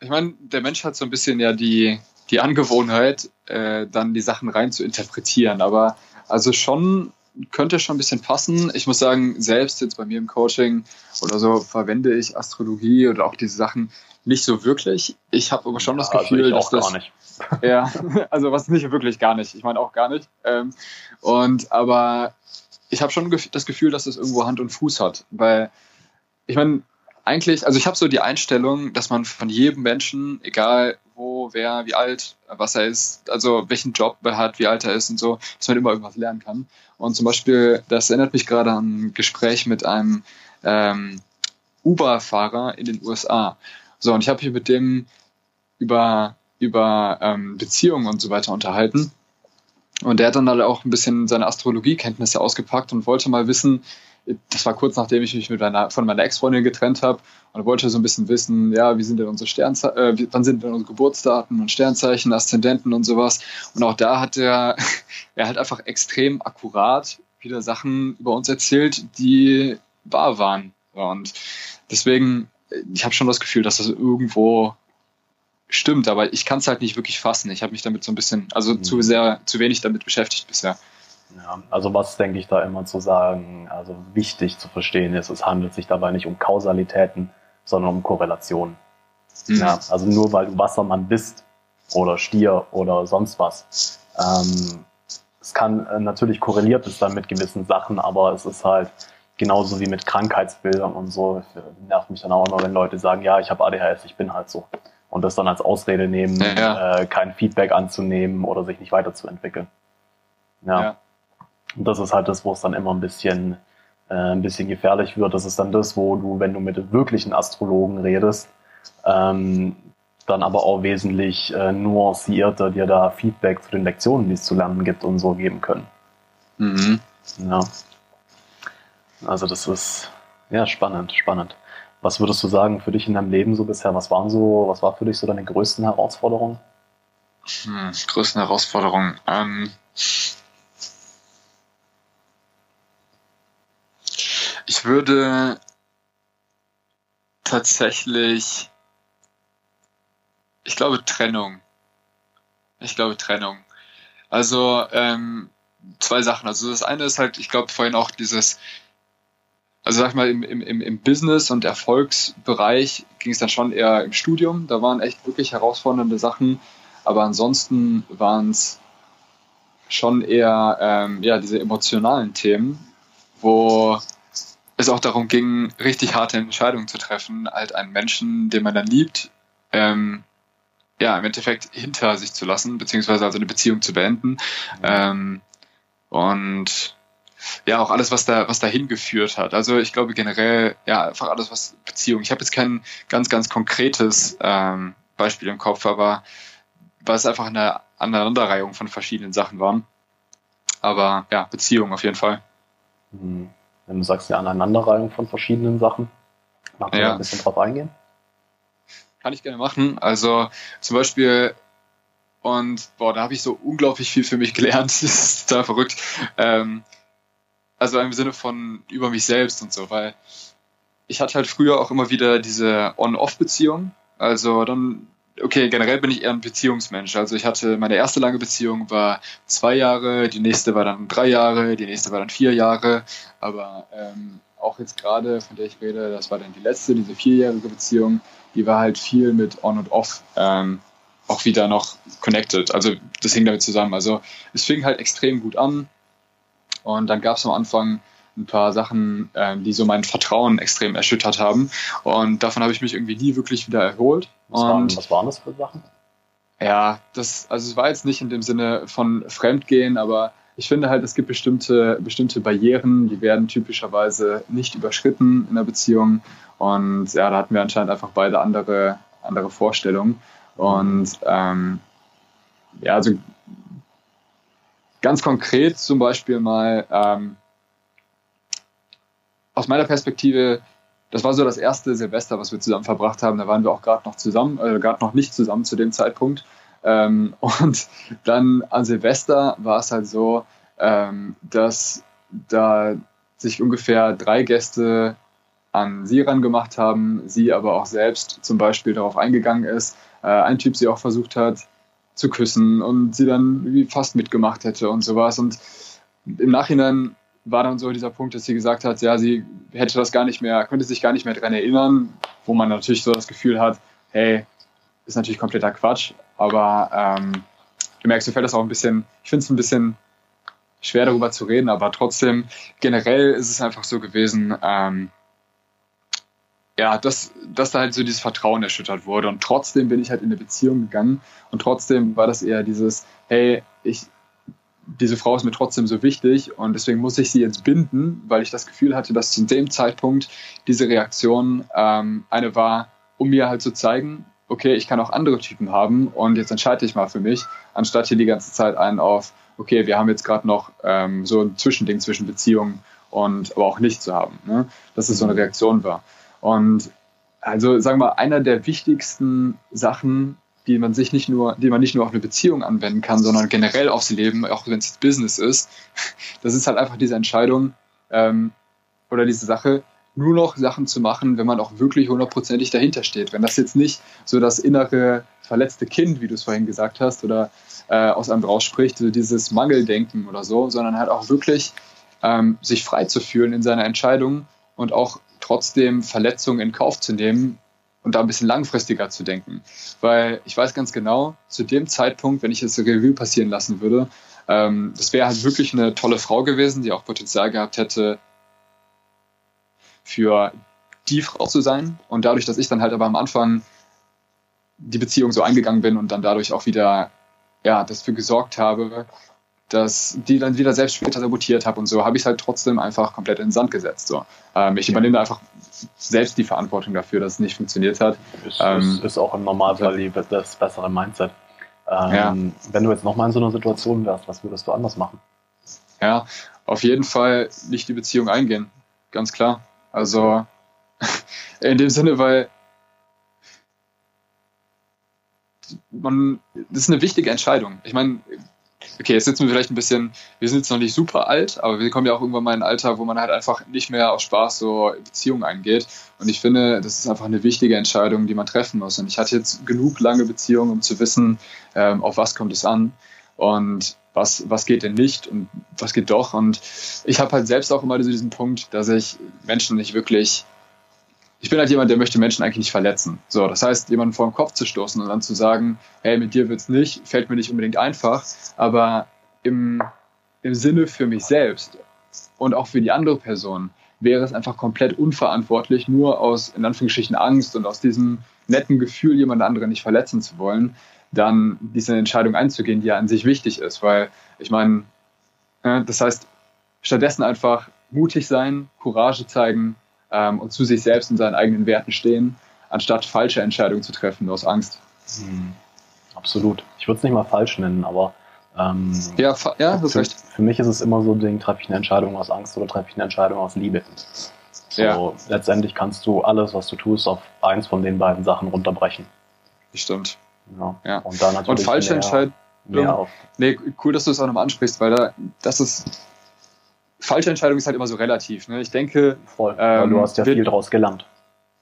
ich meine, der Mensch hat so ein bisschen ja die, die Angewohnheit, äh, dann die Sachen rein zu interpretieren. Aber also schon könnte schon ein bisschen passen. Ich muss sagen, selbst jetzt bei mir im Coaching oder so verwende ich Astrologie oder auch diese Sachen nicht so wirklich. Ich habe aber schon ja, das also Gefühl, also dass das, ja, also was nicht wirklich gar nicht. Ich meine auch gar nicht. Ähm, und aber ich habe schon das Gefühl, dass das irgendwo Hand und Fuß hat, weil ich meine eigentlich, also ich habe so die Einstellung, dass man von jedem Menschen, egal wo, wer, wie alt, was er ist, also welchen Job er hat, wie alt er ist und so, dass man immer irgendwas lernen kann. Und zum Beispiel, das erinnert mich gerade an ein Gespräch mit einem ähm, Uber-Fahrer in den USA. So, und ich habe hier mit dem über, über ähm, Beziehungen und so weiter unterhalten. Und der hat dann halt auch ein bisschen seine Astrologiekenntnisse ausgepackt und wollte mal wissen, das war kurz nachdem ich mich mit meiner, von meiner Ex-Freundin getrennt habe und wollte so ein bisschen wissen, ja, wie sind denn unsere Sternzeichen, äh, wann sind denn unsere Geburtsdaten und Sternzeichen, Aszendenten und sowas. Und auch da hat er, er hat einfach extrem akkurat wieder Sachen über uns erzählt, die wahr waren. Und deswegen, ich habe schon das Gefühl, dass das irgendwo stimmt, aber ich kann es halt nicht wirklich fassen. Ich habe mich damit so ein bisschen, also mhm. zu sehr, zu wenig damit beschäftigt bisher. Ja, also was denke ich da immer zu sagen, also wichtig zu verstehen ist, es handelt sich dabei nicht um Kausalitäten, sondern um Korrelationen. Mhm. Ja, also nur weil du Wassermann bist oder Stier oder sonst was, ähm, es kann äh, natürlich korreliert es dann mit gewissen Sachen, aber es ist halt genauso wie mit Krankheitsbildern und so. Nervt mich dann auch immer, wenn Leute sagen, ja, ich habe ADHS, ich bin halt so. Und das dann als Ausrede nehmen, ja. äh, kein Feedback anzunehmen oder sich nicht weiterzuentwickeln. Ja. ja. Und das ist halt das, wo es dann immer ein bisschen, äh, ein bisschen gefährlich wird. Das ist dann das, wo du, wenn du mit wirklichen Astrologen redest, ähm, dann aber auch wesentlich äh, nuancierter dir da Feedback zu den Lektionen, die es zu lernen gibt und so geben können. Mhm. Ja. Also das ist ja spannend, spannend. Was würdest du sagen für dich in deinem Leben so bisher? Was waren so, was war für dich so deine größten Herausforderungen? Hm, größten Herausforderungen. Ähm, ich würde tatsächlich, ich glaube Trennung. Ich glaube Trennung. Also ähm, zwei Sachen. Also das eine ist halt, ich glaube vorhin auch dieses, also sag ich mal, im, im, im Business- und Erfolgsbereich ging es dann schon eher im Studium. Da waren echt wirklich herausfordernde Sachen. Aber ansonsten waren es schon eher ähm, ja, diese emotionalen Themen, wo es auch darum ging, richtig harte Entscheidungen zu treffen, halt einen Menschen, den man dann liebt, ähm, ja, im Endeffekt hinter sich zu lassen, beziehungsweise also eine Beziehung zu beenden. Mhm. Ähm, und ja, auch alles, was da, was dahin geführt hat. Also ich glaube generell, ja, einfach alles, was Beziehung. Ich habe jetzt kein ganz, ganz konkretes ähm, Beispiel im Kopf, aber weil es einfach eine Aneinanderreihung von verschiedenen Sachen waren. Aber ja, Beziehung auf jeden Fall. Hm. Wenn du sagst, eine Aneinanderreihung von verschiedenen Sachen, magst du ja. ein bisschen drauf eingehen? Kann ich gerne machen. Also zum Beispiel und boah, da habe ich so unglaublich viel für mich gelernt. Das ist total verrückt. Ähm, also im Sinne von über mich selbst und so, weil ich hatte halt früher auch immer wieder diese On-Off-Beziehung. Also dann, okay, generell bin ich eher ein Beziehungsmensch. Also ich hatte, meine erste lange Beziehung war zwei Jahre, die nächste war dann drei Jahre, die nächste war dann vier Jahre. Aber ähm, auch jetzt gerade, von der ich rede, das war dann die letzte, diese vierjährige Beziehung, die war halt viel mit On und Off. Ähm, auch wieder noch connected. Also das hing damit zusammen. Also es fing halt extrem gut an. Und dann gab es am Anfang ein paar Sachen, ähm, die so mein Vertrauen extrem erschüttert haben. Und davon habe ich mich irgendwie nie wirklich wieder erholt. Was, waren, was waren das für Sachen? Ja, das, also es war jetzt nicht in dem Sinne von Fremdgehen, aber ich finde halt, es gibt bestimmte, bestimmte Barrieren, die werden typischerweise nicht überschritten in der Beziehung. Und ja, da hatten wir anscheinend einfach beide andere, andere Vorstellungen. Und ähm, ja, also ganz konkret zum Beispiel mal ähm, aus meiner Perspektive, das war so das erste Silvester, was wir zusammen verbracht haben. Da waren wir auch gerade noch zusammen, äh, gerade noch nicht zusammen zu dem Zeitpunkt. Ähm, und dann an Silvester war es halt so, ähm, dass da sich ungefähr drei Gäste an sie rangemacht haben, sie aber auch selbst zum Beispiel darauf eingegangen ist, äh, ein Typ sie auch versucht hat zu küssen und sie dann fast mitgemacht hätte und sowas. Und im Nachhinein war dann so dieser Punkt, dass sie gesagt hat, ja, sie hätte das gar nicht mehr, könnte sich gar nicht mehr daran erinnern, wo man natürlich so das Gefühl hat, hey, ist natürlich kompletter Quatsch, aber ähm, du merkst, du fällt das auch ein bisschen, ich finde es ein bisschen schwer darüber zu reden, aber trotzdem, generell ist es einfach so gewesen, ähm, ja, dass, dass da halt so dieses Vertrauen erschüttert wurde. Und trotzdem bin ich halt in eine Beziehung gegangen und trotzdem war das eher dieses, hey, ich, diese Frau ist mir trotzdem so wichtig und deswegen muss ich sie jetzt binden, weil ich das Gefühl hatte, dass zu dem Zeitpunkt diese Reaktion ähm, eine war, um mir halt zu zeigen, okay, ich kann auch andere Typen haben und jetzt entscheide ich mal für mich, anstatt hier die ganze Zeit einen auf, okay, wir haben jetzt gerade noch ähm, so ein Zwischending zwischen Beziehungen und aber auch nicht zu haben. Ne? Dass es so eine Reaktion war. Und also sagen wir einer der wichtigsten Sachen, die man sich nicht nur, die man nicht nur auf eine Beziehung anwenden kann, sondern generell aufs Leben, auch wenn es Business ist, das ist halt einfach diese Entscheidung ähm, oder diese Sache, nur noch Sachen zu machen, wenn man auch wirklich hundertprozentig dahinter steht. Wenn das jetzt nicht so das innere verletzte Kind, wie du es vorhin gesagt hast, oder äh, aus einem rausspricht, so dieses Mangeldenken oder so, sondern halt auch wirklich ähm, sich frei zu fühlen in seiner Entscheidung und auch trotzdem Verletzungen in Kauf zu nehmen und da ein bisschen langfristiger zu denken. Weil ich weiß ganz genau, zu dem Zeitpunkt, wenn ich jetzt eine Revue passieren lassen würde, ähm, das wäre halt wirklich eine tolle Frau gewesen, die auch Potenzial gehabt hätte, für die Frau zu sein. Und dadurch, dass ich dann halt aber am Anfang die Beziehung so eingegangen bin und dann dadurch auch wieder ja, dafür gesorgt habe, dass die dann wieder selbst später sabotiert habe und so, habe ich es halt trotzdem einfach komplett in den Sand gesetzt. So. Ähm, ich übernehme einfach selbst die Verantwortung dafür, dass es nicht funktioniert hat. Ist, ähm, ist auch im Normalfall ja. das bessere Mindset. Ähm, ja. Wenn du jetzt nochmal in so einer Situation wärst, was würdest du anders machen? Ja, auf jeden Fall nicht die Beziehung eingehen. Ganz klar. Also in dem Sinne, weil man, das ist eine wichtige Entscheidung. Ich meine, okay, jetzt sitzen wir vielleicht ein bisschen, wir sind jetzt noch nicht super alt, aber wir kommen ja auch irgendwann mal in ein Alter, wo man halt einfach nicht mehr aus Spaß so Beziehungen eingeht. Und ich finde, das ist einfach eine wichtige Entscheidung, die man treffen muss. Und ich hatte jetzt genug lange Beziehungen, um zu wissen, ähm, auf was kommt es an und was, was geht denn nicht und was geht doch. Und ich habe halt selbst auch immer diesen Punkt, dass ich Menschen nicht wirklich ich bin halt jemand, der möchte Menschen eigentlich nicht verletzen. So, das heißt, jemanden vor den Kopf zu stoßen und dann zu sagen, hey, mit dir wird's nicht, fällt mir nicht unbedingt einfach, aber im, im Sinne für mich selbst und auch für die andere Person wäre es einfach komplett unverantwortlich, nur aus, in Anführungsstrichen, Angst und aus diesem netten Gefühl, jemand anderen nicht verletzen zu wollen, dann diese Entscheidung einzugehen, die ja an sich wichtig ist, weil ich meine, das heißt, stattdessen einfach mutig sein, Courage zeigen, ähm, und zu sich selbst und seinen eigenen Werten stehen, anstatt falsche Entscheidungen zu treffen aus Angst. Mhm. Absolut. Ich würde es nicht mal falsch nennen, aber ähm, ja, ja, das für, recht. für mich ist es immer so ein Ding, treffe ich eine Entscheidung aus Angst oder treffe ich eine Entscheidung aus Liebe. So, ja. letztendlich kannst du alles, was du tust, auf eins von den beiden Sachen runterbrechen. Stimmt. Ja. ja. Und, da natürlich und falsche Entscheidungen. Nee, cool, dass du es auch nochmal ansprichst, weil da, das ist falsche Entscheidung ist halt immer so relativ. Ne? Ich denke. Voll, ähm, du hast ja wir, viel draus gelernt.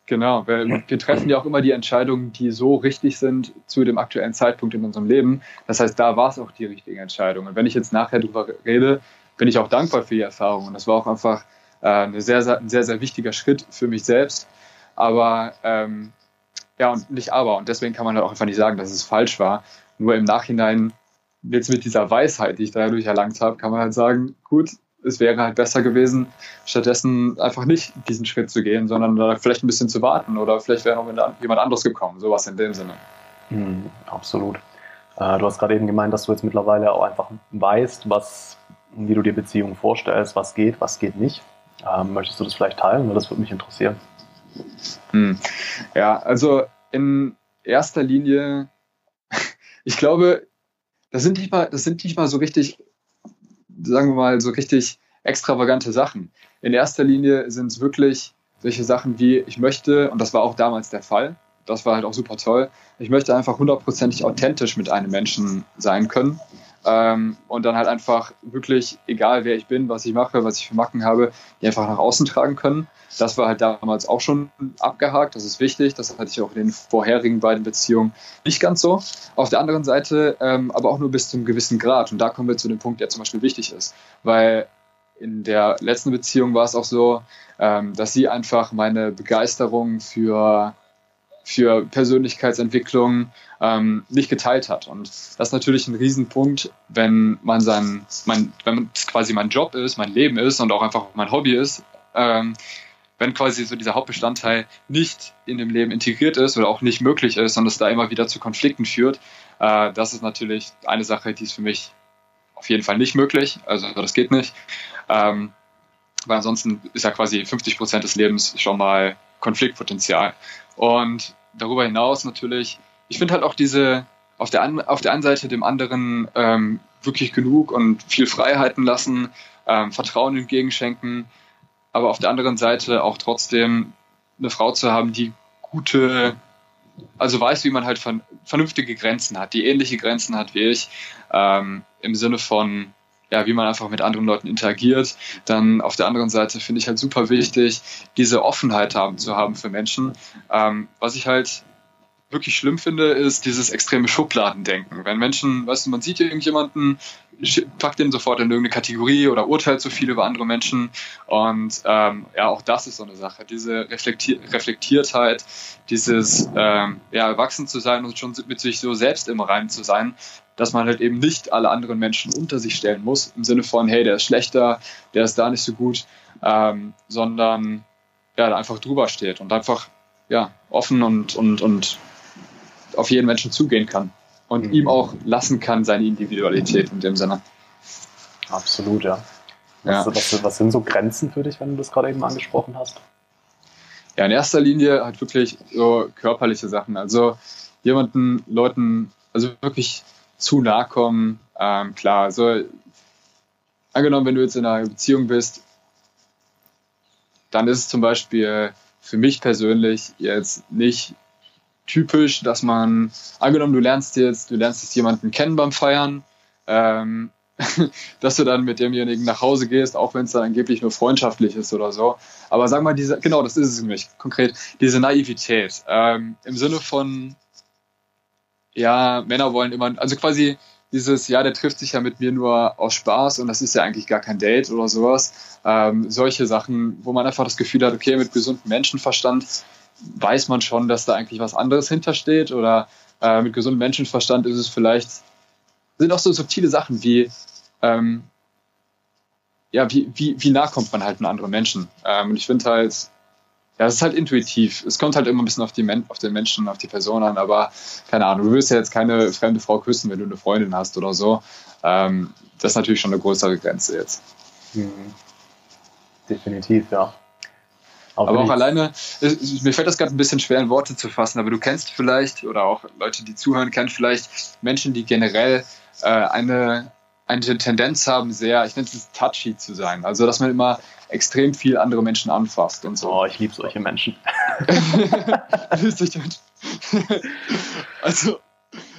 Genau, weil wir treffen ja auch immer die Entscheidungen, die so richtig sind zu dem aktuellen Zeitpunkt in unserem Leben. Das heißt, da war es auch die richtige Entscheidung. Und wenn ich jetzt nachher drüber rede, bin ich auch dankbar für die Erfahrung. Und das war auch einfach äh, eine sehr, sehr, ein sehr, sehr wichtiger Schritt für mich selbst. Aber ähm, ja, und nicht aber. Und deswegen kann man halt auch einfach nicht sagen, dass es falsch war. Nur im Nachhinein, jetzt mit dieser Weisheit, die ich dadurch erlangt habe, kann man halt sagen, gut, es wäre halt besser gewesen, stattdessen einfach nicht diesen Schritt zu gehen, sondern da vielleicht ein bisschen zu warten oder vielleicht wäre noch jemand anderes gekommen, sowas in dem Sinne. Mhm, absolut. Äh, du hast gerade eben gemeint, dass du jetzt mittlerweile auch einfach weißt, was, wie du dir Beziehungen vorstellst, was geht, was geht nicht. Ähm, möchtest du das vielleicht teilen? Weil das würde mich interessieren. Hm. Ja, also in erster Linie, ich glaube, das sind nicht mal, das sind nicht mal so richtig sagen wir mal, so richtig extravagante Sachen. In erster Linie sind es wirklich solche Sachen wie, ich möchte, und das war auch damals der Fall, das war halt auch super toll, ich möchte einfach hundertprozentig authentisch mit einem Menschen sein können. Ähm, und dann halt einfach wirklich, egal wer ich bin, was ich mache, was ich für Macken habe, die einfach nach außen tragen können. Das war halt damals auch schon abgehakt, das ist wichtig. Das hatte ich auch in den vorherigen beiden Beziehungen nicht ganz so. Auf der anderen Seite ähm, aber auch nur bis zu einem gewissen Grad. Und da kommen wir zu dem Punkt, der zum Beispiel wichtig ist. Weil in der letzten Beziehung war es auch so, ähm, dass sie einfach meine Begeisterung für für Persönlichkeitsentwicklung ähm, nicht geteilt hat. Und das ist natürlich ein Riesenpunkt, wenn man sein, mein, wenn es quasi mein Job ist, mein Leben ist und auch einfach mein Hobby ist, ähm, wenn quasi so dieser Hauptbestandteil nicht in dem Leben integriert ist oder auch nicht möglich ist und es da immer wieder zu Konflikten führt, äh, das ist natürlich eine Sache, die ist für mich auf jeden Fall nicht möglich. Also das geht nicht. Ähm, weil ansonsten ist ja quasi 50 Prozent des Lebens schon mal Konfliktpotenzial. Und darüber hinaus natürlich, ich finde halt auch diese, auf der, auf der einen Seite dem anderen ähm, wirklich genug und viel Freiheiten lassen, ähm, Vertrauen entgegenschenken, aber auf der anderen Seite auch trotzdem eine Frau zu haben, die gute, also weiß, wie man halt vernünftige Grenzen hat, die ähnliche Grenzen hat wie ich, ähm, im Sinne von, ja, wie man einfach mit anderen Leuten interagiert. Dann auf der anderen Seite finde ich halt super wichtig, diese Offenheit haben, zu haben für Menschen. Ähm, was ich halt wirklich schlimm finde, ist dieses extreme Schubladendenken. Wenn Menschen, weißt du, man sieht irgendjemanden, packt den sofort in irgendeine Kategorie oder urteilt so viel über andere Menschen. Und ähm, ja, auch das ist so eine Sache. Diese Reflektier Reflektiertheit, dieses ähm, ja, erwachsen zu sein und schon mit sich so selbst im Reinen zu sein, dass man halt eben nicht alle anderen Menschen unter sich stellen muss, im Sinne von, hey, der ist schlechter, der ist da nicht so gut, ähm, sondern ja, einfach drüber steht und einfach ja, offen und, und, und auf jeden Menschen zugehen kann und mhm. ihm auch lassen kann, seine Individualität in dem Sinne. Absolut, ja. Was, ja. was, was sind so Grenzen für dich, wenn du das gerade eben angesprochen hast? Ja, in erster Linie halt wirklich so körperliche Sachen. Also jemanden, Leuten, also wirklich zu nahe kommen. Ähm, klar, also angenommen, wenn du jetzt in einer Beziehung bist, dann ist es zum Beispiel für mich persönlich jetzt nicht typisch, dass man, angenommen, du lernst jetzt, du lernst jetzt jemanden kennen beim Feiern, ähm, dass du dann mit demjenigen nach Hause gehst, auch wenn es dann angeblich nur freundschaftlich ist oder so. Aber sag mal, diese, genau, das ist es nämlich konkret, diese Naivität ähm, im Sinne von, ja, Männer wollen immer, also quasi dieses, ja, der trifft sich ja mit mir nur aus Spaß und das ist ja eigentlich gar kein Date oder sowas. Ähm, solche Sachen, wo man einfach das Gefühl hat, okay, mit gesundem Menschenverstand weiß man schon, dass da eigentlich was anderes hintersteht oder äh, mit gesundem Menschenverstand ist es vielleicht, sind auch so subtile Sachen wie, ähm, ja, wie, wie, wie nah kommt man halt an andere Menschen. Ähm, und ich finde halt, ja, es ist halt intuitiv. Es kommt halt immer ein bisschen auf, die Men auf den Menschen, auf die Person an, aber keine Ahnung, du willst ja jetzt keine fremde Frau küssen, wenn du eine Freundin hast oder so. Ähm, das ist natürlich schon eine größere Grenze jetzt. Mhm. Definitiv, ja. Aber, aber auch alleine, mir fällt das gerade ein bisschen schwer in Worte zu fassen, aber du kennst vielleicht, oder auch Leute, die zuhören, kennen vielleicht Menschen, die generell äh, eine, eine Tendenz haben, sehr, ich nenne es touchy zu sein. Also, dass man immer extrem viel andere Menschen anfasst und so. Oh, ich liebe solche Menschen. also,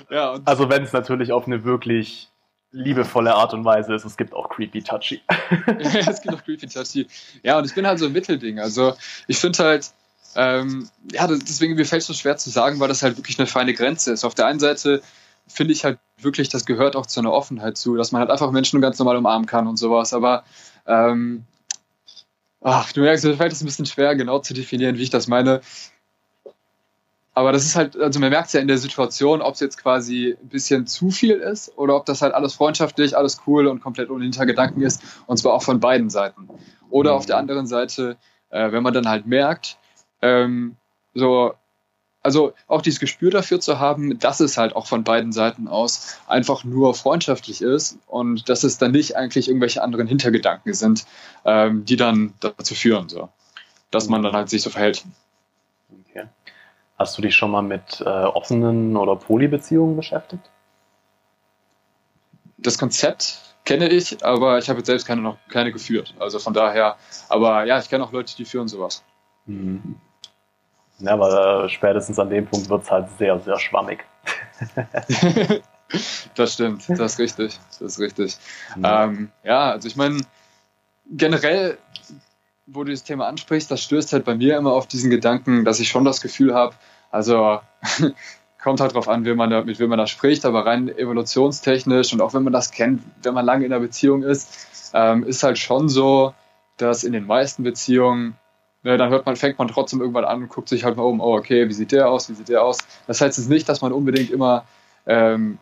ja. also, wenn es natürlich auf eine wirklich liebevolle Art und Weise ist. Es gibt auch Creepy Touchy. ja, es gibt auch Creepy Touchy. Ja, und ich bin halt so ein Mittelding. Also ich finde halt, ähm, ja, deswegen mir fällt es so schwer zu sagen, weil das halt wirklich eine feine Grenze ist. Auf der einen Seite finde ich halt wirklich, das gehört auch zu einer Offenheit zu, dass man halt einfach Menschen ganz normal umarmen kann und sowas. Aber ähm, ach, du merkst, mir fällt es ein bisschen schwer, genau zu definieren, wie ich das meine. Aber das ist halt, also man merkt es ja in der Situation, ob es jetzt quasi ein bisschen zu viel ist oder ob das halt alles freundschaftlich, alles cool und komplett ohne Hintergedanken ist. Und zwar auch von beiden Seiten. Oder auf der anderen Seite, äh, wenn man dann halt merkt, ähm, so, also auch dieses Gespür dafür zu haben, dass es halt auch von beiden Seiten aus einfach nur freundschaftlich ist und dass es dann nicht eigentlich irgendwelche anderen Hintergedanken sind, ähm, die dann dazu führen, so, dass man dann halt sich so verhält. Okay. Hast du dich schon mal mit äh, offenen oder Polybeziehungen beschäftigt? Das Konzept kenne ich, aber ich habe jetzt selbst keine noch keine geführt. Also von daher, aber ja, ich kenne auch Leute, die führen sowas. Mhm. Ja, aber äh, spätestens an dem Punkt wird es halt sehr, sehr schwammig. das stimmt, das ist richtig. Das ist richtig. Mhm. Ähm, ja, also ich meine, generell wo du das Thema ansprichst, das stößt halt bei mir immer auf diesen Gedanken, dass ich schon das Gefühl habe, also kommt halt drauf an, wie man da, mit wem man da spricht, aber rein evolutionstechnisch und auch wenn man das kennt, wenn man lange in einer Beziehung ist, ähm, ist halt schon so, dass in den meisten Beziehungen, ne, dann hört man, fängt man trotzdem irgendwann an und guckt sich halt mal um, oh okay, wie sieht der aus, wie sieht der aus. Das heißt jetzt nicht, dass man unbedingt immer ähm,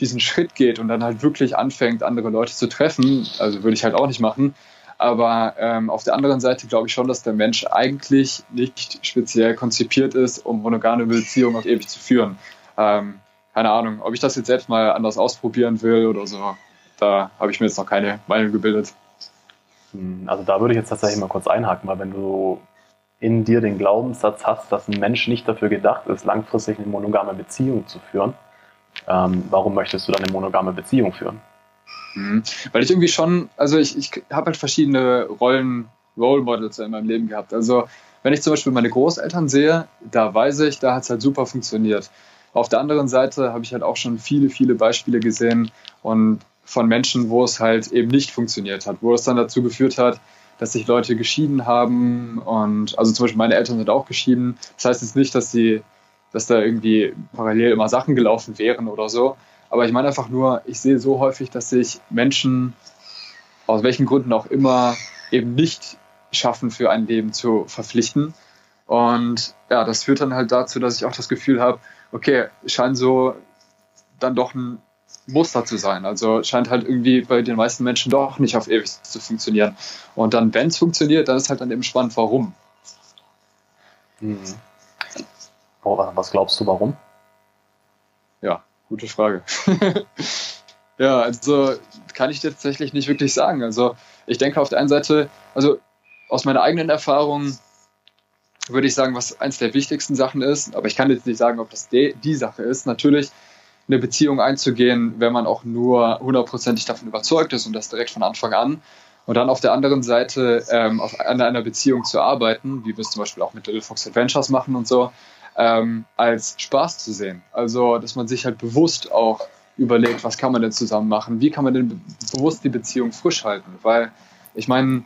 diesen Schritt geht und dann halt wirklich anfängt, andere Leute zu treffen. Also würde ich halt auch nicht machen. Aber ähm, auf der anderen Seite glaube ich schon, dass der Mensch eigentlich nicht speziell konzipiert ist, um monogame Beziehungen auf ewig zu führen. Ähm, keine Ahnung, ob ich das jetzt selbst mal anders ausprobieren will oder so, da habe ich mir jetzt noch keine Meinung gebildet. Hm, also da würde ich jetzt tatsächlich mal kurz einhaken, weil wenn du in dir den Glaubenssatz hast, dass ein Mensch nicht dafür gedacht ist, langfristig eine monogame Beziehung zu führen, ähm, warum möchtest du dann eine monogame Beziehung führen? Mhm. Weil ich irgendwie schon, also ich, ich habe halt verschiedene Rollen, Role Models in meinem Leben gehabt. Also wenn ich zum Beispiel meine Großeltern sehe, da weiß ich, da hat es halt super funktioniert. Auf der anderen Seite habe ich halt auch schon viele, viele Beispiele gesehen und von Menschen, wo es halt eben nicht funktioniert hat, wo es dann dazu geführt hat, dass sich Leute geschieden haben und also zum Beispiel meine Eltern sind auch geschieden. Das heißt jetzt nicht, dass sie, dass da irgendwie parallel immer Sachen gelaufen wären oder so, aber ich meine einfach nur, ich sehe so häufig, dass sich Menschen aus welchen Gründen auch immer eben nicht schaffen, für ein Leben zu verpflichten. Und ja, das führt dann halt dazu, dass ich auch das Gefühl habe, okay, scheint so dann doch ein Muster zu sein. Also scheint halt irgendwie bei den meisten Menschen doch nicht auf ewig zu funktionieren. Und dann, wenn es funktioniert, dann ist halt dann eben spannend, warum. Mhm. Oh, was glaubst du, warum? Ja, gute Frage. ja, also kann ich dir tatsächlich nicht wirklich sagen. Also ich denke auf der einen Seite, also aus meiner eigenen Erfahrung würde ich sagen, was eins der wichtigsten Sachen ist, aber ich kann jetzt nicht sagen, ob das die, die Sache ist. Natürlich eine Beziehung einzugehen, wenn man auch nur hundertprozentig davon überzeugt ist und das direkt von Anfang an. Und dann auf der anderen Seite ähm, auf, an einer Beziehung zu arbeiten, wie wir es zum Beispiel auch mit Little Fox Adventures machen und so, ähm, als Spaß zu sehen. Also, dass man sich halt bewusst auch überlegt, was kann man denn zusammen machen, wie kann man denn bewusst die Beziehung frisch halten. Weil ich meine,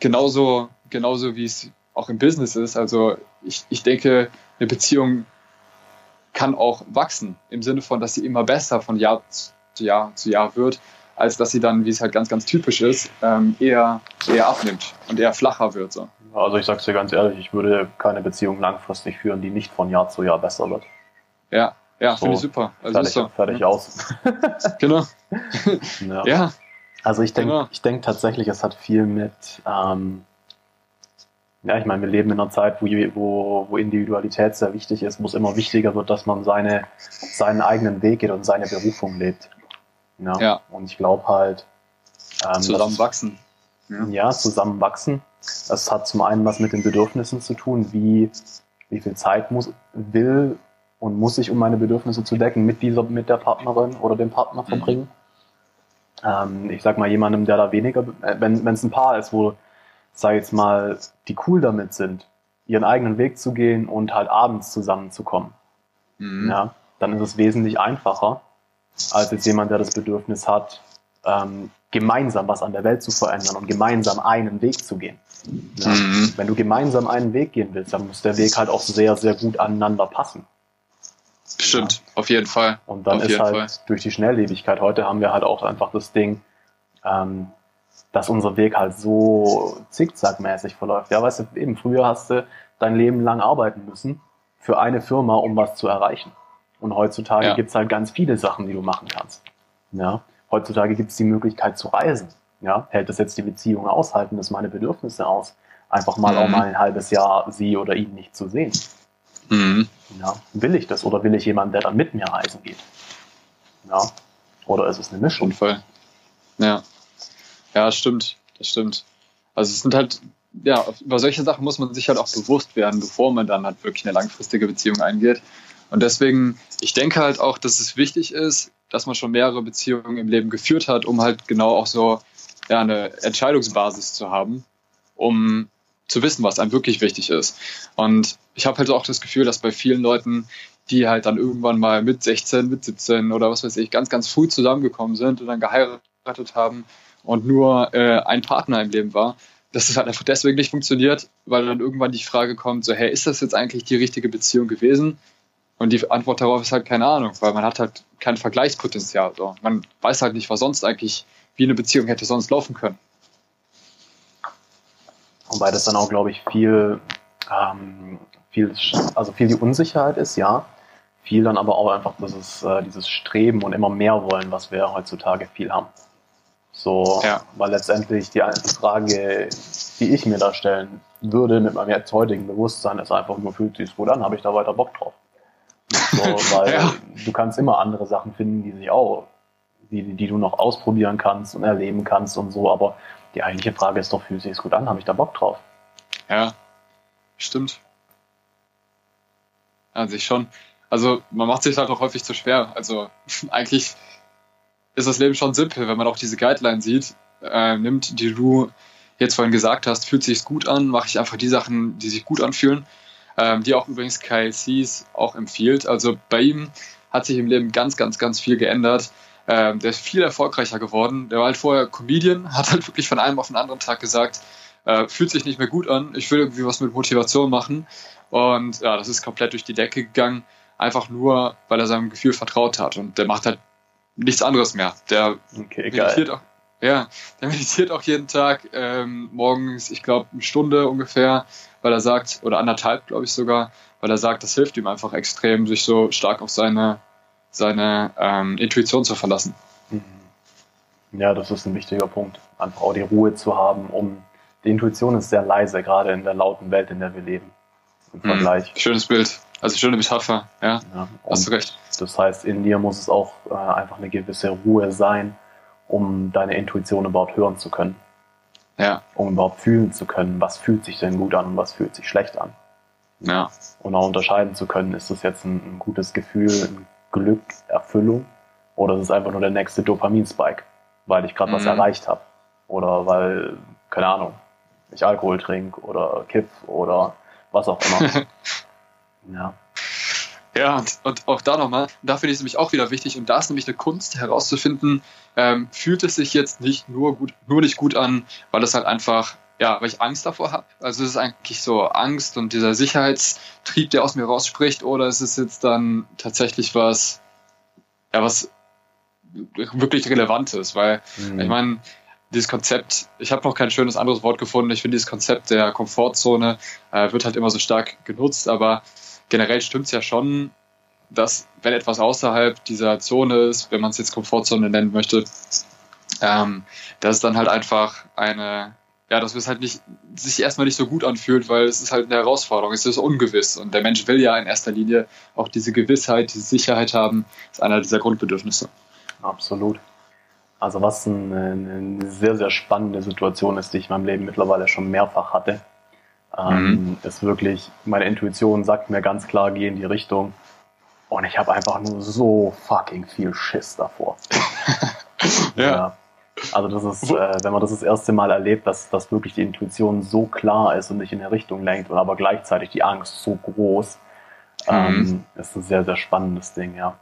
genauso, genauso wie es auch im Business ist, also ich, ich denke, eine Beziehung kann auch wachsen, im Sinne von, dass sie immer besser von Jahr zu Jahr zu Jahr wird, als dass sie dann, wie es halt ganz, ganz typisch ist, ähm, eher, eher abnimmt und eher flacher wird. So. Also ich sag's dir ganz ehrlich, ich würde keine Beziehung langfristig führen, die nicht von Jahr zu Jahr besser wird. Ja, ja, so, finde ich super. Also fertig, so. fertig ja. aus. genau. ja. ja. Also ich denke genau. ich denk tatsächlich, es hat viel mit, ähm, ja, ich meine, wir leben in einer Zeit, wo, wo, wo Individualität sehr wichtig ist, wo es immer wichtiger wird, dass man seine, seinen eigenen Weg geht und seine Berufung lebt. Ja. ja. Und ich glaube halt. Ähm, zusammenwachsen. Ja. ja, zusammenwachsen. Das hat zum einen was mit den Bedürfnissen zu tun, wie, wie viel Zeit muss, will und muss ich, um meine Bedürfnisse zu decken, mit dieser, mit der Partnerin oder dem Partner mhm. verbringen. Ähm, ich sag mal, jemandem, der da weniger, äh, wenn es ein Paar ist, wo, sag jetzt mal, die cool damit sind, ihren eigenen Weg zu gehen und halt abends zusammenzukommen, mhm. ja, dann ist es wesentlich einfacher, als jetzt jemand, der das Bedürfnis hat, ähm, gemeinsam was an der Welt zu verändern und gemeinsam einen Weg zu gehen. Ja? Mhm. Wenn du gemeinsam einen Weg gehen willst, dann muss der Weg halt auch sehr, sehr gut aneinander passen. Stimmt, ja. auf jeden Fall. Und dann auf ist halt Fall. durch die Schnelllebigkeit heute haben wir halt auch einfach das Ding, ähm, dass unser Weg halt so zickzackmäßig verläuft. Ja, weißt du, eben früher hast du dein Leben lang arbeiten müssen für eine Firma, um was zu erreichen. Und heutzutage ja. gibt es halt ganz viele Sachen, die du machen kannst. Ja? Heutzutage gibt es die Möglichkeit zu reisen. Ja? Hält das jetzt die Beziehung aus? Halten das meine Bedürfnisse aus? Einfach mal mhm. auch mal ein halbes Jahr sie oder ihn nicht zu sehen. Mhm. Ja? Will ich das oder will ich jemanden, der dann mit mir reisen geht? Ja? Oder ist es eine Mischung? Fall. Ja. Ja, stimmt. Das stimmt. Also es sind halt, ja, über solche Sachen muss man sich halt auch bewusst werden, bevor man dann halt wirklich eine langfristige Beziehung eingeht. Und deswegen, ich denke halt auch, dass es wichtig ist, dass man schon mehrere Beziehungen im Leben geführt hat, um halt genau auch so ja, eine Entscheidungsbasis zu haben, um zu wissen, was einem wirklich wichtig ist. Und ich habe halt auch das Gefühl, dass bei vielen Leuten, die halt dann irgendwann mal mit 16, mit 17 oder was weiß ich, ganz, ganz früh zusammengekommen sind und dann geheiratet haben und nur äh, ein Partner im Leben war, dass es halt einfach deswegen nicht funktioniert, weil dann irgendwann die Frage kommt, so, hey, ist das jetzt eigentlich die richtige Beziehung gewesen? Und die Antwort darauf ist halt keine Ahnung, weil man hat halt kein Vergleichspotenzial. So. Man weiß halt nicht, was sonst eigentlich, wie eine Beziehung hätte sonst laufen können. Wobei das dann auch, glaube ich, viel, ähm, viel, also viel die Unsicherheit ist, ja. Viel dann aber auch einfach dieses, äh, dieses Streben und immer mehr wollen, was wir heutzutage viel haben. So, ja. weil letztendlich die Frage, die ich mir da stellen würde mit meinem jetzt heutigen Bewusstsein, ist einfach nur, fühlt sich gut an, habe ich da weiter Bock drauf? So, weil ja. du kannst immer andere Sachen finden, die sich auch, die, die du noch ausprobieren kannst und erleben kannst und so, aber die eigentliche Frage ist doch, fühlt sich gut an? Habe ich da Bock drauf? Ja, stimmt. An sich schon. Also man macht sich halt auch häufig zu schwer. Also eigentlich ist das Leben schon simpel, wenn man auch diese Guideline sieht, äh, nimmt, die du jetzt vorhin gesagt hast, fühlt sich gut an, mache ich einfach die Sachen, die sich gut anfühlen ähm, die auch übrigens Kyle Cease auch empfiehlt. Also bei ihm hat sich im Leben ganz, ganz, ganz viel geändert. Ähm, der ist viel erfolgreicher geworden. Der war halt vorher Comedian, hat halt wirklich von einem auf den anderen Tag gesagt, äh, fühlt sich nicht mehr gut an, ich will irgendwie was mit Motivation machen. Und ja, das ist komplett durch die Decke gegangen, einfach nur, weil er seinem Gefühl vertraut hat. Und der macht halt nichts anderes mehr. Der okay, meditiert auch, ja, der meditiert auch jeden Tag ähm, morgens, ich glaube, eine Stunde ungefähr, weil er sagt, oder anderthalb, glaube ich sogar, weil er sagt, das hilft ihm einfach extrem, sich so stark auf seine, seine ähm, Intuition zu verlassen. Mhm. Ja, das ist ein wichtiger Punkt. Einfach auch die Ruhe zu haben, um die Intuition ist sehr leise, gerade in der lauten Welt, in der wir leben. im Vergleich. Mhm. Schönes Bild. Also schöne Metapher, ja. ja hast du recht. Das heißt, in dir muss es auch äh, einfach eine gewisse Ruhe sein, um deine Intuition überhaupt hören zu können. Ja. Um überhaupt fühlen zu können, was fühlt sich denn gut an und was fühlt sich schlecht an. Ja. Und auch unterscheiden zu können, ist das jetzt ein, ein gutes Gefühl, ein Glück, Erfüllung oder ist es einfach nur der nächste Dopaminspike, weil ich gerade mhm. was erreicht habe. Oder weil, keine Ahnung, ich Alkohol trinke oder kiff oder was auch immer. ja. Ja, und, auch da nochmal, da finde ich es nämlich auch wieder wichtig, und da ist nämlich eine Kunst herauszufinden, ähm, fühlt es sich jetzt nicht nur gut, nur nicht gut an, weil es halt einfach, ja, weil ich Angst davor habe. Also ist es eigentlich so Angst und dieser Sicherheitstrieb, der aus mir rausspricht, oder ist es jetzt dann tatsächlich was, ja, was wirklich Relevantes, weil mhm. ich meine, dieses Konzept, ich habe noch kein schönes anderes Wort gefunden, ich finde dieses Konzept der Komfortzone äh, wird halt immer so stark genutzt, aber generell stimmt es ja schon, dass wenn etwas außerhalb dieser Zone ist, wenn man es jetzt Komfortzone nennen möchte, ähm, dass es dann halt einfach eine, ja, dass es halt nicht, sich erstmal nicht so gut anfühlt, weil es ist halt eine Herausforderung, es ist ungewiss und der Mensch will ja in erster Linie auch diese Gewissheit, diese Sicherheit haben, ist einer dieser Grundbedürfnisse. Absolut. Also was eine, eine sehr, sehr spannende Situation ist, die ich in meinem Leben mittlerweile schon mehrfach hatte, ähm, mhm. ist wirklich, meine Intuition sagt mir ganz klar, geh in die Richtung. Und ich habe einfach nur so fucking viel Schiss davor. ja. ja. Also das ist, äh, wenn man das das erste Mal erlebt, dass, dass wirklich die Intuition so klar ist und nicht in eine Richtung lenkt und aber gleichzeitig die Angst so groß, ähm, mhm. ist ein sehr, sehr spannendes Ding, ja.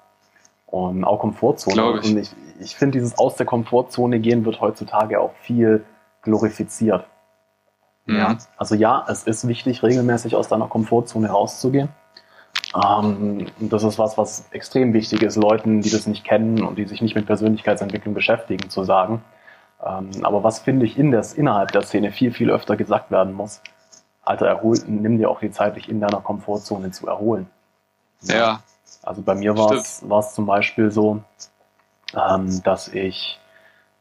Und auch Komfortzone. Glaube ich. Und ich, ich finde, dieses aus der Komfortzone gehen wird heutzutage auch viel glorifiziert. Ja. Also ja, es ist wichtig, regelmäßig aus deiner Komfortzone rauszugehen. Ähm, das ist was, was extrem wichtig ist, Leuten, die das nicht kennen und die sich nicht mit Persönlichkeitsentwicklung beschäftigen, zu sagen. Ähm, aber was finde ich in der, innerhalb der Szene viel, viel öfter gesagt werden muss, Alter, erhol, nimm dir auch die Zeit, dich in deiner Komfortzone zu erholen. Ja. ja. Also bei mir war es zum Beispiel so, ähm, dass ich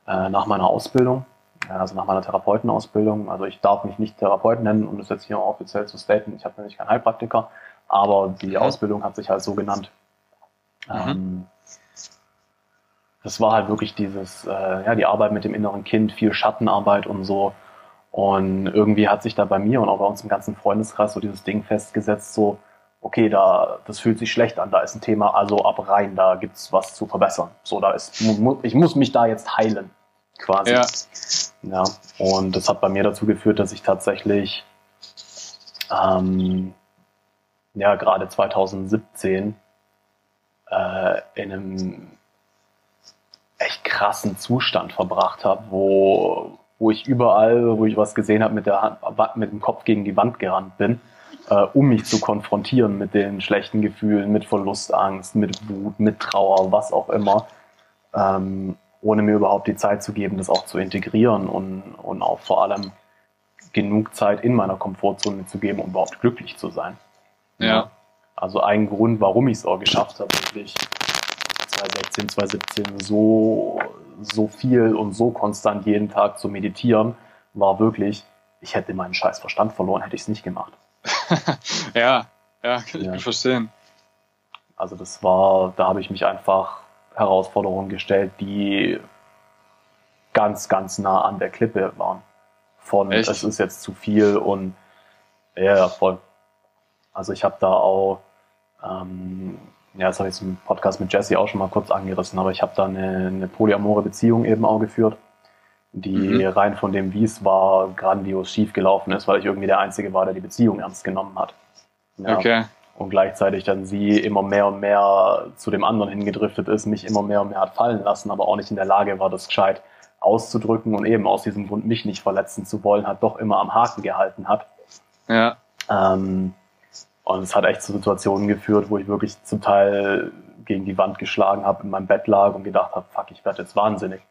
äh, nach meiner Ausbildung, also nach meiner Therapeutenausbildung, also ich darf mich nicht Therapeut nennen, um das jetzt hier offiziell zu staten, ich habe nämlich keinen Heilpraktiker, aber die mhm. Ausbildung hat sich halt so genannt. Mhm. Ähm, das war halt wirklich dieses, äh, ja, die Arbeit mit dem inneren Kind, viel Schattenarbeit und so. Und irgendwie hat sich da bei mir und auch bei uns im ganzen Freundeskreis so dieses Ding festgesetzt, so, okay, da, das fühlt sich schlecht an, da ist ein Thema, also ab rein, da gibt's was zu verbessern. So, da ist, ich muss mich da jetzt heilen, quasi. Ja. ja. Und das hat bei mir dazu geführt, dass ich tatsächlich, ähm, ja, gerade 2017 äh, in einem echt krassen Zustand verbracht habe, wo, wo ich überall, wo ich was gesehen habe, mit, der Hand, mit dem Kopf gegen die Wand gerannt bin äh, um mich zu konfrontieren mit den schlechten Gefühlen, mit Verlustangst, mit Wut, mit Trauer, was auch immer, ähm, ohne mir überhaupt die Zeit zu geben, das auch zu integrieren und, und auch vor allem genug Zeit in meiner Komfortzone zu geben, um überhaupt glücklich zu sein. Ja. Also ein Grund, warum ich es auch geschafft habe, wirklich 2016, 2017 so, so viel und so konstant jeden Tag zu meditieren, war wirklich, ich hätte meinen scheiß Verstand verloren, hätte ich es nicht gemacht. ja, ja, kann ich ja. verstehen. Also das war, da habe ich mich einfach Herausforderungen gestellt, die ganz, ganz nah an der Klippe waren. Von Echt? es ist jetzt zu viel und ja, voll. Also ich habe da auch, ähm, ja, das habe ich im Podcast mit Jesse auch schon mal kurz angerissen, aber ich habe da eine, eine polyamore Beziehung eben auch geführt die mhm. rein von dem, wie es war, grandios schief gelaufen ist, weil ich irgendwie der Einzige war, der die Beziehung ernst genommen hat. Ja. Okay. Und gleichzeitig dann sie immer mehr und mehr zu dem anderen hingedriftet ist, mich immer mehr und mehr hat fallen lassen, aber auch nicht in der Lage war, das gescheit auszudrücken und eben aus diesem Grund mich nicht verletzen zu wollen, hat doch immer am Haken gehalten hat. Ja. Ähm, und es hat echt zu Situationen geführt, wo ich wirklich zum Teil gegen die Wand geschlagen habe, in meinem Bett lag und gedacht habe, fuck, ich werde jetzt wahnsinnig.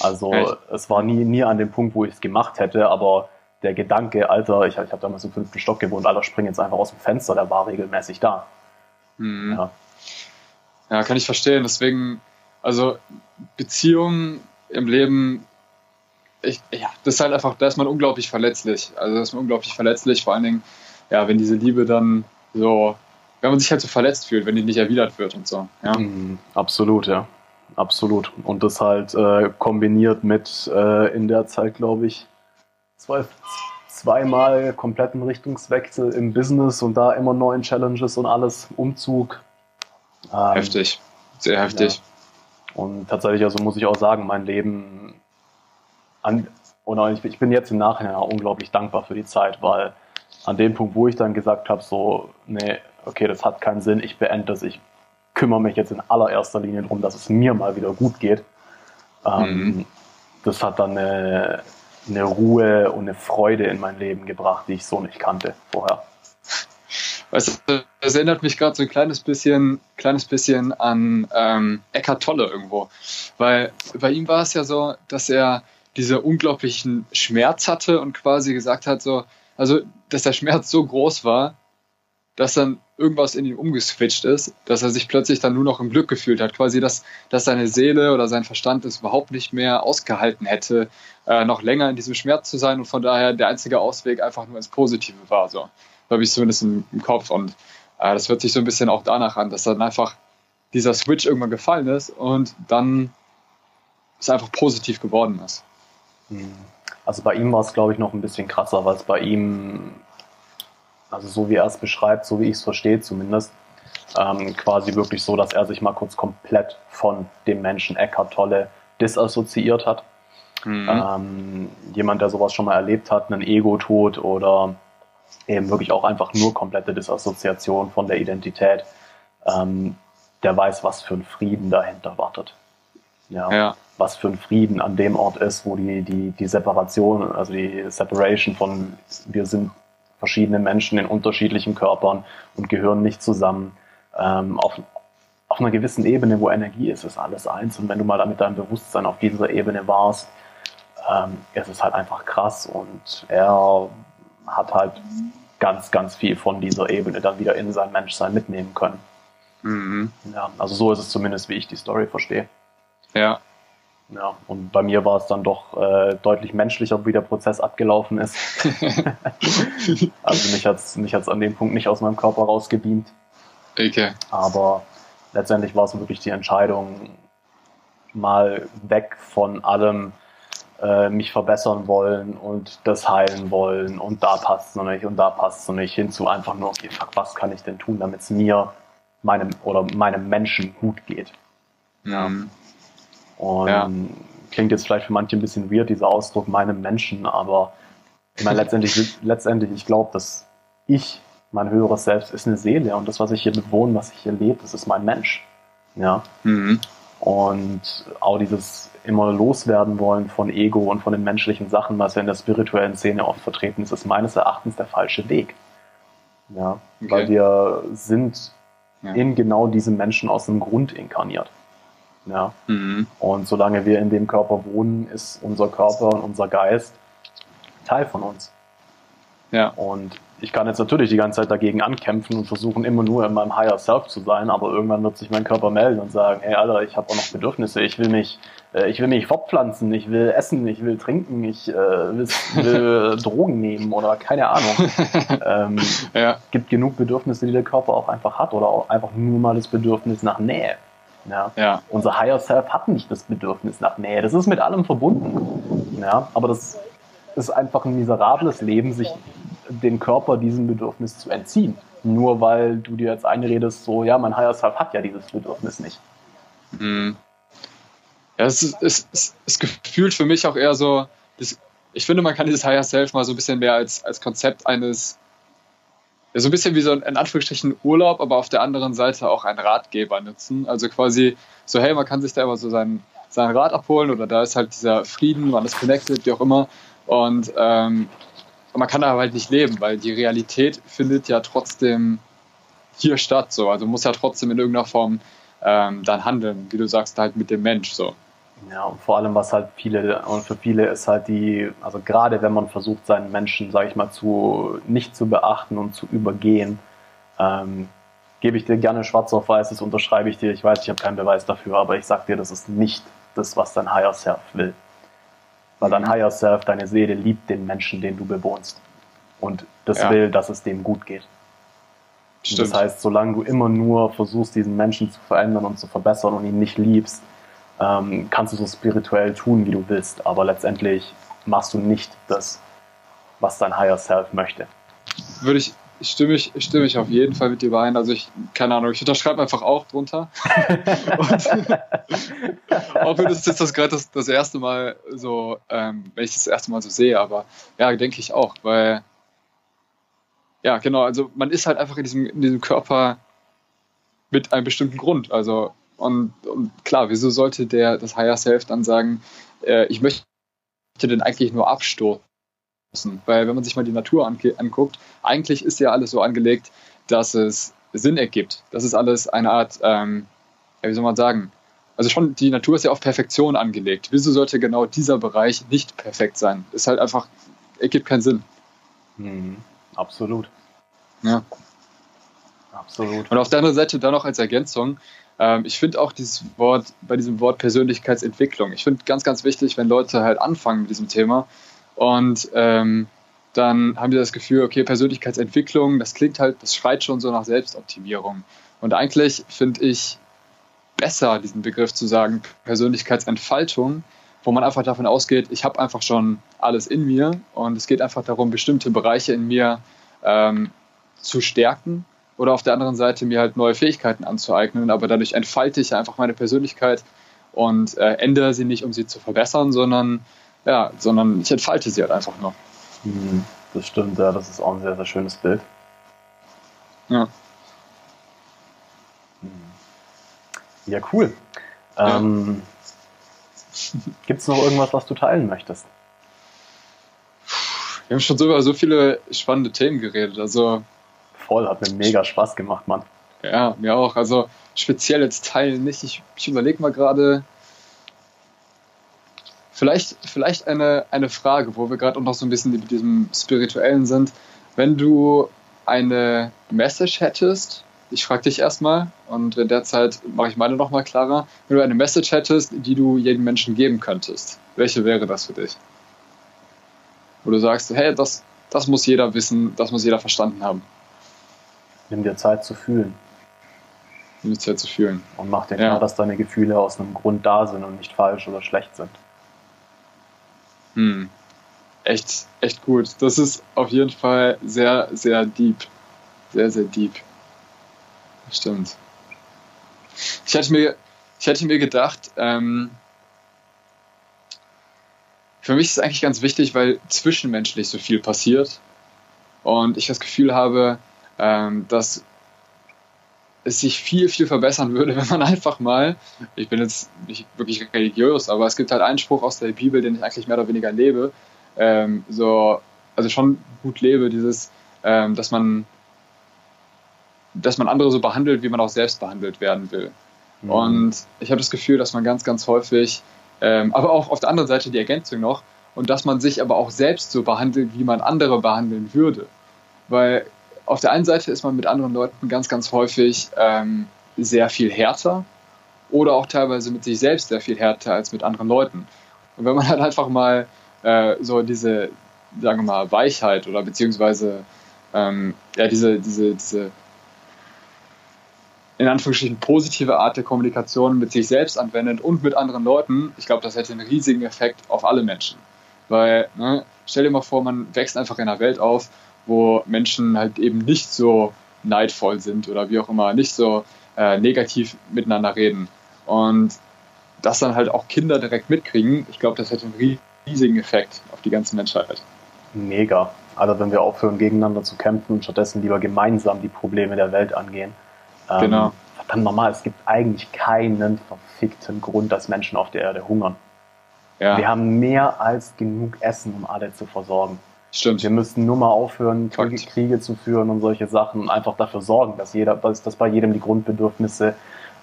Also Echt? es war nie, nie an dem Punkt, wo ich es gemacht hätte, aber der Gedanke, Alter, ich, ich habe damals im fünften Stock gewohnt, Alter, spring jetzt einfach aus dem Fenster, der war regelmäßig da. Mhm. Ja. ja, kann ich verstehen. Deswegen, also Beziehungen im Leben, ich, ja, das ist halt einfach, da ist man unglaublich verletzlich. Also da ist man unglaublich verletzlich, vor allen Dingen, ja, wenn diese Liebe dann so, wenn man sich halt so verletzt fühlt, wenn die nicht erwidert wird und so. Ja. Mhm, absolut, ja. Absolut. Und das halt äh, kombiniert mit äh, in der Zeit, glaube ich, zwei, zweimal kompletten Richtungswechsel im Business und da immer neuen Challenges und alles, Umzug. Ähm, heftig, sehr heftig. Ja. Und tatsächlich, also muss ich auch sagen, mein Leben an, oder ich, ich bin jetzt im Nachhinein auch unglaublich dankbar für die Zeit, weil an dem Punkt, wo ich dann gesagt habe, so, nee, okay, das hat keinen Sinn, ich beende das, ich kümmere mich jetzt in allererster Linie darum, dass es mir mal wieder gut geht. Ähm, mhm. Das hat dann eine, eine Ruhe und eine Freude in mein Leben gebracht, die ich so nicht kannte vorher. Weißt du, das erinnert mich gerade so ein kleines bisschen, kleines bisschen an ähm, Eckhart Tolle irgendwo. Weil bei ihm war es ja so, dass er diese unglaublichen Schmerz hatte und quasi gesagt hat, so, also, dass der Schmerz so groß war, dass dann irgendwas in ihm umgeswitcht ist, dass er sich plötzlich dann nur noch im Glück gefühlt hat. Quasi, dass, dass seine Seele oder sein Verstand es überhaupt nicht mehr ausgehalten hätte, äh, noch länger in diesem Schmerz zu sein und von daher der einzige Ausweg einfach nur ins Positive war. So habe ich zumindest im, im Kopf. Und äh, das hört sich so ein bisschen auch danach an, dass dann einfach dieser Switch irgendwann gefallen ist und dann es einfach positiv geworden ist. Hm. Also bei ihm war es, glaube ich, noch ein bisschen krasser, weil es bei ihm, also so wie er es beschreibt, so wie ich es verstehe zumindest, ähm, quasi wirklich so, dass er sich mal kurz komplett von dem Menschen Eckhart Tolle disassoziiert hat. Mhm. Ähm, jemand, der sowas schon mal erlebt hat, einen Ego-Tod oder eben wirklich auch einfach nur komplette Disassoziation von der Identität, ähm, der weiß, was für ein Frieden dahinter wartet. Ja. ja was für ein Frieden an dem Ort ist, wo die, die, die Separation, also die Separation von wir sind verschiedene Menschen in unterschiedlichen Körpern und gehören nicht zusammen. Ähm, auf, auf einer gewissen Ebene, wo Energie ist, ist alles eins. Und wenn du mal mit deinem Bewusstsein auf dieser Ebene warst, ähm, ist es halt einfach krass. Und er hat halt ganz, ganz viel von dieser Ebene dann wieder in sein Menschsein mitnehmen können. Mhm. Ja, also so ist es zumindest, wie ich die Story verstehe. Ja, ja, und bei mir war es dann doch äh, deutlich menschlicher, wie der Prozess abgelaufen ist. also mich hat es mich hat's an dem Punkt nicht aus meinem Körper rausgebeamt. Okay. Aber letztendlich war es wirklich die Entscheidung, mal weg von allem äh, mich verbessern wollen und das heilen wollen und da passt es noch nicht und da passt es noch nicht, hinzu einfach nur, okay, fuck, was kann ich denn tun, damit es mir, meinem oder meinem Menschen gut geht. Ja. Und ja. klingt jetzt vielleicht für manche ein bisschen weird, dieser Ausdruck meinem Menschen, aber ich meine, letztendlich, letztendlich, ich glaube, dass ich, mein höheres Selbst, ist eine Seele und das, was ich hier bewohne, was ich hier lebe, das ist mein Mensch. Ja. Mhm. Und auch dieses immer loswerden wollen von Ego und von den menschlichen Sachen, was ja in der spirituellen Szene oft vertreten ist, ist meines Erachtens der falsche Weg. Ja. Okay. Weil wir sind ja. in genau diesem Menschen aus dem Grund inkarniert. Ja. Mhm. Und solange wir in dem Körper wohnen, ist unser Körper und unser Geist Teil von uns. Ja. Und ich kann jetzt natürlich die ganze Zeit dagegen ankämpfen und versuchen immer nur in meinem Higher Self zu sein, aber irgendwann wird sich mein Körper melden und sagen, hey Alter, ich habe auch noch Bedürfnisse, ich will mich, äh, ich will mich fortpflanzen, ich will essen, ich will trinken, ich äh, will, will Drogen nehmen oder keine Ahnung. ähm, ja. gibt genug Bedürfnisse, die der Körper auch einfach hat oder auch einfach nur mal das Bedürfnis nach Nähe. Ja. ja. Unser Higher Self hat nicht das Bedürfnis nach Nähe. Das ist mit allem verbunden. Ja. Aber das ist einfach ein miserables Leben, sich den Körper diesem Bedürfnis zu entziehen. Nur weil du dir jetzt einredest, so, ja, mein Higher Self hat ja dieses Bedürfnis nicht. Mhm. Ja, es ist, es, ist, es gefühlt für mich auch eher so, das, ich finde, man kann dieses Higher Self mal so ein bisschen mehr als, als Konzept eines ja, so ein bisschen wie so ein in Anführungsstrichen Urlaub, aber auf der anderen Seite auch ein Ratgeber nutzen. Also quasi so, hey, man kann sich da immer so sein, sein Rat abholen oder da ist halt dieser Frieden, man ist connected, wie auch immer. Und ähm, man kann da halt nicht leben, weil die Realität findet ja trotzdem hier statt. So. Also muss ja trotzdem in irgendeiner Form ähm, dann handeln, wie du sagst, halt mit dem Mensch. So. Ja, und vor allem, was halt viele, und für viele ist halt die, also gerade wenn man versucht, seinen Menschen, sage ich mal, zu, nicht zu beachten und zu übergehen, ähm, gebe ich dir gerne schwarz auf weiß, das unterschreibe ich dir. Ich weiß, ich habe keinen Beweis dafür, aber ich sag dir, das ist nicht das, was dein Higher Self will. Weil dein. Higher Self, deine Seele liebt den Menschen, den du bewohnst. und das Ja. will, dass es dem gut geht. Das heißt, solange du immer nur versuchst, diesen Menschen zu verändern und zu verbessern und ihn nicht liebst, ähm, kannst du so spirituell tun, wie du willst. Aber letztendlich machst du nicht das, was dein Higher Self möchte. würde ich, stimme ich, stimme ich auf jeden Fall mit dir überein. Also ich, keine Ahnung, ich unterschreibe einfach auch drunter. Auch wenn das jetzt das gerade das, das erste Mal so, ähm, wenn ich das erste Mal so sehe, aber ja, denke ich auch, weil ja, genau, also man ist halt einfach in diesem, in diesem Körper mit einem bestimmten Grund. Also und, und klar, wieso sollte der das Higher Self dann sagen, äh, ich möchte den eigentlich nur abstoßen? Weil wenn man sich mal die Natur anguckt, eigentlich ist ja alles so angelegt, dass es Sinn ergibt. Das ist alles eine Art, ähm, wie soll man sagen, also schon, die Natur ist ja auf Perfektion angelegt. Wieso sollte genau dieser Bereich nicht perfekt sein? Ist halt einfach, ergibt keinen Sinn. Mhm. Absolut. Ja. Absolut. Und auf der anderen Seite dann noch als Ergänzung, ich finde auch dieses Wort, bei diesem Wort Persönlichkeitsentwicklung, ich finde ganz, ganz wichtig, wenn Leute halt anfangen mit diesem Thema und ähm, dann haben die das Gefühl, okay, Persönlichkeitsentwicklung, das klingt halt, das schreit schon so nach Selbstoptimierung. Und eigentlich finde ich besser, diesen Begriff zu sagen, Persönlichkeitsentfaltung, wo man einfach davon ausgeht, ich habe einfach schon alles in mir und es geht einfach darum, bestimmte Bereiche in mir ähm, zu stärken oder auf der anderen Seite mir halt neue Fähigkeiten anzueignen, aber dadurch entfalte ich einfach meine Persönlichkeit und äh, ändere sie nicht, um sie zu verbessern, sondern ja, sondern ich entfalte sie halt einfach nur. Mhm. Das stimmt, ja, das ist auch ein sehr, sehr schönes Bild. Ja. Mhm. Ja, cool. Ja. Ähm, Gibt es noch irgendwas, was du teilen möchtest? Wir haben schon so über so viele spannende Themen geredet. Also Voll, hat mir mega Spaß gemacht, Mann. ja, mir auch. Also speziell jetzt teilen nicht. Ich, ich überlege mal gerade. Vielleicht, vielleicht eine, eine Frage, wo wir gerade auch noch so ein bisschen mit diesem Spirituellen sind. Wenn du eine Message hättest, ich frage dich erstmal und in der Zeit mache ich meine nochmal klarer. Wenn du eine Message hättest, die du jedem Menschen geben könntest, welche wäre das für dich? Wo du sagst, hey, das, das muss jeder wissen, das muss jeder verstanden haben, Nimm dir Zeit zu fühlen um die Zeit zu fühlen. und mach dir Ja. klar, dass deine Gefühle aus einem Grund da sind und nicht falsch oder schlecht sind. Hm. Echt, echt gut. Das ist auf jeden Fall sehr, sehr deep. Sehr, sehr deep. Stimmt. Ich hätte mir, ich hätte mir gedacht, ähm, für mich ist es eigentlich ganz wichtig, weil zwischenmenschlich so viel passiert und ich das Gefühl habe, ähm, dass es sich viel, viel verbessern würde, wenn man einfach mal, ich bin jetzt nicht wirklich religiös, aber es gibt halt einen Spruch aus der Bibel, den ich eigentlich mehr oder weniger lebe, ähm, so, also schon gut lebe, dieses, ähm, dass man, dass man andere so behandelt, wie man auch selbst behandelt werden will. Mhm. Und ich habe das Gefühl, dass man ganz, ganz häufig, ähm, aber auch auf der anderen Seite die Ergänzung noch, und dass man sich aber auch selbst so behandelt, wie man andere behandeln würde. Weil auf der einen Seite ist man mit anderen Leuten ganz, ganz häufig ähm, sehr viel härter oder auch teilweise mit sich selbst sehr viel härter als mit anderen Leuten. Und wenn man halt einfach mal äh, so diese, sagen wir mal, Weichheit oder beziehungsweise ähm, ja, diese, diese, diese in Anführungsstrichen positive Art der Kommunikation mit sich selbst anwendet und mit anderen Leuten, ich glaube, das hätte einen riesigen Effekt auf alle Menschen. Weil, ne, stell dir mal vor, man wächst einfach in einer Welt auf, wo Menschen halt eben nicht so neidvoll sind oder wie auch immer, nicht so äh, negativ miteinander reden. Und das dann halt auch Kinder direkt mitkriegen, ich glaube, das hätte einen riesigen Effekt auf die ganze Menschheit. Mega. Also wenn wir aufhören, gegeneinander zu kämpfen und stattdessen lieber gemeinsam die Probleme der Welt angehen. Ähm, Genau. Verdammt normal, es gibt eigentlich keinen verfickten Grund, dass Menschen auf der Erde hungern. Ja, Wir haben mehr als genug Essen, um alle zu versorgen. Stimmt. Wir müssten nur mal aufhören, Kriege. Kriege zu führen und solche Sachen und einfach dafür sorgen, dass, jeder, dass, dass bei jedem die Grundbedürfnisse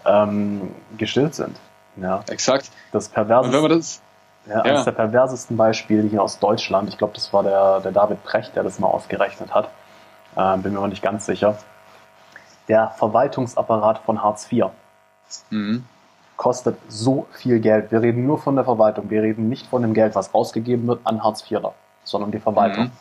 ähm, gestillt sind. Ja, Exakt. das Und wenn man das, ja, ja. eines der perversesten Beispiele hier aus Deutschland, ich glaube, das war der, der David Precht, der das mal ausgerechnet hat, ähm, bin mir aber nicht ganz sicher. Der Verwaltungsapparat von Hartz IV mhm. kostet so viel Geld. Wir reden nur von der Verwaltung. Wir reden nicht von dem Geld, was ausgegeben wird an Hartz IVer, sondern die Verwaltung. Mhm.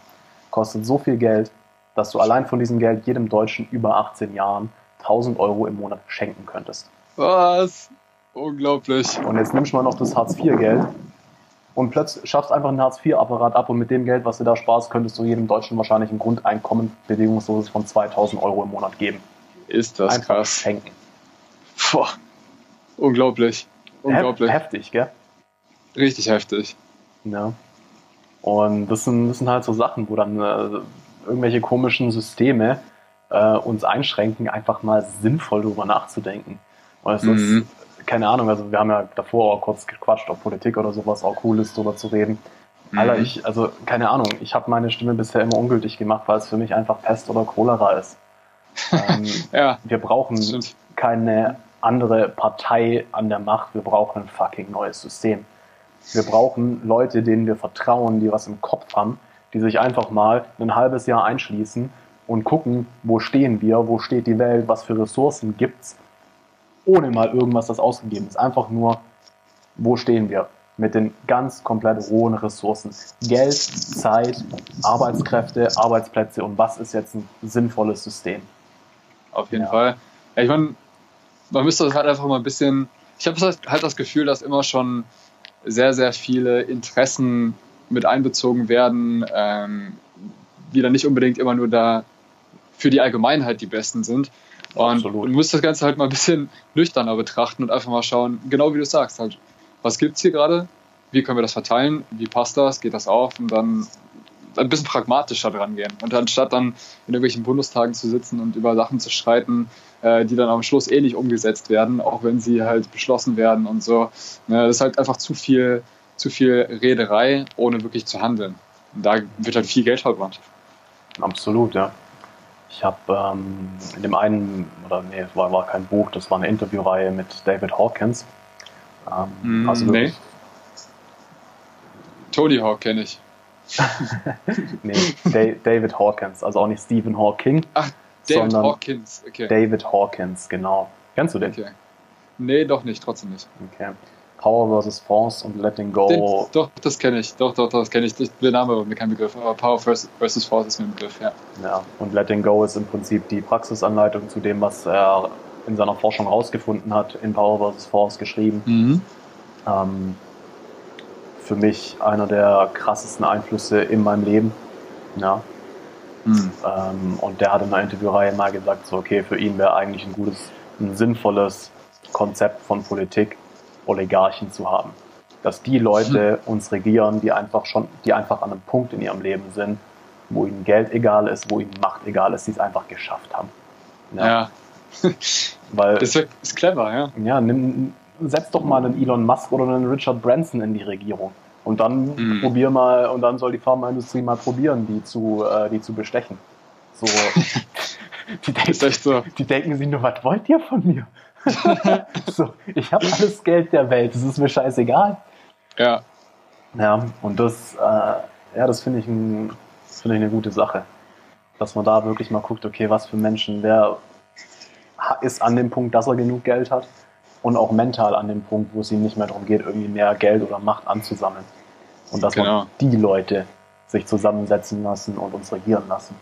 kostet so viel Geld, dass du allein von diesem Geld jedem Deutschen über 18 Jahren 1000 Euro im Monat schenken könntest. Was? Unglaublich. Und jetzt nimmst du mal noch das Hartz-IV-Geld und plötzlich schaffst einfach einen Hartz-IV-Apparat ab und mit dem Geld, was du da sparst, könntest du jedem Deutschen wahrscheinlich ein Grundeinkommen bedingungsloses von 2000 Euro im Monat geben. Ist das einfach krass. schenken. Boah. Unglaublich. Unglaublich. Hef- Heftig, gell? Richtig heftig. Ja. Und das sind, das sind halt so Sachen, wo dann äh, irgendwelche komischen Systeme äh, uns einschränken, einfach mal sinnvoll drüber nachzudenken. Und es Mhm. ist, keine Ahnung, also wir haben ja davor auch kurz gequatscht, ob Politik oder sowas auch cool ist, drüber zu reden. Alter, Mhm. ich, also keine Ahnung, ich habe meine Stimme bisher immer ungültig gemacht, weil es für mich einfach Pest oder Cholera ist. Ähm, Ja, wir brauchen keine andere Partei an der Macht. Wir brauchen ein fucking neues System. Wir brauchen Leute, denen wir vertrauen, die was im Kopf haben, die sich einfach mal ein halbes Jahr einschließen und gucken, wo stehen wir, wo steht die Welt, was für Ressourcen gibt's, ohne mal irgendwas, das ausgegeben ist. Einfach nur, wo stehen wir mit den ganz komplett rohen Ressourcen. Geld, Zeit, Arbeitskräfte, Arbeitsplätze und was ist jetzt ein sinnvolles System? Auf jeden Ja. Fall. Ja, ich meine, man müsste das halt einfach mal ein bisschen. Ich habe halt das Gefühl, dass immer schon sehr, sehr viele Interessen mit einbezogen werden, ähm, die dann nicht unbedingt immer nur da für die Allgemeinheit die besten sind. Und Absolut. du musst das Ganze halt mal ein bisschen nüchterner betrachten und einfach mal schauen, genau wie du sagst, halt, was gibt es hier gerade, wie können wir das verteilen, wie passt das, geht das auf und dann ein bisschen pragmatischer dran gehen. Und anstatt dann in irgendwelchen Bundestagen zu sitzen und über Sachen zu streiten, äh, die dann am Schluss eh nicht umgesetzt werden, auch wenn sie halt beschlossen werden und so. Ne, das ist halt einfach zu viel, zu viel Rederei, ohne wirklich zu handeln. Und da wird halt viel Geld verbrannt. Absolut, ja. Ich habe ähm, in dem einen, oder nee, es war, war kein Buch, das war eine Interviewreihe mit David Hawkins. Ähm, Mm, also wirklich, Tony Hawk kenne ich. nee, Da- David Hawkins, also auch nicht Stephen Hawking, David Hawkins, okay. David Hawkins, genau. Kennst du den? okay. Nee, doch nicht, trotzdem nicht. Okay. Power vs. Force und Letting Go. Den, doch, das kenne ich. Doch, doch, das kenne ich. Der Name war mir kein Begriff, aber Power vs. versus Force ist mir ein Begriff, ja. Ja, und Letting Go ist im Prinzip die Praxisanleitung zu dem, was er in seiner Forschung herausgefunden hat, in Power vs. Force geschrieben. Ähm, für mich einer der krassesten Einflüsse in meinem Leben. Ja, Mhm. ähm, und der hat in einer Interviewreihe mal gesagt, so, okay, für ihn wäre eigentlich ein gutes, ein sinnvolles Konzept von Politik, Oligarchen zu haben. Dass die Leute uns regieren, die einfach schon, die einfach an einem Punkt in ihrem Leben sind, wo ihnen Geld egal ist, wo ihnen Macht egal ist, die es einfach geschafft haben. Ja, weil, das ist clever, ja. ja, nimm, setz doch mal einen Elon Musk oder einen Richard Branson in die Regierung. Und dann Mhm. probier mal, und dann soll die Pharmaindustrie mal probieren, die zu, äh, die zu bestechen. So, die, denken, so. die denken sich nur, was wollt ihr von mir? so, ich habe alles Geld der Welt, das ist mir scheißegal. Ja, Ja, und das, äh, ja, das finde ich, ein, das finde ich eine gute Sache. Dass man da wirklich mal guckt, okay, was für Menschen, wer ist an dem Punkt, dass er genug Geld hat und auch mental an dem Punkt, wo es ihm nicht mehr darum geht, irgendwie mehr Geld oder Macht anzusammeln. Und dass Genau. man die Leute sich zusammensetzen lassen und uns regieren lassen.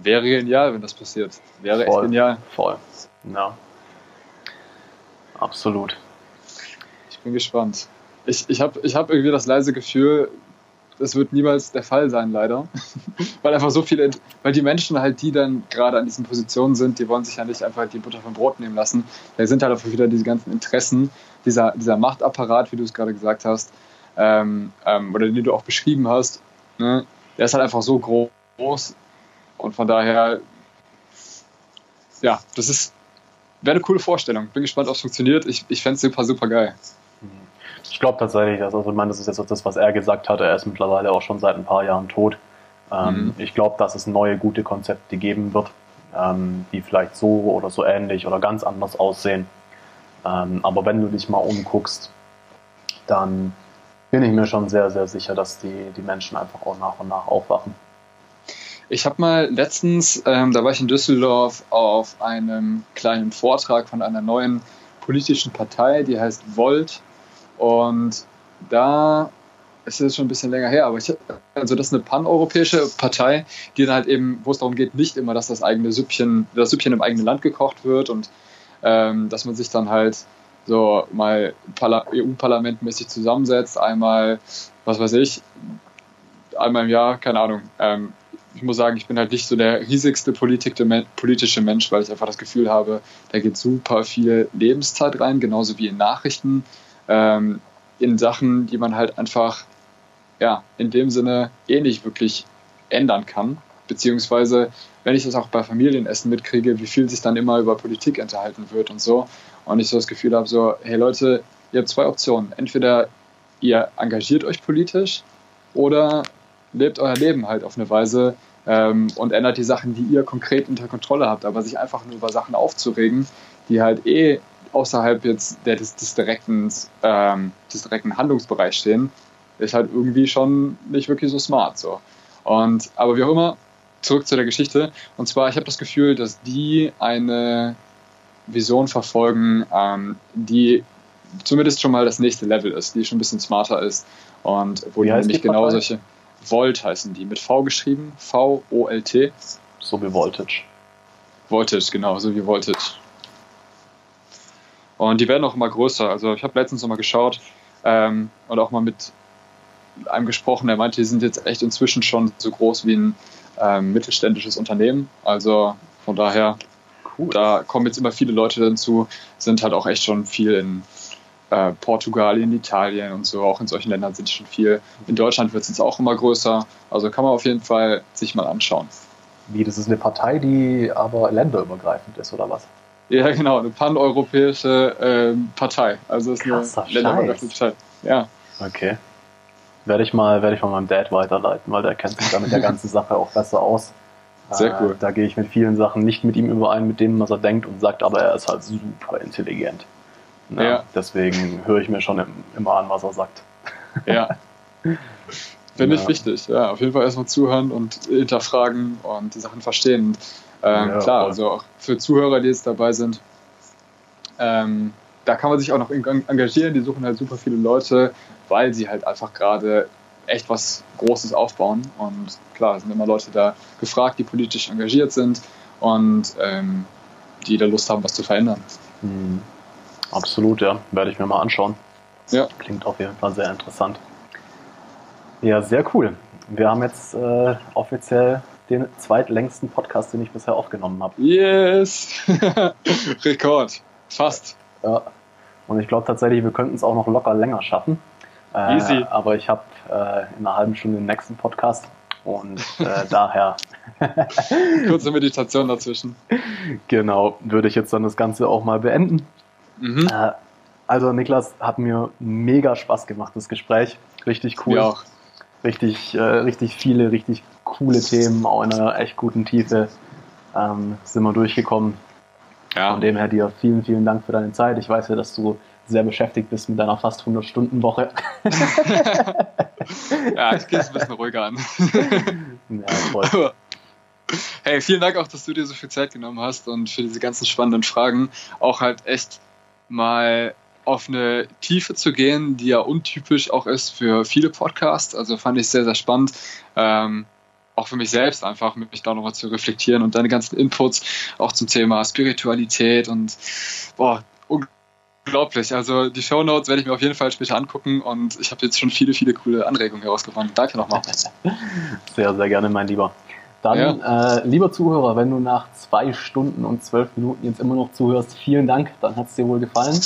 wäre genial, wenn das passiert. Wäre echt Voll. genial. Voll. Ja. Absolut. Ich bin gespannt. Ich, ich habe ich hab irgendwie das leise Gefühl, das wird niemals der Fall sein, leider. weil einfach so viele, weil die Menschen halt, die dann gerade an diesen Positionen sind, die wollen sich ja nicht einfach die Butter vom Brot nehmen lassen. Da sind halt einfach wieder diese ganzen Interessen, dieser, dieser Machtapparat, wie du es gerade gesagt hast, ähm, ähm, oder den du auch beschrieben hast, ne? der ist halt einfach so groß. Und von daher, ja, das ist, wäre eine coole Vorstellung. Bin gespannt, ob es funktioniert. Ich, ich fände es super, super geil. Ich glaube tatsächlich, dass, also ich meine, das ist jetzt auch das, was er gesagt hat. Er ist mittlerweile auch schon seit ein paar Jahren tot. Ähm, Mhm. Ich glaube, dass es neue gute Konzepte geben wird, ähm, die vielleicht so oder so ähnlich oder ganz anders aussehen. Ähm, aber wenn du dich mal umguckst, dann bin ich mir schon sehr, sehr sicher, dass die, die Menschen einfach auch nach und nach aufwachen. Ich habe mal letztens, ähm, da war ich in Düsseldorf auf einem kleinen Vortrag von einer neuen politischen Partei, die heißt Volt. Und da es ist schon ein bisschen länger her, aber ich, also das ist eine paneuropäische Partei, die dann halt eben, wo es darum geht, nicht immer, dass das eigene Süppchen, das Süppchen im eigenen Land gekocht wird und ähm, dass man sich dann halt so mal EU-Parlamentmäßig zusammensetzt, einmal, was weiß ich, einmal im Jahr, keine Ahnung. Ähm, ich muss sagen, ich bin halt nicht so der riesigste politische Mensch, weil ich einfach das Gefühl habe, da geht super viel Lebenszeit rein, genauso wie in Nachrichten, ähm, in Sachen, die man halt einfach, ja, in dem Sinne eh nicht wirklich ändern kann. Beziehungsweise, wenn ich das auch bei Familienessen mitkriege, wie viel sich dann immer über Politik enthalten wird und so. Und ich so das Gefühl habe, so, hey Leute, ihr habt zwei Optionen. Entweder ihr engagiert euch politisch oder lebt euer Leben halt auf eine Weise ähm, und ändert die Sachen, die ihr konkret unter Kontrolle habt. Aber sich einfach nur über Sachen aufzuregen, die halt eh außerhalb jetzt der, des, des, direkten, ähm, des direkten Handlungsbereichs stehen, ist halt irgendwie schon nicht wirklich so smart. So. Und, aber wie auch immer, zurück zu der Geschichte. Und zwar, ich habe das Gefühl, dass die eine Vision verfolgen, ähm, die zumindest schon mal das nächste Level ist, die schon ein bisschen smarter ist und wo die nämlich genau solche Volt heißen die, mit V geschrieben, V-O-L-T. So wie Voltage. Voltage, genau, so wie Voltage. Und die werden auch immer größer. Also ich habe letztens noch mal geschaut ähm, und auch mal mit einem gesprochen, der meinte, die sind jetzt echt inzwischen schon so groß wie ein ähm, mittelständisches Unternehmen. Also von daher, cool. da kommen jetzt immer viele Leute dazu, sind halt auch echt schon viel in äh, Portugal, in Italien und so, auch in solchen Ländern sind die schon viel. In Deutschland wird es jetzt auch immer größer. Also kann man auf jeden Fall sich mal anschauen. Wie, das ist eine Partei, die aber länderübergreifend ist, oder was? Ja, genau, eine paneuropäische ähm, Partei. Also ist eine länderübergreifende Partei. Ja. Okay. Werde ich mal, werde ich mal meinem Dad weiterleiten, weil der kennt sich da mit der ganzen Sache auch besser aus. Sehr cool. Äh, da gehe ich mit vielen Sachen nicht mit ihm überein, mit dem, was er denkt und sagt, aber er ist halt super intelligent. Ja, ja. Deswegen höre ich mir schon immer an, was er sagt. Ja. Finde ich wichtig. Ja, auf jeden Fall erstmal zuhören und hinterfragen und die Sachen verstehen. Ähm, ja, klar, also auch für Zuhörer, die jetzt dabei sind, ähm, da kann man sich auch noch engagieren. Die suchen halt super viele Leute, weil sie halt einfach gerade echt was Großes aufbauen. Und klar, sind immer Leute da gefragt, die politisch engagiert sind und ähm, die da Lust haben, was zu verändern. Mhm. Absolut, ja. Werde ich mir mal anschauen. Ja. Klingt auf jeden Fall sehr interessant. Ja, sehr cool. Wir haben jetzt äh, offiziell den zweitlängsten Podcast, den ich bisher aufgenommen habe. Yes! Rekord. Fast. Ja. Und ich glaube tatsächlich, wir könnten es auch noch locker länger schaffen. Äh, Easy. Aber ich habe äh, in einer halben Stunde den nächsten Podcast und äh, daher. Kurze Meditation dazwischen. Genau, würde ich jetzt dann das Ganze auch mal beenden. Mhm. Äh, also Niklas, hat mir mega Spaß gemacht, das Gespräch. Richtig cool. Auch. Richtig, äh, richtig viele, richtig coole Themen, auch in einer echt guten Tiefe ähm, sind wir durchgekommen. Ja. Von dem her dir vielen, vielen Dank für deine Zeit. Ich weiß ja, dass du sehr beschäftigt bist mit deiner fast 100-Stunden-Woche. ja, ich gehe es ein bisschen ruhiger an. ja, voll. hey, vielen Dank auch, dass du dir so viel Zeit genommen hast und für diese ganzen spannenden Fragen. Auch halt echt mal auf eine Tiefe zu gehen, die ja untypisch auch ist für viele Podcasts. Also fand ich sehr, sehr spannend. Ähm, auch für mich selbst einfach, mich da nochmal zu reflektieren und deine ganzen Inputs auch zum Thema Spiritualität und boah, unglaublich. Also die Show Notes werde ich mir auf jeden Fall später angucken und ich habe jetzt schon viele, viele coole Anregungen herausgefunden. Danke nochmal. Sehr, sehr gerne, mein Lieber. Dann, ja. äh, lieber Zuhörer, wenn du nach zwei Stunden und zwölf Minuten jetzt immer noch zuhörst, vielen Dank, dann hat es dir wohl gefallen.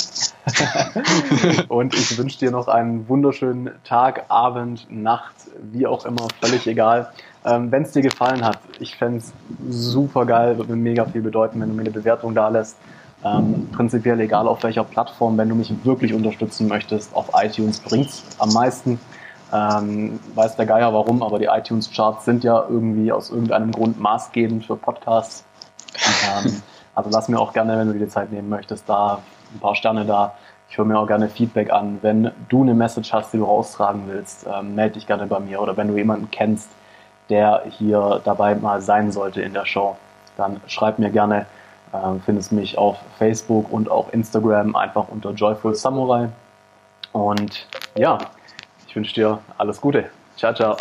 und ich wünsche dir noch einen wunderschönen Tag, Abend, Nacht, wie auch immer, völlig egal. Ähm, wenn es dir gefallen hat, ich fände es super geil, würde mir mega viel bedeuten, wenn du mir eine Bewertung da lässt. Ähm, prinzipiell egal auf welcher Plattform, wenn du mich wirklich unterstützen möchtest, auf iTunes bringt es am meisten. Ähm, weiß der Geier warum, aber die iTunes-Charts sind ja irgendwie aus irgendeinem Grund maßgebend für Podcasts. Ähm, also lass mir auch gerne, wenn du dir die Zeit nehmen möchtest, da ein paar Sterne da. Ich höre mir auch gerne Feedback an. Wenn du eine Message hast, die du raustragen willst, ähm, melde dich gerne bei mir. Oder wenn du jemanden kennst, der hier dabei mal sein sollte in der Show, dann schreib mir gerne. Ähm, findest mich auf Facebook und auch Instagram einfach unter Joyful Samurai. Und ja, Ich wünsche dir alles Gute. Ciao, ciao.